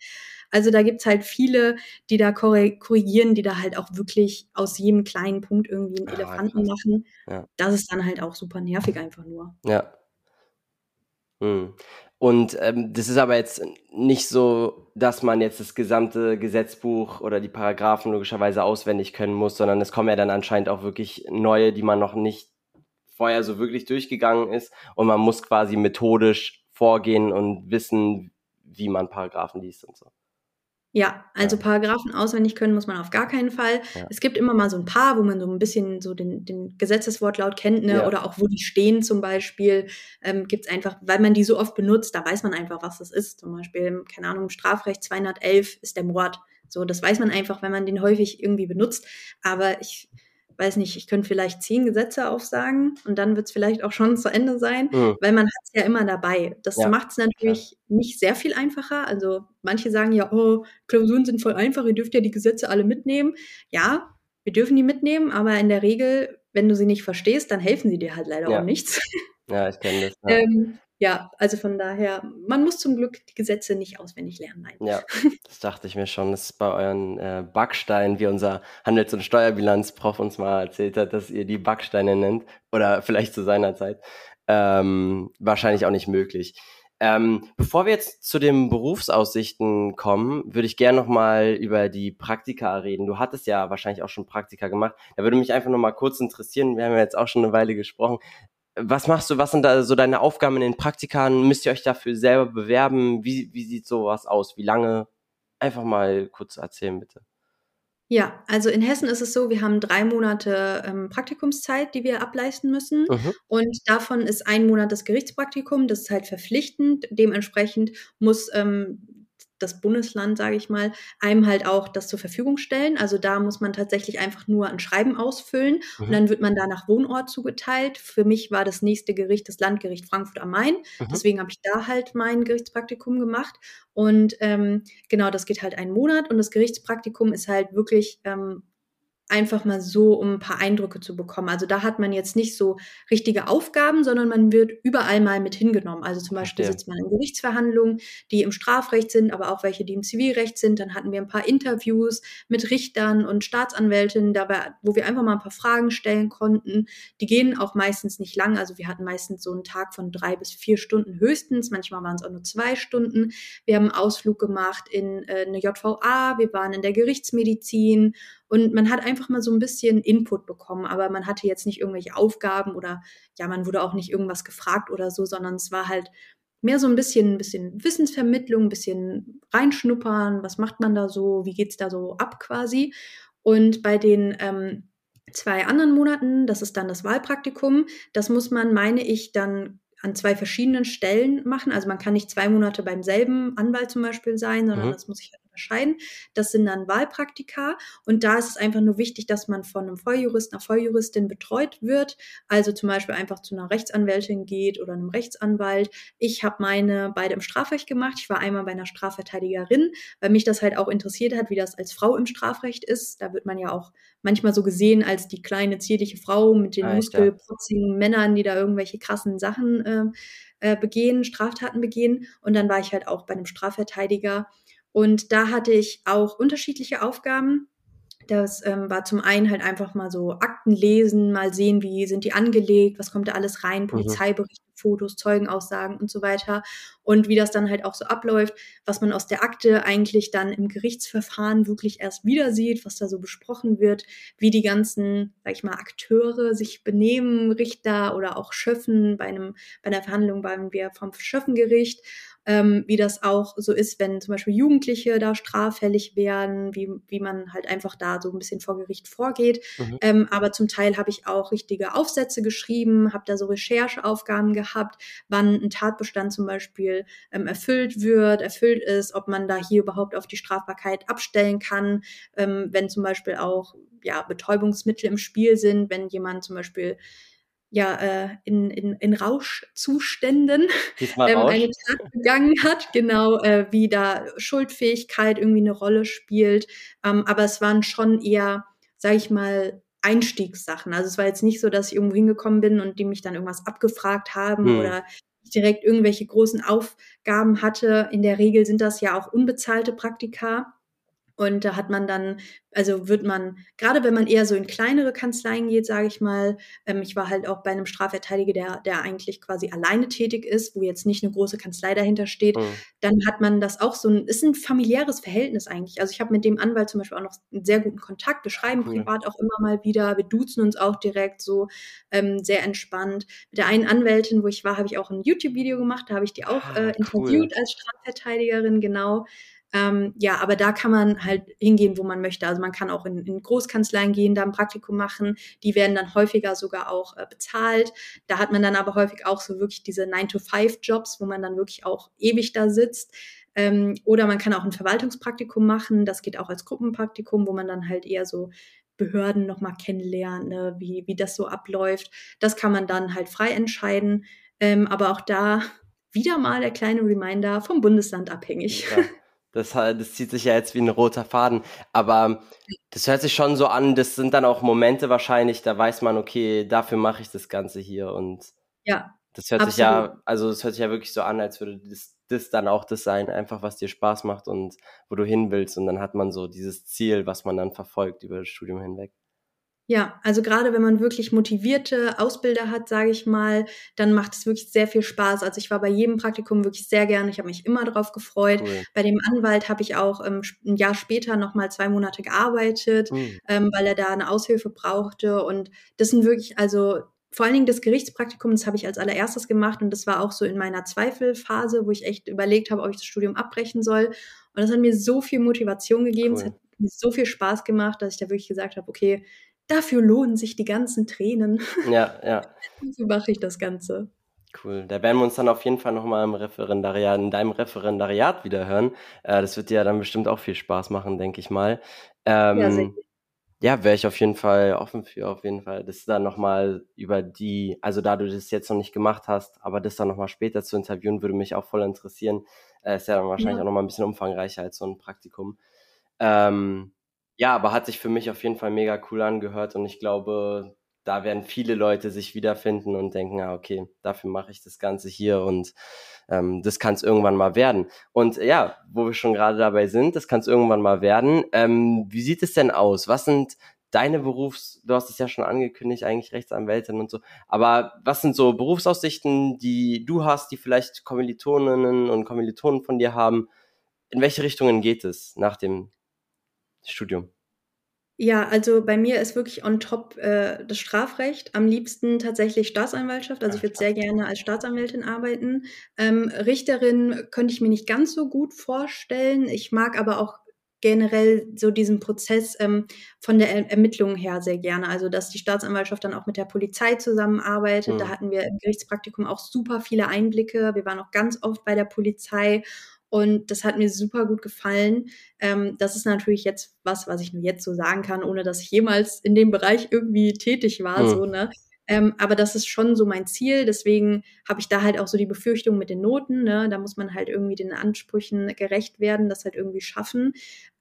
Also da gibt's halt viele, die da korrigieren, die da halt auch wirklich aus jedem kleinen Punkt irgendwie einen ah, Elefanten krass. machen. Ja. Das ist dann halt auch super nervig einfach nur. Ja. Hm. Und ähm, das ist aber jetzt nicht so, dass man jetzt das gesamte Gesetzbuch oder die Paragraphen logischerweise auswendig können muss, sondern es kommen ja dann anscheinend auch wirklich neue, die man noch nicht vorher so wirklich durchgegangen ist. Und man muss quasi methodisch vorgehen und wissen, wie man Paragraphen liest und so. Ja, also ja. Paragraphen auswendig können muss man auf gar keinen Fall. Ja. Es gibt immer mal so ein paar, wo man so ein bisschen so den, den Gesetzeswortlaut kennt, ne? Ja. oder auch wo die stehen zum Beispiel, ähm, gibt es einfach, weil man die so oft benutzt, da weiß man einfach, was das ist. Zum Beispiel, keine Ahnung, im Strafrecht 211 ist der Mord. So, das weiß man einfach, wenn man den häufig irgendwie benutzt. Aber ich weiß nicht, ich könnte vielleicht zehn Gesetze aufsagen und dann wird es vielleicht auch schon zu Ende sein, mhm. weil man hat es ja immer dabei. Das ja. macht es natürlich ja. nicht sehr viel einfacher. Also manche sagen ja, oh, Klausuren sind voll einfach, ihr dürft ja die Gesetze alle mitnehmen. Ja, wir dürfen die mitnehmen, aber in der Regel, wenn du sie nicht verstehst, dann helfen sie dir halt leider ja. auch nichts. Ja, ich kenne das. Ähm, ja, also von daher, man muss zum Glück die Gesetze nicht auswendig lernen. Nein. Ja, das dachte ich mir schon. Das ist bei euren äh, Backsteinen, wie unser Handels- und Steuerbilanzprof uns mal erzählt hat, dass ihr die Backsteine nennt. Oder vielleicht zu seiner Zeit. Ähm, wahrscheinlich auch nicht möglich. Ähm, bevor wir jetzt zu den Berufsaussichten kommen, würde ich gerne nochmal über die Praktika reden. Du hattest ja wahrscheinlich auch schon Praktika gemacht. Da würde mich einfach nochmal kurz interessieren. Wir haben ja jetzt auch schon eine Weile gesprochen was machst du, was sind da so deine Aufgaben in den Praktikern? Müsst ihr euch dafür selber bewerben? Wie, wie sieht sowas aus? Wie lange? Einfach mal kurz erzählen, bitte. Ja, also in Hessen ist es so, wir haben drei Monate ähm, Praktikumszeit, die wir ableisten müssen. Mhm. Und davon ist ein Monat das Gerichtspraktikum, das ist halt verpflichtend. Dementsprechend muss ähm, das Bundesland, sage ich mal, einem halt auch das zur Verfügung stellen. Also da muss man tatsächlich einfach nur ein Schreiben ausfüllen mhm. und dann wird man da nach Wohnort zugeteilt. Für mich war das nächste Gericht das Landgericht Frankfurt am Main. Mhm. Deswegen habe ich da halt mein Gerichtspraktikum gemacht. Und ähm, genau, das geht halt einen Monat und das Gerichtspraktikum ist halt wirklich ähm, einfach mal so, um ein paar Eindrücke zu bekommen. Also da hat man jetzt nicht so richtige Aufgaben, sondern man wird überall mal mit hingenommen. Also zum Beispiel sitzt man in Gerichtsverhandlungen, die im Strafrecht sind, aber auch welche, die im Zivilrecht sind. Dann hatten wir ein paar Interviews mit Richtern und Staatsanwältinnen, dabei, wo wir einfach mal ein paar Fragen stellen konnten. Die gehen auch meistens nicht lang. Also wir hatten meistens so einen Tag von drei bis vier Stunden höchstens. Manchmal waren es auch nur zwei Stunden. Wir haben einen Ausflug gemacht in äh, eine JVA. Wir waren in der Gerichtsmedizin und man hat einfach mal so ein bisschen Input bekommen, aber man hatte jetzt nicht irgendwelche Aufgaben oder ja, man wurde auch nicht irgendwas gefragt oder so, sondern es war halt mehr so ein bisschen, ein bisschen Wissensvermittlung, ein bisschen reinschnuppern, was macht man da so, wie geht's da so ab quasi. Und bei den ähm, zwei anderen Monaten, das ist dann das Wahlpraktikum, das muss man, meine ich, dann an zwei verschiedenen Stellen machen. Also man kann nicht zwei Monate beim selben Anwalt zum Beispiel sein, sondern mhm. das muss ich unterscheiden. Das sind dann Wahlpraktika und da ist es einfach nur wichtig, dass man von einem Volljurist, einer Volljuristin betreut wird. Also zum Beispiel einfach zu einer Rechtsanwältin geht oder einem Rechtsanwalt. Ich habe meine beide im Strafrecht gemacht. Ich war einmal bei einer Strafverteidigerin, weil mich das halt auch interessiert hat, wie das als Frau im Strafrecht ist. Da wird man ja auch manchmal so gesehen als die kleine zierliche Frau mit den muskelprotzigen Männern, die da irgendwelche krassen Sachen äh, äh, begehen, Straftaten begehen. Und dann war ich halt auch bei einem Strafverteidiger und da hatte ich auch unterschiedliche Aufgaben. Das ähm, war zum einen halt einfach mal so Akten lesen, mal sehen, wie sind die angelegt, was kommt da alles rein, mhm. Polizeiberichte, Fotos, Zeugenaussagen und so weiter. Und wie das dann halt auch so abläuft, was man aus der Akte eigentlich dann im Gerichtsverfahren wirklich erst wieder sieht, was da so besprochen wird, wie die ganzen, sag ich mal, Akteure sich benehmen, Richter oder auch Schöffen bei einem, bei einer Verhandlung waren wir vom Schöffengericht ähm, wie das auch so ist, wenn zum Beispiel Jugendliche da straffällig werden, wie, wie man halt einfach da so ein bisschen vor Gericht vorgeht. Mhm. Ähm, aber zum Teil habe ich auch richtige Aufsätze geschrieben, habe da so Rechercheaufgaben gehabt, wann ein Tatbestand zum Beispiel ähm, erfüllt wird, erfüllt ist, ob man da hier überhaupt auf die Strafbarkeit abstellen kann, ähm, wenn zum Beispiel auch ja, Betäubungsmittel im Spiel sind, wenn jemand zum Beispiel ja, äh, in, in, in Rauschzuständen ähm, Rausch. eine Tat begangen hat, genau, äh, wie da Schuldfähigkeit irgendwie eine Rolle spielt. Ähm, aber es waren schon eher, sag ich mal, Einstiegssachen. Also es war jetzt nicht so, dass ich irgendwo hingekommen bin und die mich dann irgendwas abgefragt haben hm. oder direkt irgendwelche großen Aufgaben hatte. In der Regel sind das ja auch unbezahlte Praktika. Und da hat man dann, also wird man, gerade wenn man eher so in kleinere Kanzleien geht, sage ich mal, ähm, ich war halt auch bei einem Strafverteidiger, der, der eigentlich quasi alleine tätig ist, wo jetzt nicht eine große Kanzlei dahinter steht, mhm. dann hat man das auch so ein, ist ein familiäres Verhältnis eigentlich. Also ich habe mit dem Anwalt zum Beispiel auch noch einen sehr guten Kontakt. Wir schreiben cool. privat auch immer mal wieder, wir duzen uns auch direkt so ähm, sehr entspannt. Mit der einen Anwältin, wo ich war, habe ich auch ein YouTube-Video gemacht, da habe ich die auch ah, äh, interviewt cool. als Strafverteidigerin, genau. Ähm, ja, aber da kann man halt hingehen, wo man möchte. Also man kann auch in, in Großkanzleien gehen, da ein Praktikum machen. Die werden dann häufiger sogar auch äh, bezahlt. Da hat man dann aber häufig auch so wirklich diese 9-to-5-Jobs, wo man dann wirklich auch ewig da sitzt. Ähm, oder man kann auch ein Verwaltungspraktikum machen. Das geht auch als Gruppenpraktikum, wo man dann halt eher so Behörden nochmal kennenlernt, ne, wie, wie das so abläuft. Das kann man dann halt frei entscheiden. Ähm, aber auch da wieder mal der kleine Reminder vom Bundesland abhängig. Ja. Das, das zieht sich ja jetzt wie ein roter Faden. Aber das hört sich schon so an, das sind dann auch Momente wahrscheinlich, da weiß man, okay, dafür mache ich das Ganze hier. Und ja, das hört absolut. sich ja, also das hört sich ja wirklich so an, als würde das, das dann auch das sein, einfach was dir Spaß macht und wo du hin willst. Und dann hat man so dieses Ziel, was man dann verfolgt über das Studium hinweg. Ja, also gerade wenn man wirklich motivierte Ausbilder hat, sage ich mal, dann macht es wirklich sehr viel Spaß. Also ich war bei jedem Praktikum wirklich sehr gerne. Ich habe mich immer darauf gefreut. Cool. Bei dem Anwalt habe ich auch ähm, ein Jahr später noch mal zwei Monate gearbeitet, mhm. ähm, weil er da eine Aushilfe brauchte. Und das sind wirklich, also vor allen Dingen das Gerichtspraktikum, das habe ich als allererstes gemacht und das war auch so in meiner Zweifelphase, wo ich echt überlegt habe, ob ich das Studium abbrechen soll. Und das hat mir so viel Motivation gegeben, es hat mir so viel Spaß gemacht, dass ich da wirklich gesagt habe, okay, dafür lohnen sich die ganzen Tränen. Ja, ja. so mache ich das Ganze. Cool. Da werden wir uns dann auf jeden Fall nochmal im Referendariat, in deinem Referendariat wieder hören. Äh, das wird dir ja dann bestimmt auch viel Spaß machen, denke ich mal. Ähm, ja, sehr ja, wäre ich auf jeden Fall offen für, auf jeden Fall. Das dann nochmal über die, also da du das jetzt noch nicht gemacht hast, aber das dann nochmal später zu interviewen, würde mich auch voll interessieren. Äh, ist ja dann wahrscheinlich ja. auch nochmal ein bisschen umfangreicher als so ein Praktikum. Ähm, ja, aber hat sich für mich auf jeden Fall mega cool angehört und ich glaube, da werden viele Leute sich wiederfinden und denken, ah, okay, dafür mache ich das Ganze hier und ähm, das kann es irgendwann mal werden. Und ja, wo wir schon gerade dabei sind, das kann es irgendwann mal werden. Ähm, wie sieht es denn aus? Was sind deine Berufs, du hast es ja schon angekündigt, eigentlich Rechtsanwältin und so, aber was sind so Berufsaussichten, die du hast, die vielleicht Kommilitoninnen und Kommilitonen von dir haben? In welche Richtungen geht es nach dem Studium? Ja, also bei mir ist wirklich on top äh, das Strafrecht. Am liebsten tatsächlich Staatsanwaltschaft. Also ich würde sehr gerne als Staatsanwältin arbeiten. Ähm, Richterin könnte ich mir nicht ganz so gut vorstellen. Ich mag aber auch generell so diesen Prozess ähm, von der er Ermittlung her sehr gerne. Also dass die Staatsanwaltschaft dann auch mit der Polizei zusammenarbeitet. Mhm. Da hatten wir im Gerichtspraktikum auch super viele Einblicke. Wir waren auch ganz oft bei der Polizei und das hat mir super gut gefallen. Ähm, das ist natürlich jetzt was, was ich nur jetzt so sagen kann, ohne dass ich jemals in dem Bereich irgendwie tätig war. Mhm. So, ne? Ähm, aber das ist schon so mein Ziel. Deswegen habe ich da halt auch so die Befürchtung mit den Noten. Ne? Da muss man halt irgendwie den Ansprüchen gerecht werden, das halt irgendwie schaffen.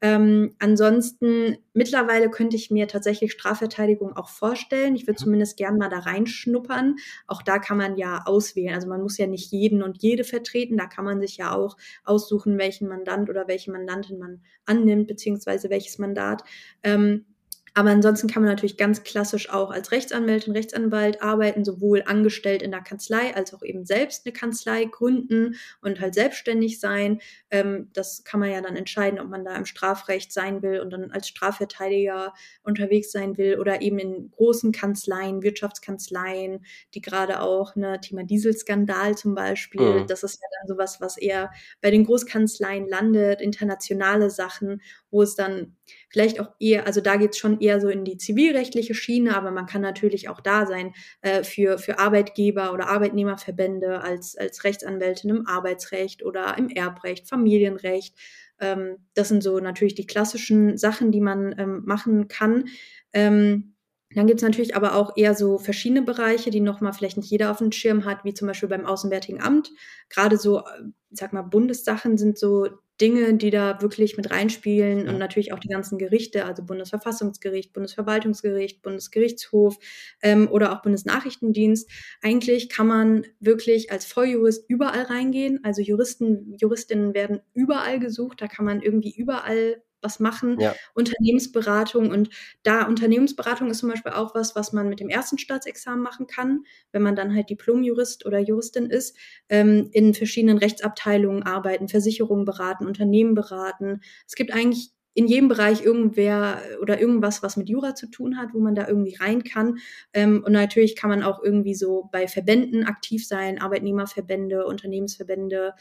Ähm, ansonsten, mittlerweile könnte ich mir tatsächlich Strafverteidigung auch vorstellen. Ich würde zumindest gern mal da reinschnuppern. Auch da kann man ja auswählen. Also man muss ja nicht jeden und jede vertreten. Da kann man sich ja auch aussuchen, welchen Mandant oder welche Mandantin man annimmt, beziehungsweise welches Mandat. Ähm, aber ansonsten kann man natürlich ganz klassisch auch als Rechtsanwältin, Rechtsanwalt arbeiten, sowohl angestellt in der Kanzlei als auch eben selbst eine Kanzlei gründen und halt selbstständig sein. Ähm, das kann man ja dann entscheiden, ob man da im Strafrecht sein will und dann als Strafverteidiger unterwegs sein will oder eben in großen Kanzleien, Wirtschaftskanzleien, die gerade auch, ne, Thema Dieselskandal zum Beispiel, mhm. das ist ja dann sowas, was eher bei den Großkanzleien landet, internationale Sachen, wo es dann vielleicht auch eher, also da geht es schon eher so in die zivilrechtliche Schiene, aber man kann natürlich auch da sein äh, für, für Arbeitgeber oder Arbeitnehmerverbände als, als Rechtsanwältin im Arbeitsrecht oder im Erbrecht, Familienrecht. Ähm, das sind so natürlich die klassischen Sachen, die man ähm, machen kann. Ähm, Dann gibt es natürlich aber auch eher so verschiedene Bereiche, die nochmal vielleicht nicht jeder auf dem Schirm hat, wie zum Beispiel beim Auswärtigen Amt. Gerade so, ich sag mal, Bundessachen sind so Dinge, die da wirklich mit reinspielen und natürlich auch die ganzen Gerichte, also Bundesverfassungsgericht, Bundesverwaltungsgericht, Bundesgerichtshof ähm, oder auch Bundesnachrichtendienst. Eigentlich kann man wirklich als Volljurist überall reingehen. Also Juristen, Juristinnen werden überall gesucht. Da kann man irgendwie überall was machen, ja. Unternehmensberatung. Und da Unternehmensberatung ist zum Beispiel auch was, was man mit dem ersten Staatsexamen machen kann, wenn man dann halt Diplomjurist oder Juristin ist, ähm, in verschiedenen Rechtsabteilungen arbeiten, Versicherungen beraten, Unternehmen beraten. Es gibt eigentlich in jedem Bereich irgendwer oder irgendwas, was mit Jura zu tun hat, wo man da irgendwie rein kann. Ähm, und natürlich kann man auch irgendwie so bei Verbänden aktiv sein, Arbeitnehmerverbände, Unternehmensverbände,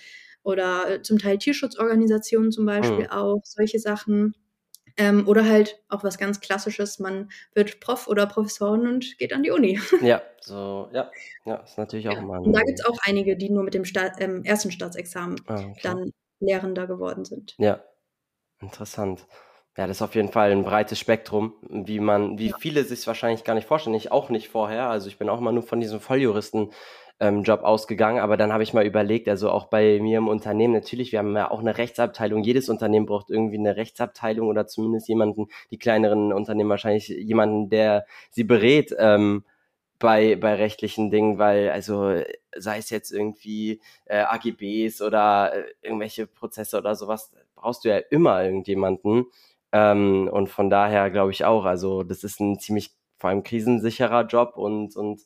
oder äh, zum Teil Tierschutzorganisationen zum Beispiel mhm. auch, solche Sachen. Ähm, oder halt auch was ganz Klassisches, man wird Prof oder Professorin und geht an die Uni. Ja, so, ja, ja, ist natürlich auch ja. mal. Und da gibt es auch einige, die nur mit dem Staat, ähm, ersten Staatsexamen ah, okay. dann Lehrender geworden sind. Ja, interessant. Ja, das ist auf jeden Fall ein breites Spektrum, wie man, wie ja. viele sich wahrscheinlich gar nicht vorstellen. Ich auch nicht vorher. Also ich bin auch immer nur von diesem Volljuristen ähm, Job ausgegangen. Aber dann habe ich mal überlegt, also auch bei mir im Unternehmen, natürlich, wir haben ja auch eine Rechtsabteilung. Jedes Unternehmen braucht irgendwie eine Rechtsabteilung oder zumindest jemanden, die kleineren Unternehmen wahrscheinlich jemanden, der sie berät. Ähm, bei, bei rechtlichen Dingen, weil also sei es jetzt irgendwie äh, AGBs oder äh, irgendwelche Prozesse oder sowas, brauchst du ja immer irgendjemanden. Ähm, und von daher glaube ich auch, also das ist ein ziemlich vor allem krisensicherer Job und, und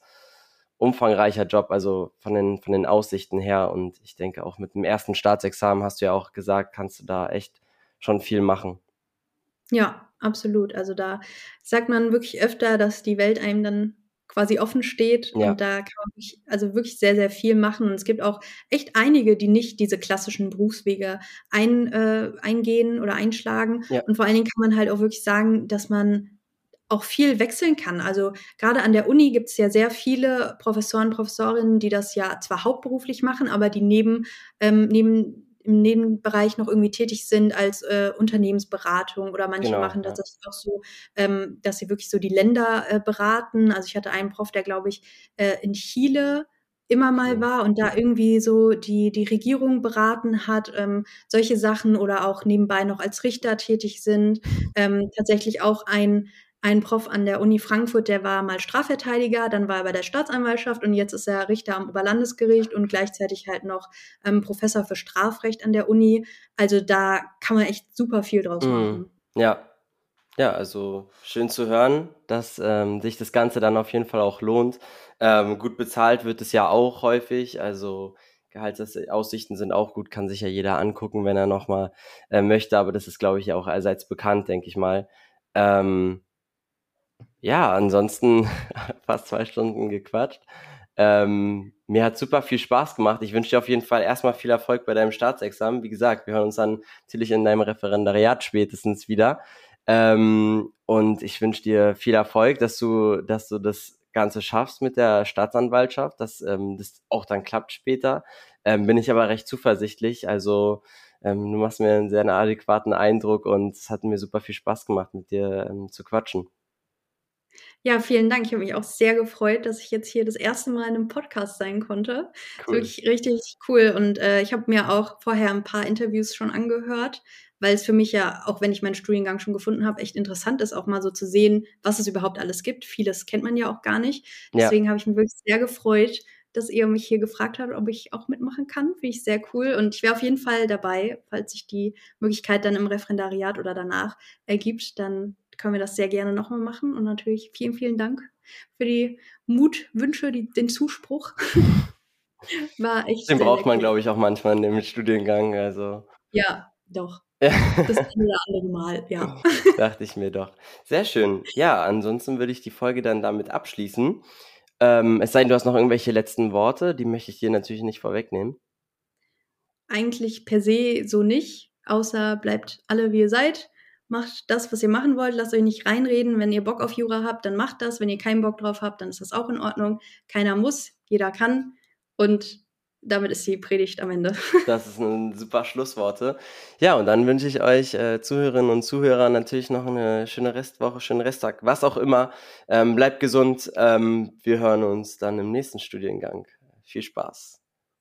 umfangreicher Job, also von den, von den Aussichten her. Und ich denke auch mit dem ersten Staatsexamen hast du ja auch gesagt, kannst du da echt schon viel machen. Ja, absolut. Also da sagt man wirklich öfter, dass die Welt einem dann quasi offen steht ja. und da kann man wirklich, also wirklich sehr, sehr viel machen. Und es gibt auch echt einige, die nicht diese klassischen Berufswege ein, äh, eingehen oder einschlagen. Ja. Und vor allen Dingen kann man halt auch wirklich sagen, dass man auch viel wechseln kann. Also gerade an der Uni gibt es ja sehr viele Professoren, Professorinnen, die das ja zwar hauptberuflich machen, aber die neben, ähm, neben im Nebenbereich noch irgendwie tätig sind als äh, Unternehmensberatung oder manche genau, machen das ja. auch so, ähm, dass sie wirklich so die Länder äh, beraten. Also ich hatte einen Prof, der glaube ich äh, in Chile immer mal war und da irgendwie so die, die Regierung beraten hat, ähm, solche Sachen oder auch nebenbei noch als Richter tätig sind. Ähm, tatsächlich auch ein ein Prof an der Uni Frankfurt, der war mal Strafverteidiger, dann war er bei der Staatsanwaltschaft und jetzt ist er Richter am Oberlandesgericht und gleichzeitig halt noch ähm, Professor für Strafrecht an der Uni. Also da kann man echt super viel draus mm, machen. Ja. Ja, also schön zu hören, dass ähm, sich das Ganze dann auf jeden Fall auch lohnt. Ähm, gut bezahlt wird es ja auch häufig, also Gehaltsaussichten sind auch gut, kann sich ja jeder angucken, wenn er nochmal äh, möchte, aber das ist, glaube ich, auch allseits bekannt, denke ich mal. Ähm, ja, ansonsten fast zwei Stunden gequatscht. Ähm, mir hat super viel Spaß gemacht. Ich wünsche dir auf jeden Fall erstmal viel Erfolg bei deinem Staatsexamen. Wie gesagt, wir hören uns dann natürlich in deinem Referendariat spätestens wieder. Ähm, und ich wünsche dir viel Erfolg, dass du, dass du das Ganze schaffst mit der Staatsanwaltschaft, dass ähm, das auch dann klappt später. Ähm, bin ich aber recht zuversichtlich. Also ähm, du machst mir einen sehr adäquaten Eindruck und es hat mir super viel Spaß gemacht, mit dir ähm, zu quatschen. Ja, vielen Dank. Ich habe mich auch sehr gefreut, dass ich jetzt hier das erste Mal in einem Podcast sein konnte. Cool. Wirklich richtig cool. Und äh, ich habe mir auch vorher ein paar Interviews schon angehört, weil es für mich ja, auch wenn ich meinen Studiengang schon gefunden habe, echt interessant ist, auch mal so zu sehen, was es überhaupt alles gibt. Vieles kennt man ja auch gar nicht. Deswegen ja. habe ich mich wirklich sehr gefreut, dass ihr mich hier gefragt habt, ob ich auch mitmachen kann. Finde ich sehr cool. Und ich wäre auf jeden Fall dabei, falls sich die Möglichkeit dann im Referendariat oder danach ergibt, dann können wir das sehr gerne nochmal machen. Und natürlich vielen, vielen Dank für die Mutwünsche, die, den Zuspruch. War echt. Den braucht man, glaube ich, auch manchmal in dem Studiengang. Also. Ja, doch. Das eine andere Mal, ja. Dachte ich mir doch. Sehr schön. Ja, ansonsten würde ich die Folge dann damit abschließen. Ähm, es sei denn, du hast noch irgendwelche letzten Worte, die möchte ich dir natürlich nicht vorwegnehmen. Eigentlich per se so nicht, außer bleibt alle wie ihr seid macht das, was ihr machen wollt, lasst euch nicht reinreden. Wenn ihr Bock auf Jura habt, dann macht das. Wenn ihr keinen Bock drauf habt, dann ist das auch in Ordnung. Keiner muss, jeder kann. Und damit ist die Predigt am Ende. Das ist ein super Schlussworte. Ja, und dann wünsche ich euch äh, Zuhörerinnen und Zuhörer natürlich noch eine schöne Restwoche, schönen Resttag, was auch immer. Ähm, bleibt gesund. Ähm, wir hören uns dann im nächsten Studiengang. Viel Spaß.